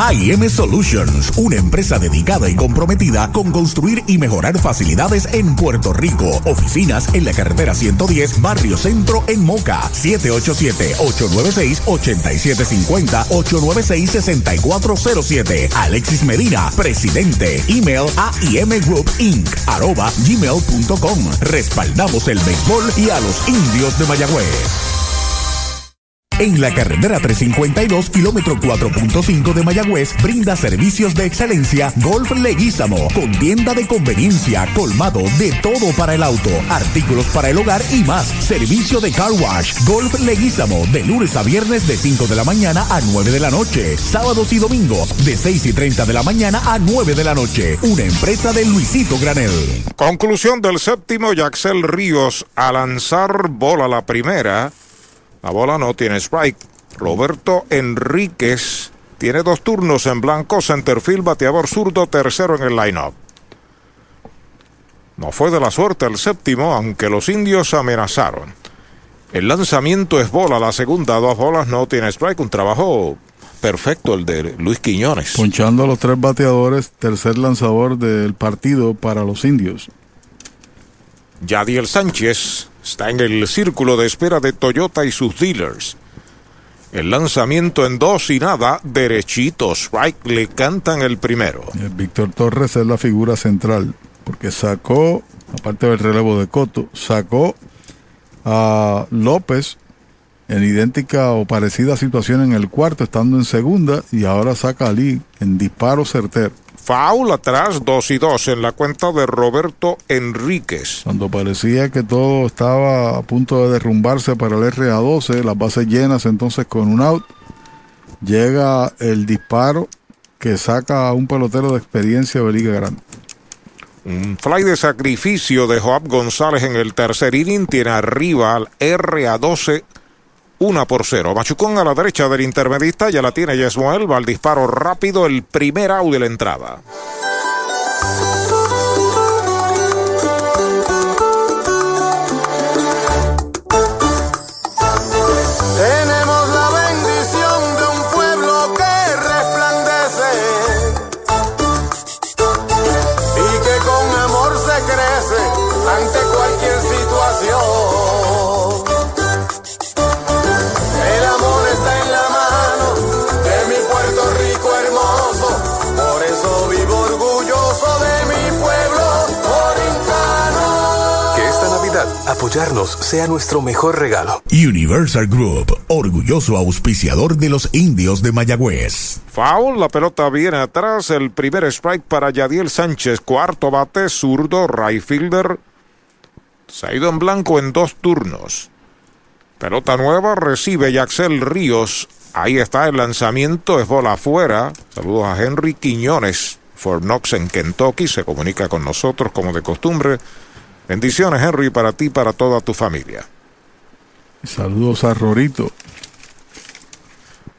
AIM Solutions, una empresa dedicada y comprometida con construir y mejorar facilidades en Puerto Rico. Oficinas en la carretera 110, Barrio Centro en Moca. 787-896-8750, 896-6407. Alexis Medina, presidente. Email gmail.com. Respaldamos el béisbol y a los indios de Mayagüez. En la carretera 352, kilómetro 4.5 de Mayagüez, brinda servicios de excelencia Golf Leguízamo, con tienda de conveniencia, colmado de todo para el auto, artículos para el hogar y más. Servicio de car wash, Golf Leguízamo, de lunes a viernes de 5 de la mañana a 9 de la noche, sábados y domingos de 6 y 30 de la mañana a 9 de la noche. Una empresa de Luisito Granel. Conclusión del séptimo, Yaxel Ríos a lanzar bola la primera. La bola no tiene strike. Roberto Enríquez tiene dos turnos en blanco, centerfield, bateador zurdo, tercero en el lineup. No fue de la suerte el séptimo, aunque los indios amenazaron. El lanzamiento es bola, la segunda, dos bolas, no tiene strike. Un trabajo perfecto el de Luis Quiñones. Ponchando a los tres bateadores, tercer lanzador del partido para los indios. Yadiel Sánchez está en el círculo de espera de Toyota y sus dealers. El lanzamiento en dos y nada, derechito, strike, le cantan el primero. Eh, Víctor Torres es la figura central, porque sacó, aparte del relevo de Coto, sacó a López en idéntica o parecida situación en el cuarto, estando en segunda, y ahora saca a Lee en disparo certero. Foul atrás, 2 y 2 en la cuenta de Roberto Enríquez. Cuando parecía que todo estaba a punto de derrumbarse para el RA12, las bases llenas entonces con un out, llega el disparo que saca a un pelotero de experiencia de Liga Grande. Un fly de sacrificio de Joab González en el tercer inning tiene arriba al RA12 una por cero. Machucón a la derecha del intermedista, ya la tiene Yesmuel, va al disparo rápido, el primer out de la entrada. Apoyarnos sea nuestro mejor regalo. Universal Group, orgulloso auspiciador de los indios de Mayagüez. Foul, la pelota viene atrás, el primer strike para Yadiel Sánchez, cuarto bate, zurdo, right fielder. Se ha ido en blanco en dos turnos. Pelota nueva, recibe Yaxel Ríos. Ahí está el lanzamiento, es bola afuera. Saludos a Henry Quiñones, Fort Knox en Kentucky. Se comunica con nosotros como de costumbre. Bendiciones, Henry, para ti y para toda tu familia. Saludos a Rorito.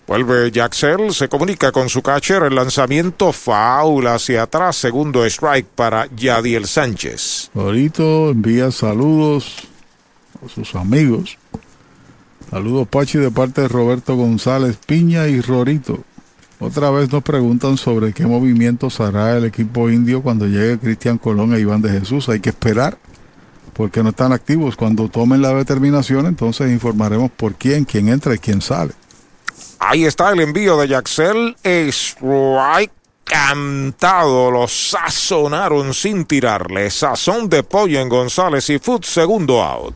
Vuelve Jaxel, se comunica con su catcher, el lanzamiento foul hacia atrás, segundo strike para Yadiel Sánchez. Rorito envía saludos a sus amigos. Saludos Pachi de parte de Roberto González Piña y Rorito. Otra vez nos preguntan sobre qué movimientos hará el equipo indio cuando llegue Cristian Colón e Iván de Jesús. Hay que esperar porque no están activos. Cuando tomen la determinación, entonces informaremos por quién, quién entra y quién sale. Ahí está el envío de Jaxel. Strike cantado. Lo sazonaron sin tirarle. Sazón de pollo en González y Food, segundo out.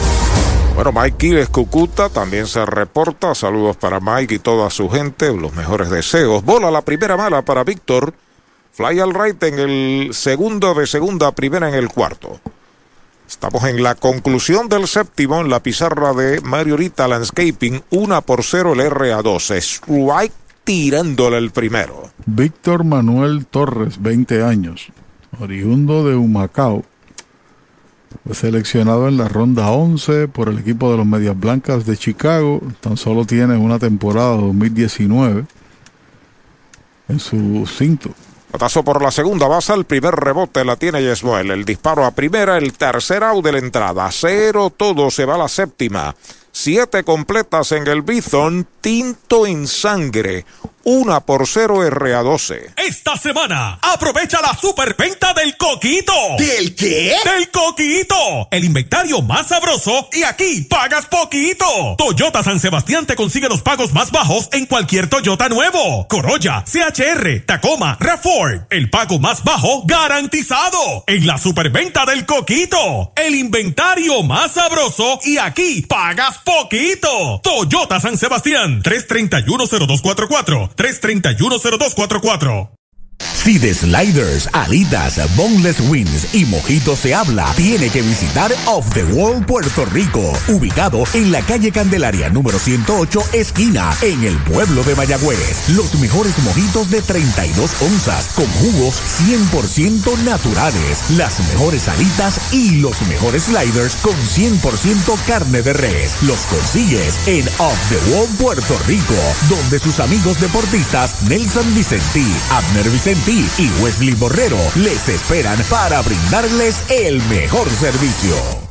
Bueno, Mike Quiles Cucuta también se reporta. Saludos para Mike y toda su gente. Los mejores deseos. Bola la primera mala para Víctor. Fly al right en el segundo de segunda, primera en el cuarto. Estamos en la conclusión del séptimo en la pizarra de Mariorita Landscaping. Una por cero el RA12. Strike tirándole el primero. Víctor Manuel Torres, 20 años, oriundo de Humacao. Seleccionado en la ronda 11 por el equipo de los Medias Blancas de Chicago. Tan solo tiene una temporada 2019 en su cinto. Patazo por la segunda base, el primer rebote la tiene Yesmuel. El disparo a primera, el tercer out de la entrada. Cero todo, se va a la séptima. Siete completas en el Bison, tinto en sangre. Una por cero RA12. Esta semana, aprovecha la superventa del coquito. ¿Del qué? Del coquito. El inventario más sabroso y aquí pagas poquito. Toyota San Sebastián te consigue los pagos más bajos en cualquier Toyota nuevo. Corolla, CHR, Tacoma, RAV4. El pago más bajo garantizado. En la superventa del coquito. El inventario más sabroso y aquí pagas poquito. Toyota San Sebastián. 3310244. 3310244. Si de sliders, alitas, boneless wings y mojitos se habla, tiene que visitar Off the Wall Puerto Rico, ubicado en la calle Candelaria número 108, esquina, en el pueblo de Mayagüez. Los mejores mojitos de 32 onzas, con jugos 100% naturales, las mejores alitas y los mejores sliders con 100% carne de res. Los consigues en Off the Wall Puerto Rico, donde sus amigos deportistas Nelson Vicentí, Abner Vicentí, y Wesley Borrero les esperan para brindarles el mejor servicio.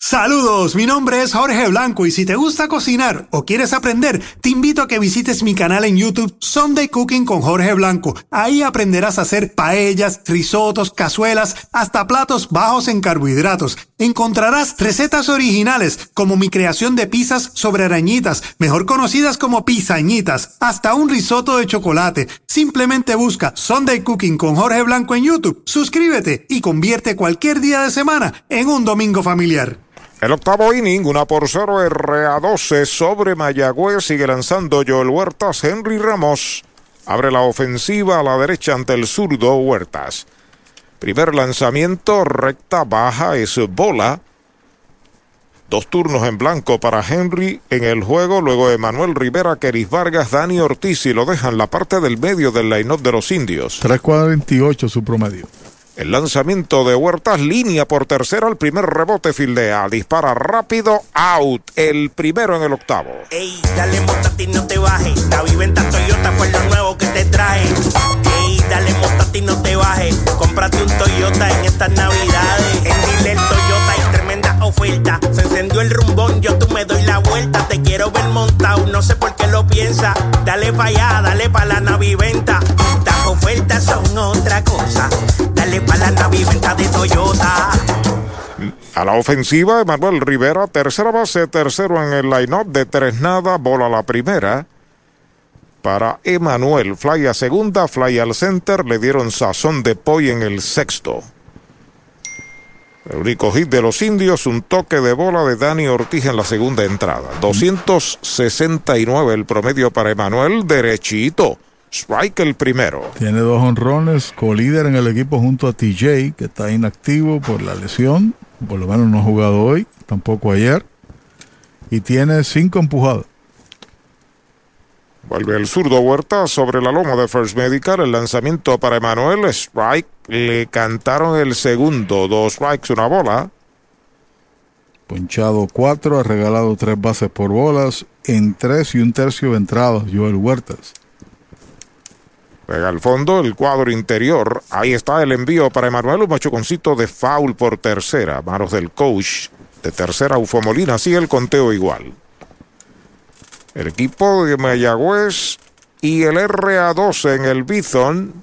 Saludos, mi nombre es Jorge Blanco y si te gusta cocinar o quieres aprender, te invito a que visites mi canal en YouTube Sunday Cooking con Jorge Blanco. Ahí aprenderás a hacer paellas, risotos, cazuelas, hasta platos bajos en carbohidratos. Encontrarás recetas originales como mi creación de pizzas sobre arañitas, mejor conocidas como pizañitas, hasta un risotto de chocolate. Simplemente busca Sunday Cooking con Jorge Blanco en YouTube, suscríbete y convierte cualquier día de semana en un domingo familiar. El octavo inning, una por cero RA12 sobre Mayagüez, sigue lanzando Joel Huertas, Henry Ramos. Abre la ofensiva a la derecha ante el zurdo Huertas. Primer lanzamiento, recta baja, es bola. Dos turnos en blanco para Henry en el juego, luego Emanuel Rivera, Keris Vargas, Dani Ortiz y lo dejan la parte del medio del line-up de los indios. 3.48 su promedio. El lanzamiento de Huertas, línea por tercera, el primer rebote fildea, dispara rápido, out, el primero en el octavo. Ey, dale montate y no te bajes, la viventa Toyota fue lo nuevo que te trae. Ey, dale montate y no te bajes, cómprate un Toyota en estas navidades. En Dile Toyota hay tremenda se encendió el rumbón, yo tú me doy la vuelta, te quiero ver montado, no sé por qué lo piensa. Dale pa' allá, dale pa' la naviventa, las ofertas son otra cosa. Dale pa' la naviventa de Toyota. A la ofensiva, Emanuel Rivera, tercera base, tercero en el line-up de tres nada, bola la primera. Para Emanuel, fly a segunda, fly al center, le dieron sazón de poi en el sexto. El único hit de los indios, un toque de bola de Dani Ortiz en la segunda entrada. 269 el promedio para Emanuel, derechito. Strike el primero. Tiene dos honrones, colíder en el equipo junto a TJ, que está inactivo por la lesión. Por lo menos no ha jugado hoy, tampoco ayer. Y tiene cinco empujadas. Vuelve el zurdo Huerta sobre la loma de First Medical. El lanzamiento para Emanuel. Strike. Le cantaron el segundo. Dos strikes, una bola. Ponchado cuatro, ha regalado tres bases por bolas en tres y un tercio de entradas. Joel Huertas. Pega al fondo el cuadro interior. Ahí está el envío para Emanuel. Un machuconcito de foul por tercera. Manos del coach de tercera Ufo Molina. Sigue el conteo igual. El equipo de Mayagüez y el RA12 en el Bithon.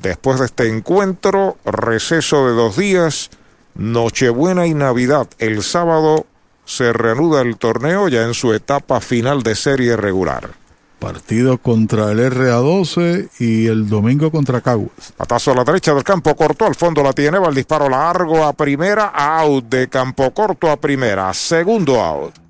Después de este encuentro, receso de dos días, Nochebuena y Navidad. El sábado se reanuda el torneo ya en su etapa final de serie regular. Partido contra el RA12 y el domingo contra Caguas. Patazo a la derecha del campo corto, al fondo la tiene, va el disparo largo a primera, out de campo corto a primera, segundo out.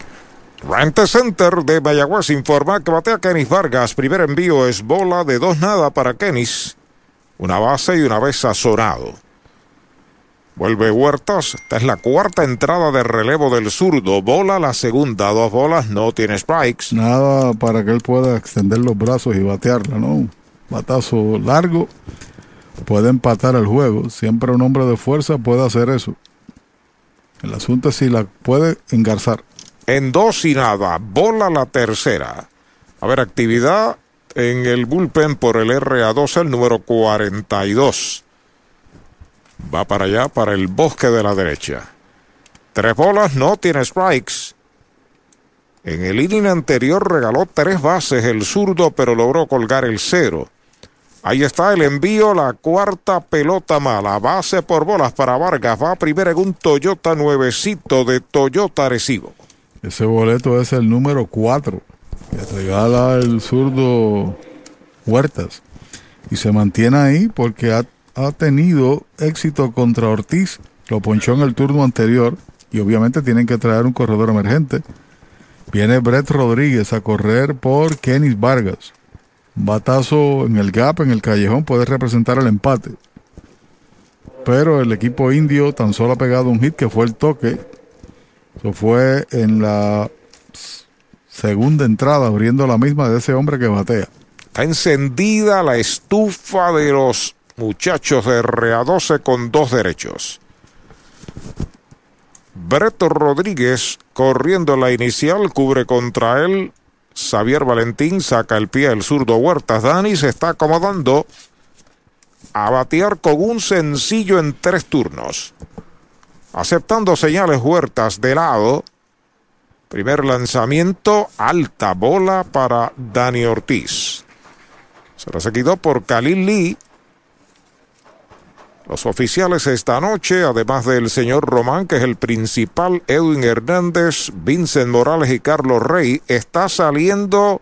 Rent Center de Mayagüez informa que batea Kenis Vargas. Primer envío es bola de dos nada para Kenis. Una base y una vez sazonado. Vuelve Huertas. Esta es la cuarta entrada de relevo del zurdo. Bola la segunda. Dos bolas. No tiene strikes. Nada para que él pueda extender los brazos y batearla, ¿no? Batazo largo. Puede empatar el juego. Siempre un hombre de fuerza puede hacer eso. El asunto es si la puede engarzar. En dos y nada. Bola la tercera. A ver, actividad en el bullpen por el RA2, el número 42. Va para allá, para el bosque de la derecha. Tres bolas, no tiene strikes. En el inning anterior regaló tres bases el zurdo, pero logró colgar el cero. Ahí está el envío, la cuarta pelota mala. Base por bolas para Vargas. Va primero en un Toyota nuevecito de Toyota Recibo. Ese boleto es el número 4 que regala el zurdo Huertas. Y se mantiene ahí porque ha, ha, tenido éxito contra Ortiz. Lo ponchó en el turno anterior. Y obviamente tienen que traer un corredor emergente. Viene Brett Rodríguez a correr por Kenis Vargas. Batazo en el gap, en el callejón, puede representar el empate. Pero el equipo indio tan solo ha pegado un hit que fue el toque. Eso fue en la segunda entrada, abriendo la misma de ese hombre que batea. Está encendida la estufa de los muchachos de RA12 con dos derechos. Breto Rodríguez corriendo la inicial, cubre contra él. Xavier Valentín saca el pie el zurdo Huertas. Dani se está acomodando a batear con un sencillo en tres turnos. Aceptando señales Huertas de lado. Primer lanzamiento, alta bola para Dani Ortiz. Se la se quitó por Khalil Lee. Los oficiales esta noche, además del señor Román, que es el principal, Edwin Hernández, Vincent Morales y Carlos Rey, está saliendo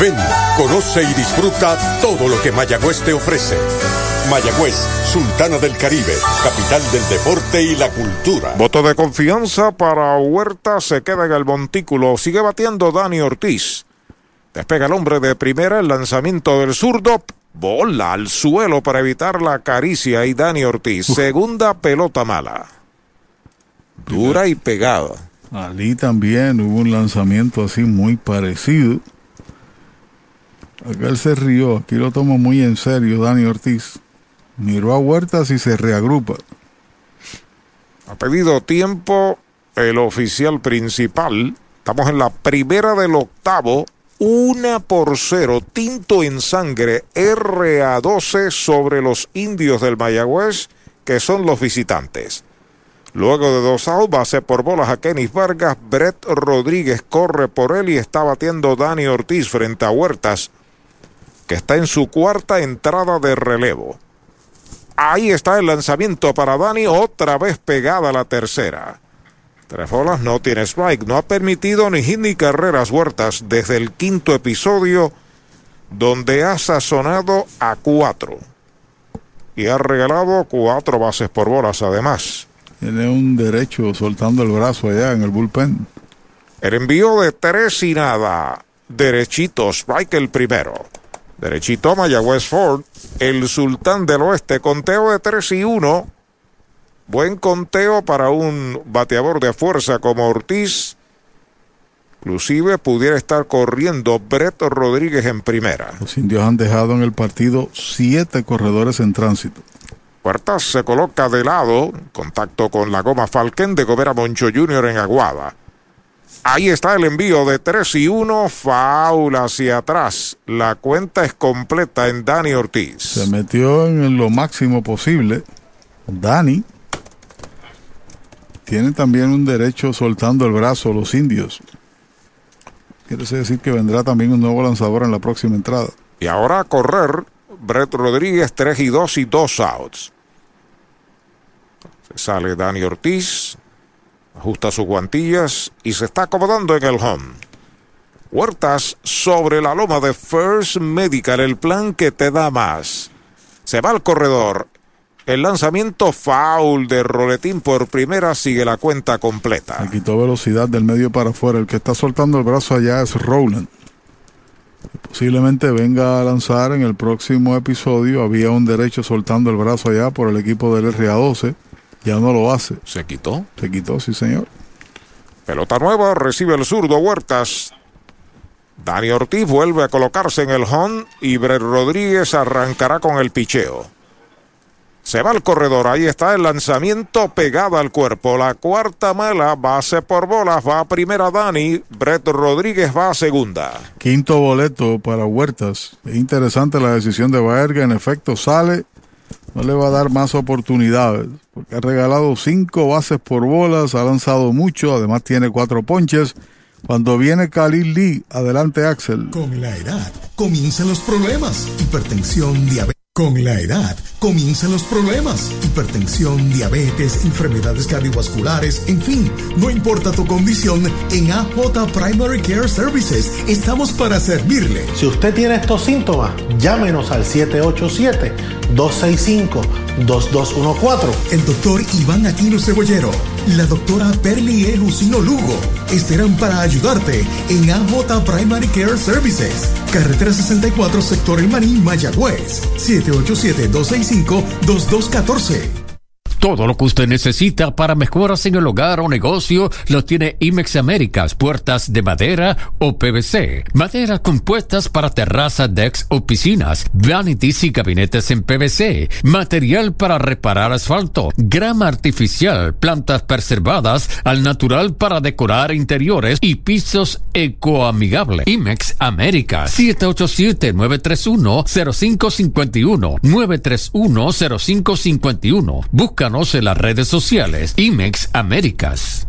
Ven, conoce y disfruta todo lo que Mayagüez te ofrece. Mayagüez, Sultana del Caribe, capital del deporte y la cultura. Voto de confianza para Huerta, se queda en el montículo, sigue batiendo Dani Ortiz. Despega el hombre de primera, el lanzamiento del zurdo, bola al suelo para evitar la caricia y Dani Ortiz. Segunda pelota mala. Dura y pegada. Ali también hubo un lanzamiento así muy parecido. Acá él se rió, aquí lo tomo muy en serio Dani Ortiz. Miró a Huertas y se reagrupa. Ha pedido tiempo el oficial principal. Estamos en la primera del octavo. Una por cero. Tinto en sangre. RA12 sobre los indios del Mayagüez, que son los visitantes. Luego de dos outs, base por bolas a Kenis Vargas. Brett Rodríguez corre por él y está batiendo Dani Ortiz frente a Huertas, que está en su cuarta entrada de relevo. Ahí está el lanzamiento para Dani, otra vez pegada la tercera. Tres bolas, no tiene strike, no ha permitido ni hit ni carreras huertas desde el quinto episodio, donde ha sazonado a cuatro. Y ha regalado cuatro bases por bolas además. Tiene un derecho soltando el brazo allá en el bullpen. El envío de tres y nada. Derechito, strike el primero. Derechito Mayagüez Ford. El sultán del oeste. Conteo de 3 y 1. Buen conteo para un bateador de fuerza como Ortiz. Inclusive pudiera estar corriendo Breto Rodríguez en primera. Los indios han dejado en el partido siete corredores en tránsito. Huertas se coloca de lado, contacto con la goma Falken de Gobera Moncho Jr. en Aguada. Ahí está el envío de 3 y 1, faula hacia atrás. La cuenta es completa en Dani Ortiz. Se metió en lo máximo posible. Dani tiene también un derecho soltando el brazo los indios. Quiere decir que vendrá también un nuevo lanzador en la próxima entrada. Y ahora a correr Brett Rodríguez 3 y 2 y 2 outs. Se sale Dani Ortiz, ajusta sus guantillas y se está acomodando en el home. Huertas sobre la loma de First Medical, el plan que te da más. Se va al corredor. El lanzamiento foul de Roletín por primera sigue la cuenta completa. Le quitó velocidad del medio para afuera. El que está soltando el brazo allá es Rowland. Posiblemente venga a lanzar en el próximo episodio. Había un derecho soltando el brazo allá por el equipo del RA12. Ya no lo hace. ¿Se quitó? Se quitó, sí, señor. Pelota nueva, recibe el zurdo Huertas. Dani Ortiz vuelve a colocarse en el home y Brett Rodríguez arrancará con el picheo. Se va al corredor, ahí está el lanzamiento pegado al cuerpo. La cuarta mala, base por bolas, va a primera Dani, Brett Rodríguez va a segunda. Quinto boleto para Huertas. Es interesante la decisión de Baerga, en efecto sale, no le va a dar más oportunidades, porque ha regalado cinco bases por bolas, ha lanzado mucho, además tiene cuatro ponches. Cuando viene Khalil Lee, adelante Axel. Con la edad comienzan los problemas. Hipertensión, diabetes. Con la edad comienzan los problemas. Hipertensión, diabetes, enfermedades cardiovasculares, en fin, no importa tu condición, en AJ Primary Care Services estamos para servirle. Si usted tiene estos síntomas, llámenos al 787-265-2214. El doctor Iván Aquino Cebollero, la doctora Perli E. Jusino Lugo estarán para ayudarte en AJ Primary Care Services. Carretera 64, sector El Maní, Mayagüez. 787-265-2214. Todo lo que usted necesita para mejoras en el hogar o negocio lo tiene IMEX Américas, puertas de madera o PVC, madera compuestas para terrazas, decks o piscinas, vanities y gabinetes en PVC, material para reparar asfalto, grama artificial, plantas preservadas al natural para decorar interiores y pisos ecoamigables. IMEX Américas, 787-931-0551, 931-0551. En las redes sociales. IMEX Américas.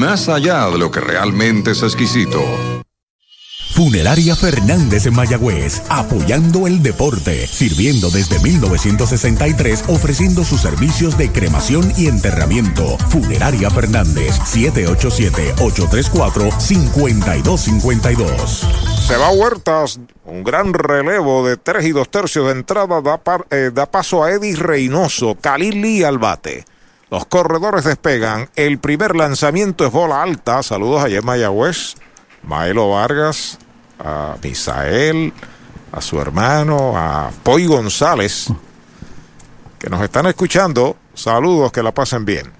más allá de lo que realmente es exquisito. Funeraria Fernández en Mayagüez, apoyando el deporte, sirviendo desde 1963, ofreciendo sus servicios de cremación y enterramiento. Funeraria Fernández, 787-834-5252. Se va a Huertas, un gran relevo de 3 y 2 tercios de entrada, da, par, eh, da paso a Eddie Reynoso, Kalili al bate. Los corredores despegan. El primer lanzamiento es bola alta. Saludos a Mayagüez. Maelo Vargas, a Misael, a su hermano, a Poy González, que nos están escuchando. Saludos, que la pasen bien.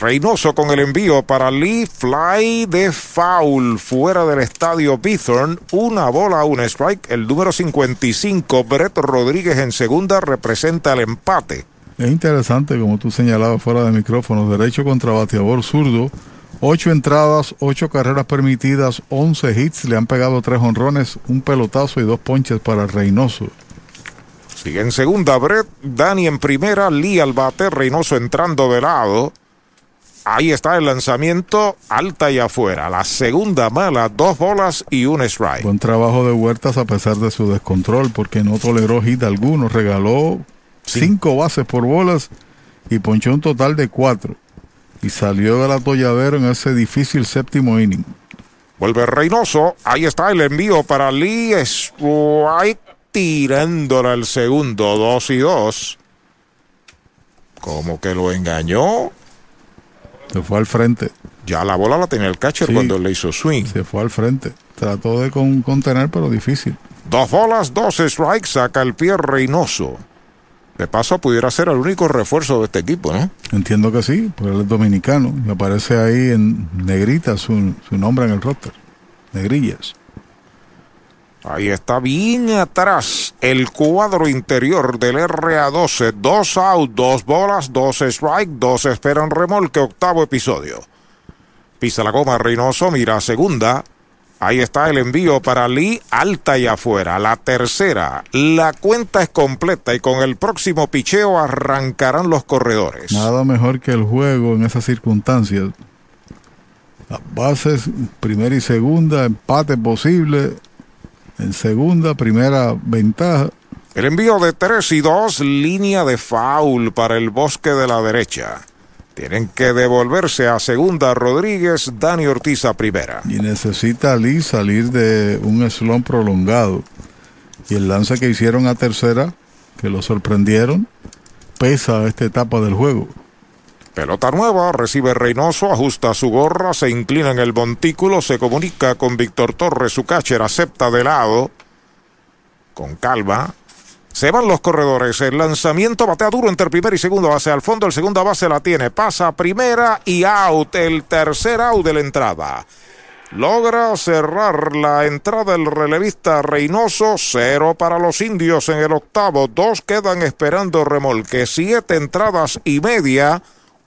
Reynoso con el envío para Lee Fly de foul fuera del estadio Bithorn. Una bola, un strike. El número 55, Brett Rodríguez en segunda, representa el empate. Es interesante, como tú señalabas fuera de micrófono, derecho contra bateador zurdo. Ocho entradas, ocho carreras permitidas, once hits, le han pegado tres honrones, un pelotazo y dos ponches para Reynoso. Sigue en segunda Brett, Dani en primera, Lee al bate, Reynoso entrando de lado. Ahí está el lanzamiento, alta y afuera. La segunda mala, dos bolas y un strike. Buen trabajo de Huertas a pesar de su descontrol, porque no toleró hit alguno. Regaló cinco bases por bolas y ponchó un total de cuatro. Y salió del atolladero en ese difícil séptimo inning. Vuelve Reynoso. Ahí está el envío para Lee. Strike tirándola el segundo, dos y dos. Como que lo engañó. Se fue al frente. Ya la bola la tenía el catcher Sí. cuando le hizo swing. Se fue al frente. Trató de con- contener, pero difícil. Dos bolas, dos strikes, saca el pie Reynoso. De paso, pudiera ser el único refuerzo de este equipo, ¿no? Entiendo que sí, porque él es dominicano. Y aparece ahí en negrita su, su nombre en el roster. Negrillas. Ahí está bien atrás el cuadro interior del RA12. Dos out, dos bolas, dos strike, dos esperan remolque, octavo episodio. Pisa la goma Reynoso, mira segunda. Ahí está el envío para Lee, alta y afuera. La tercera, la cuenta es completa y con el próximo picheo arrancarán los corredores. Nada mejor que el juego en esas circunstancias. Las bases, primera y segunda, empate posible. En segunda, primera ventaja. El envío de 3 y 2, línea de foul para el bosque de la derecha. Tienen que devolverse a segunda Rodríguez, Dani Ortiz a primera. Y necesita Lee salir de un slump prolongado. Y el lance que hicieron a tercera, que lo sorprendieron, pesa a esta etapa del juego. Pelota nueva, recibe Reynoso, ajusta su gorra, se inclina en el montículo, se comunica con Víctor Torres, su catcher, acepta de lado. Con calma. Se van los corredores. El lanzamiento batea duro entre primera y segunda base. Al fondo, el segunda base la tiene. Pasa primera y out. El tercer out de la entrada. Logra cerrar la entrada el relevista Reynoso. Cero para los indios en el octavo. Dos quedan esperando remolque. Siete entradas y media.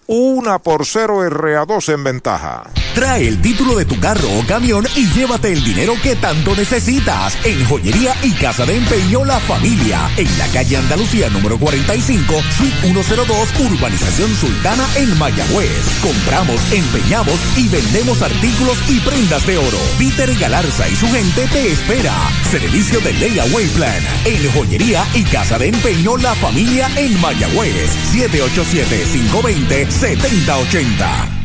Una por cero RA2 en ventaja. Trae el título de tu carro o camión y llévate el dinero que tanto necesitas en Joyería y Casa de Empeño La Familia, en la calle Andalucía número 45, suite 102, Urbanización Sultana en Mayagüez. Compramos, empeñamos y vendemos artículos y prendas de oro. Peter Galarza y su gente te espera. Servicio de Layaway Plan en Joyería y Casa de Empeño La Familia en Mayagüez. 787-520-7080.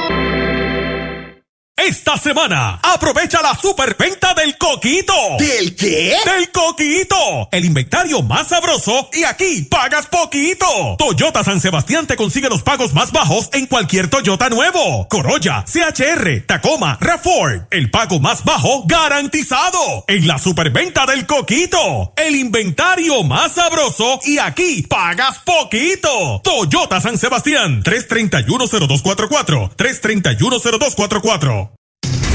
Esta semana, aprovecha la superventa del Coquito. ¿Del qué? Del Coquito. El inventario más sabroso y aquí pagas poquito. Toyota San Sebastián te consigue los pagos más bajos en cualquier Toyota nuevo. Corolla, CHR, Tacoma, RAV4. El pago más bajo garantizado. En la superventa del Coquito. El inventario más sabroso y aquí pagas poquito. Toyota San Sebastián. 3310244. 3310244.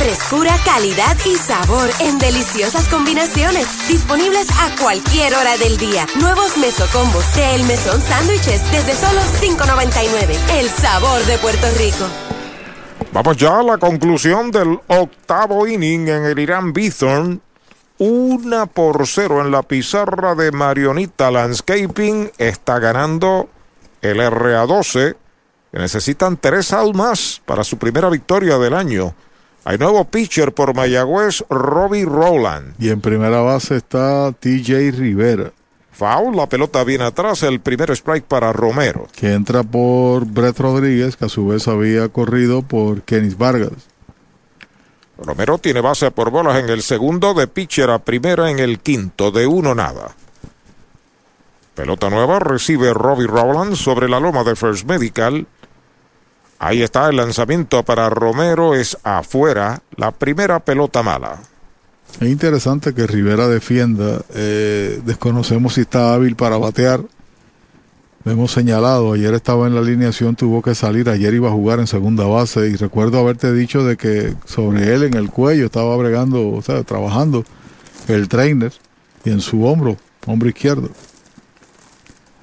Frescura, calidad y sabor en deliciosas combinaciones. Disponibles a cualquier hora del día. Nuevos mesocombos de El Mesón Sándwiches desde solo $5.99. El sabor de Puerto Rico. Vamos ya a la conclusión del octavo inning en el Irán Bithorn. Una por cero en la pizarra de Marionita Landscaping. Está ganando el RA12. Que necesitan tres outs más para su primera victoria del año. Hay nuevo pitcher por Mayagüez, Robbie Rowland. Y en primera base está TJ Rivera. Foul, la pelota viene atrás, el primer strike para Romero. Que entra por Brett Rodríguez, que a su vez había corrido por Kenis Vargas. Romero tiene base por bolas en el segundo, de pitcher a primera en el quinto, de uno nada. Pelota nueva, recibe Robbie Rowland sobre la loma de First Medical. Ahí está el lanzamiento para Romero, es afuera, la primera pelota mala. Es interesante que Rivera defienda. Eh, desconocemos si está hábil para batear. Lo hemos señalado, ayer estaba en la alineación, tuvo que salir, ayer iba a jugar en segunda base y recuerdo haberte dicho de que sobre él en el cuello estaba bregando, o sea, trabajando el trainer y en su hombro, hombro izquierdo.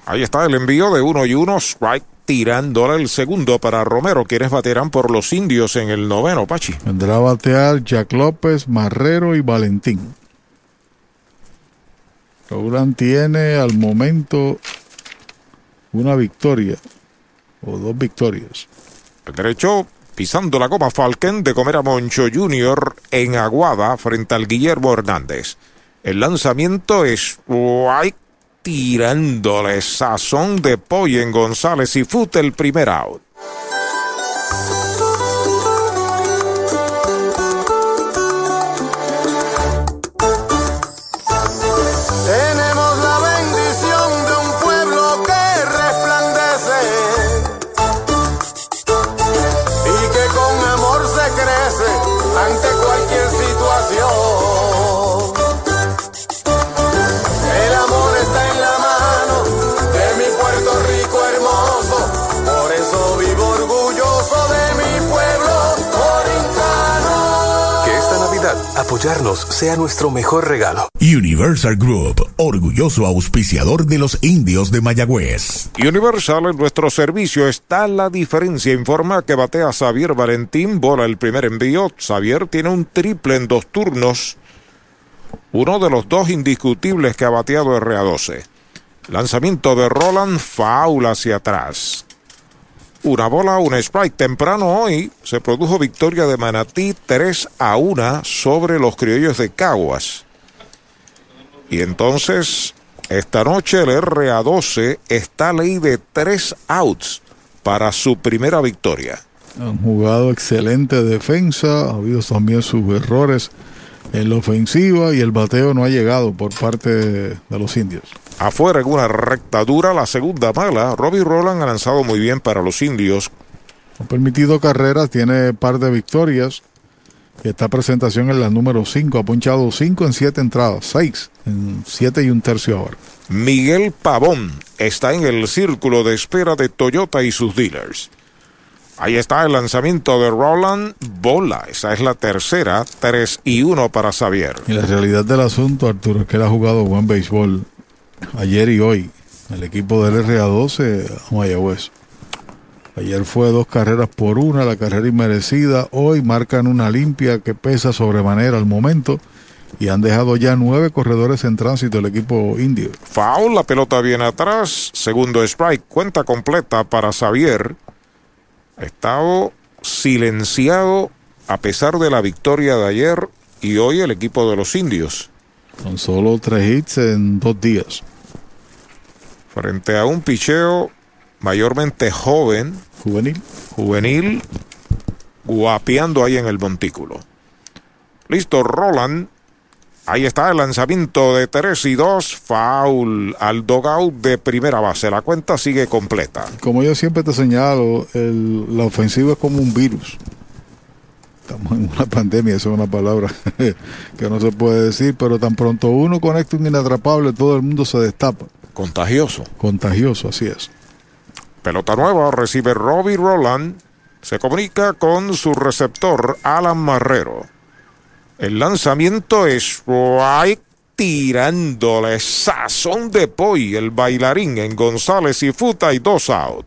Ahí está el envío de uno y uno, strike tirándole el segundo para Romero, quienes baterán por los indios en el noveno, Pachi. Vendrá a batear Jack López, Marrero y Valentín. Rowland tiene al momento una victoria o dos victorias. El derecho pisando la goma Falken de comer a Moncho Jr. en Aguada frente al Guillermo Hernández. El lanzamiento es White tirándole sazón de pollo en González y Fut el primer out. Apoyarnos sea nuestro mejor regalo. Universal Group, orgulloso auspiciador de los indios de Mayagüez. Universal en nuestro servicio está la diferencia. Informa que batea Xavier Valentín, bola el primer envío. Xavier tiene un triple en dos turnos. Uno de los dos indiscutibles que ha bateado RA12. Lanzamiento de Roland, foul hacia atrás. Una bola, un strike. Temprano hoy se produjo victoria de Manatí 3 a 1 sobre los criollos de Caguas. Y entonces, esta noche el RA12 está ley de tres outs para su primera victoria. Han jugado excelente defensa, ha habido también sus errores en la ofensiva y el bateo no ha llegado por parte de los indios. Afuera en una recta dura, la segunda mala. Robbie Roland ha lanzado muy bien para los indios. Ha permitido carreras, tiene par de victorias. Y esta presentación es la número 5. Ha punchado 5 en 7 entradas, 6 en 7 y un tercio ahora. Miguel Pavón está en el círculo de espera de Toyota y sus dealers. Ahí está el lanzamiento de Roland Bola. Esa es la tercera, 3 y 1 para Xavier. Y la realidad del asunto, Arturo, es que él ha jugado buen béisbol ayer y hoy. El equipo del RA12 a Mayagüez. Ayer fue dos carreras por una, la carrera inmerecida. Hoy marcan una limpia que pesa sobremanera al momento. Y han dejado ya nueve corredores en tránsito el equipo indio. Foul, la pelota viene atrás. Segundo strike, cuenta completa para Xavier. Ha estado silenciado a pesar de la victoria de ayer y hoy el equipo de los indios. Con solo tres hits en dos días. Frente a un picheo mayormente joven. Juvenil. Juvenil. Guapeando ahí en el montículo. Listo, Roland. Ahí está el lanzamiento de 3 y 2. Foul al dogout de primera base. La cuenta sigue completa. Como yo siempre te señalo, el, la ofensiva es como un virus. Estamos en una pandemia, eso es una palabra que no se puede decir, pero tan pronto uno conecta un inatrapable, todo el mundo se destapa. Contagioso. Contagioso, así es. Pelota nueva, recibe Robbie Roland. Se comunica con su receptor, Alan Marrero. El lanzamiento es right tirándole sazón de poi, el bailarín en González y Futa y dos out.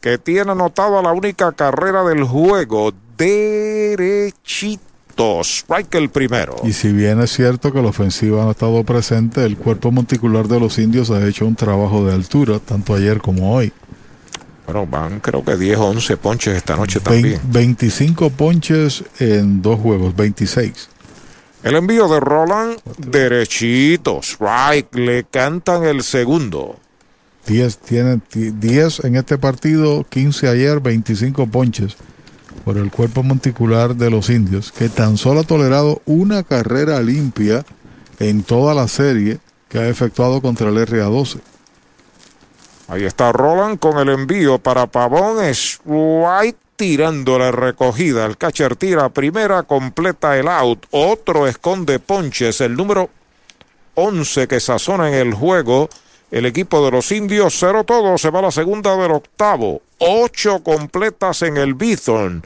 que tiene anotada la única carrera del juego, derechito. Strike el primero. Y si bien es cierto que la ofensiva no ha estado presente, el cuerpo monticular de los indios ha hecho un trabajo de altura, tanto ayer como hoy. Bueno, van creo que 10 o 11 ponches esta noche también. 25 ponches en dos juegos, 26. El envío de Roland, derechito, strike, le cantan el segundo. 10, tiene 10 en este partido, 15 ayer, 25 ponches por el cuerpo monticular de los indios, que tan solo ha tolerado una carrera limpia en toda la serie que ha efectuado contra el RA12. Ahí está Roland con el envío para Pavón. Es White tirando la recogida. El catcher tira primera, completa el out. Otro esconde ponches. El número 11 que sazona en el juego. El equipo de los indios, cero todo, se va a la segunda del octavo. Ocho completas en el Bithorn.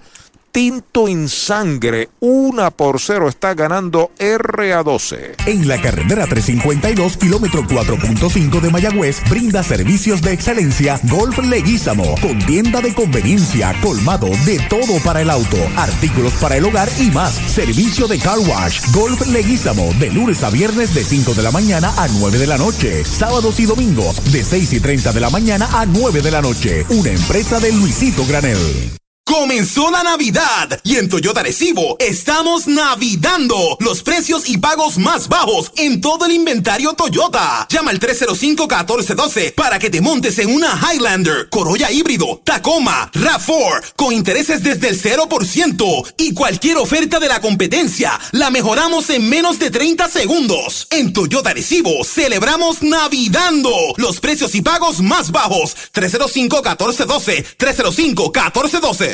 Tinto en sangre, una por cero está ganando RA12. En la carretera 352, kilómetro 4.5 de Mayagüez, brinda servicios de excelencia Golf Leguízamo, con tienda de conveniencia, colmado de todo para el auto, artículos para el hogar y más. Servicio de car wash, Golf Leguízamo, de lunes a viernes de 5 de la mañana a 9 de la noche, sábados y domingos de 6 y 30 de la mañana a 9 de la noche. Una empresa de Luisito Granel. Comenzó la Navidad y en Toyota Recibo estamos navidando los precios y pagos más bajos en todo el inventario Toyota. Llama al 305-1412 para que te montes en una Highlander, Corolla híbrido, Tacoma, RAV4 con intereses desde el 0% y cualquier oferta de la competencia la mejoramos en menos de 30 segundos. En Toyota Recibo celebramos navidando los precios y pagos más bajos. 305-1412, 305-1412.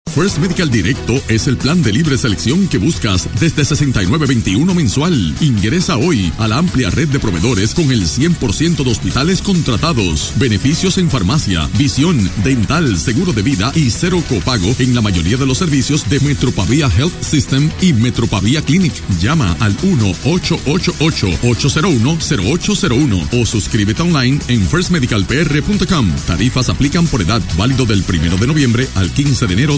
First Medical Directo es el plan de libre selección que buscas desde 69.21 mensual. Ingresa hoy a la amplia red de proveedores con el 100% de hospitales contratados, beneficios en farmacia, visión, dental, seguro de vida y cero copago en la mayoría de los servicios de Metropavia Health System y Metropavia Clinic. Llama al 1-888-801-0801 o suscríbete online en firstmedicalpr.com. Tarifas aplican por edad, válido del 1 de noviembre al 15 de enero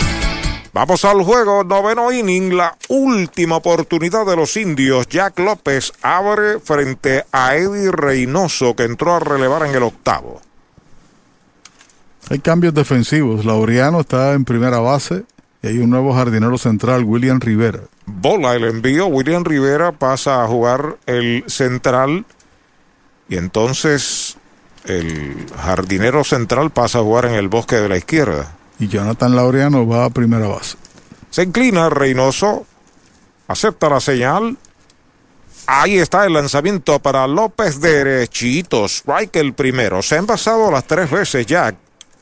Vamos al juego, noveno inning, la última oportunidad de los indios. Jack López abre frente a Eddie Reynoso que entró a relevar en el octavo. Hay cambios defensivos. Laureano está en primera base y hay un nuevo jardinero central, William Rivera. Bola el envío, William Rivera pasa a jugar el central y entonces el jardinero central pasa a jugar en el bosque de la izquierda y Jonathan Laureano va a primera base. Se inclina Reynoso, acepta la señal. Ahí está el lanzamiento para López derechito, strike el primero. Se ha envasado las tres veces Jack.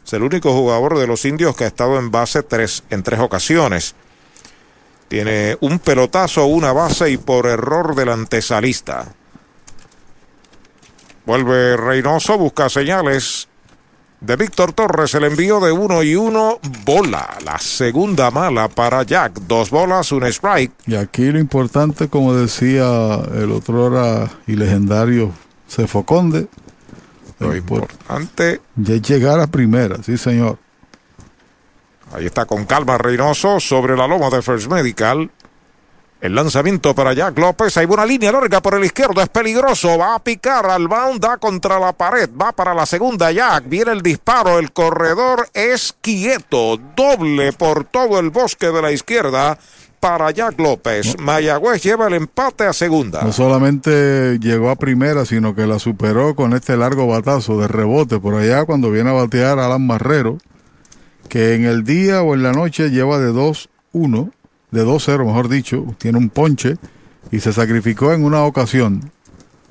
Es el único jugador de los indios que ha estado en base tres, en tres ocasiones. Tiene un pelotazo, una base y por error del antesalista. Vuelve Reynoso, busca señales de Víctor Torres, el envío de uno y uno, bola. La segunda mala para Jack. Dos bolas, un strike. Y aquí lo importante, como decía el otro hora y legendario Cefoconde, lo importante de llegar a primera, sí señor. Ahí está con calma Reynoso sobre la loma de First Medical. El lanzamiento para Jack López. Hay una línea larga por el izquierdo. Es peligroso. Va a picar al bound. Da contra la pared. Va para la segunda Jack. Viene el disparo. El corredor es quieto. Doble por todo el bosque de la izquierda para Jack López. Mayagüez lleva el empate a segunda. No solamente llegó a primera, sino que la superó con este largo batazo de rebote por allá cuando viene a batear Alan Marrero, que en el día o en la noche lleva de 2-1 de 2-0, mejor dicho, tiene un ponche y se sacrificó en una ocasión.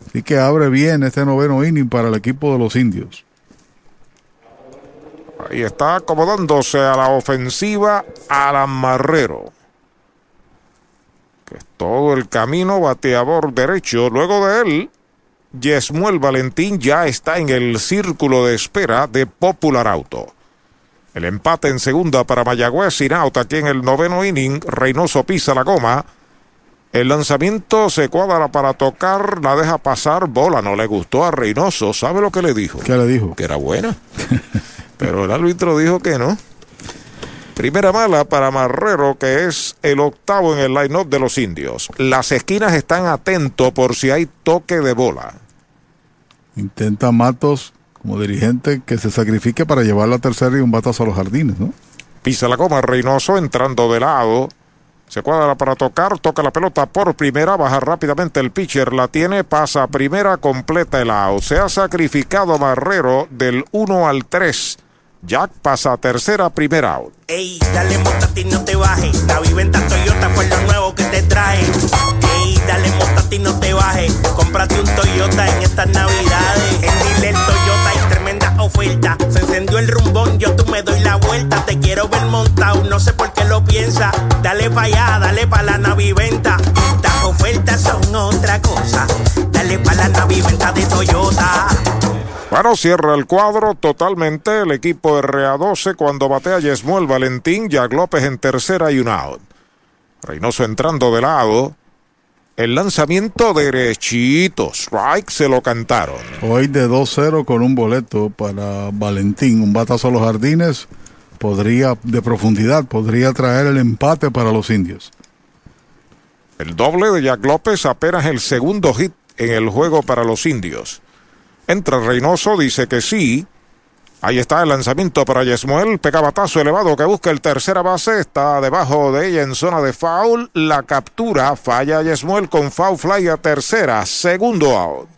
Así que abre bien este noveno inning para el equipo de los indios. Ahí está acomodándose a la ofensiva Alan Marrero. Que es todo el camino bateador derecho. Luego de él, Yesmuel Valentín ya está en el círculo de espera de Popular Auto. El empate en segunda para Mayagüez, sin out aquí en el noveno inning. Reynoso pisa la goma. El lanzamiento se cuadra para tocar, la deja pasar, bola, no le gustó a Reynoso. ¿Sabe lo que le dijo? ¿Qué le dijo? Que era buena. Pero el árbitro dijo que no. Primera mala para Marrero, que es el octavo en el line-up de los indios. Las esquinas están atentos por si hay toque de bola. Intenta Matos como dirigente que se sacrifique para llevar la tercera y un batazo a los jardines, ¿no? Pisa la goma Reynoso entrando de lado. Se cuadra para tocar, toca la pelota por primera, baja rápidamente el pitcher, la tiene, pasa a primera, completa el out. Se ha sacrificado Marrero del 1 al 3. Jack pasa a tercera, primera out. Ey, dale montate y no te bajes. La viventa Toyota fue lo nuevo que te trae. Ey, dale montate y no te bajes. Cómprate un Toyota en estas navidades. En Dile Toyota oferta. Se encendió el rumbón, yo tú me doy la vuelta. Te quiero ver montado, no sé por qué lo piensa. Dale pa' allá, dale pa' la naviventa. Estas ofertas son otra cosa. Dale pa' la naviventa de Toyota. Bueno, cierra el cuadro totalmente el equipo RA12 cuando batea Yesmuel Valentín, Jack López en tercera y un out. Reynoso entrando de lado. El lanzamiento derechito. Strike se lo cantaron. Hoy de 2-0 con un boleto para Valentín. Un batazo a los jardines podría, de profundidad, podría traer el empate para los indios. El doble de Jack López apenas el segundo hit en el juego para los indios. Entra Reynoso, dice que sí. Ahí está el lanzamiento para Yesmuel. Pega batazo elevado que busca el tercera base. Está debajo de ella en zona de foul. La captura. Falla Yesmuel con foul fly a tercera. Segundo out.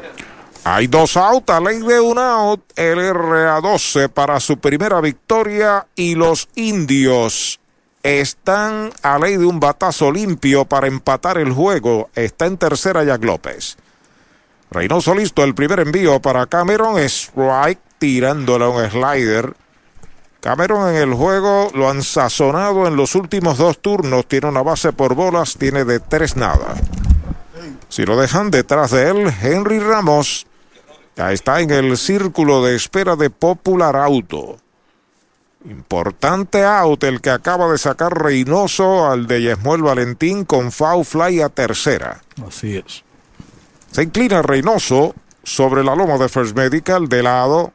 Hay dos out, a ley de un out. El RA12 para su primera victoria y los indios están a ley de un batazo limpio para empatar el juego. Está en tercera Jack López. Reynoso listo, el primer envío para Cameron. Strike tirándole un slider. Cameron en el juego lo han sazonado en los últimos dos turnos. Tiene una base por bolas, tiene de tres nada. Si lo dejan detrás de él, Henry Ramos ya está en el círculo de espera de Popular Auto. Importante out el que acaba de sacar Reynoso al de Yesmuel Valentín con foul fly a tercera. Así es. Se inclina Reynoso sobre la loma de First Medical de lado.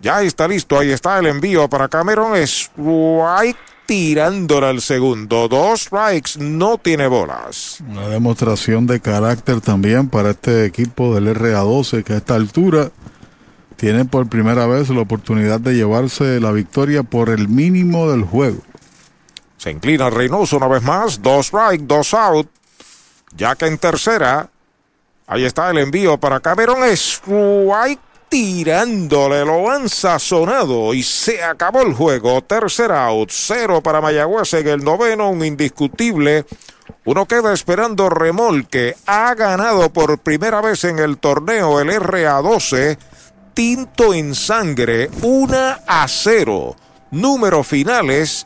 Ya está listo, ahí está el envío para Cameron. Strike tirándole al segundo. Dos strikes, no tiene bolas. Una demostración de carácter también para este equipo del RA12 que a esta altura tiene por primera vez la oportunidad de llevarse la victoria por el mínimo del juego. Se inclina Reynoso una vez más. Dos strike, dos out. Ya que en tercera. Ahí está el envío para Cameron. Strike tirándole. Lo han sazonado y se acabó el juego. Tercera out. Cero para Mayagüez en el noveno. Un indiscutible. Uno queda esperando remolque. Ha ganado por primera vez en el torneo el RA12 tinto en sangre, 1 a 0. Números finales,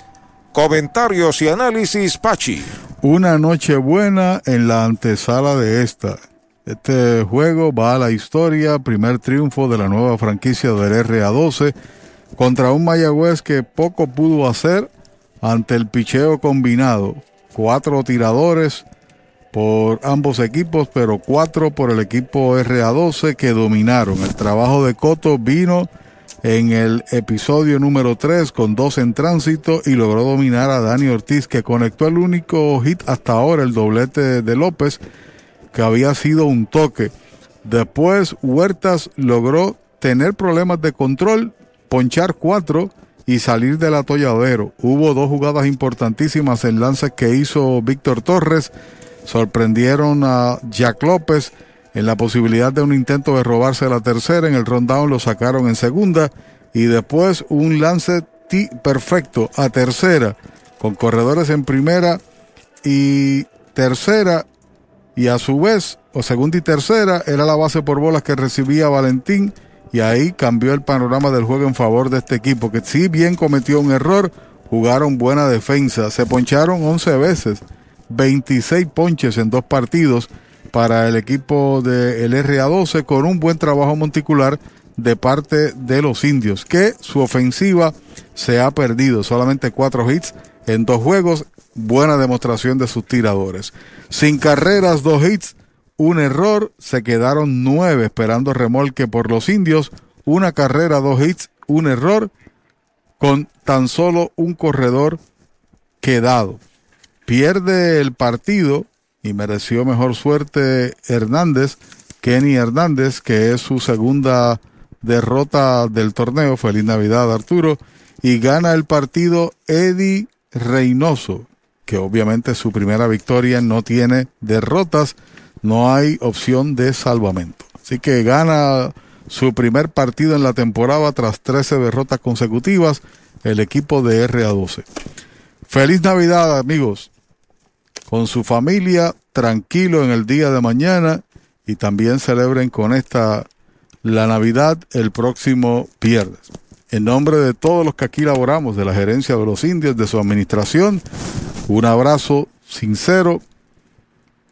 comentarios y análisis, Pachi. Una noche buena en la antesala de esta. Este juego va a la historia, primer triunfo de la nueva franquicia del RA12 contra un Mayagüez que poco pudo hacer ante el picheo combinado. Cuatro tiradores por ambos equipos, pero cuatro por el equipo RA12 que dominaron. El trabajo de Coto vino en el episodio número 3 con dos en tránsito y logró dominar a Dani Ortiz que conectó el único hit hasta ahora, el doblete de López, que había sido un toque. Después Huertas logró tener problemas de control, ponchar cuatro y salir del atolladero. Hubo dos jugadas importantísimas en lances que hizo Víctor Torres. Sorprendieron a Jack López en la posibilidad de un intento de robarse la tercera. En el rundown lo sacaron en segunda y después un lance perfecto a tercera con corredores en primera y tercera y a su vez, o segunda y tercera, era la base por bolas que recibía Valentín y ahí cambió el panorama del juego en favor de este equipo, que si bien cometió un error, jugaron buena defensa, se poncharon 11 veces, 26 ponches en dos partidos para el equipo del RA12 con un buen trabajo monticular de parte de los indios, que su ofensiva se ha perdido, solamente cuatro hits en dos juegos, buena demostración de sus tiradores. Sin carreras, dos hits, un error, se quedaron nueve esperando remolque por los indios, una carrera, dos hits, un error, con tan solo un corredor quedado. Pierde el partido y mereció mejor suerte Hernández, Kenny Hernández, que es su segunda derrota del torneo. Feliz Navidad, Arturo. Y gana el partido Eddie Reynoso, que obviamente su primera victoria no tiene derrotas, no hay opción de salvamento. Así que gana su primer partido en la temporada tras 13 derrotas consecutivas el equipo de RA12. Feliz Navidad, amigos con su familia, tranquilo en el día de mañana y también celebren con esta la Navidad el próximo viernes. En nombre de todos los que aquí laboramos, de la gerencia de los indios, de su administración, un abrazo sincero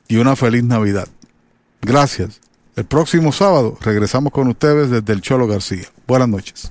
y una feliz Navidad. Gracias. El próximo sábado regresamos con ustedes desde el Cholo García. Buenas noches.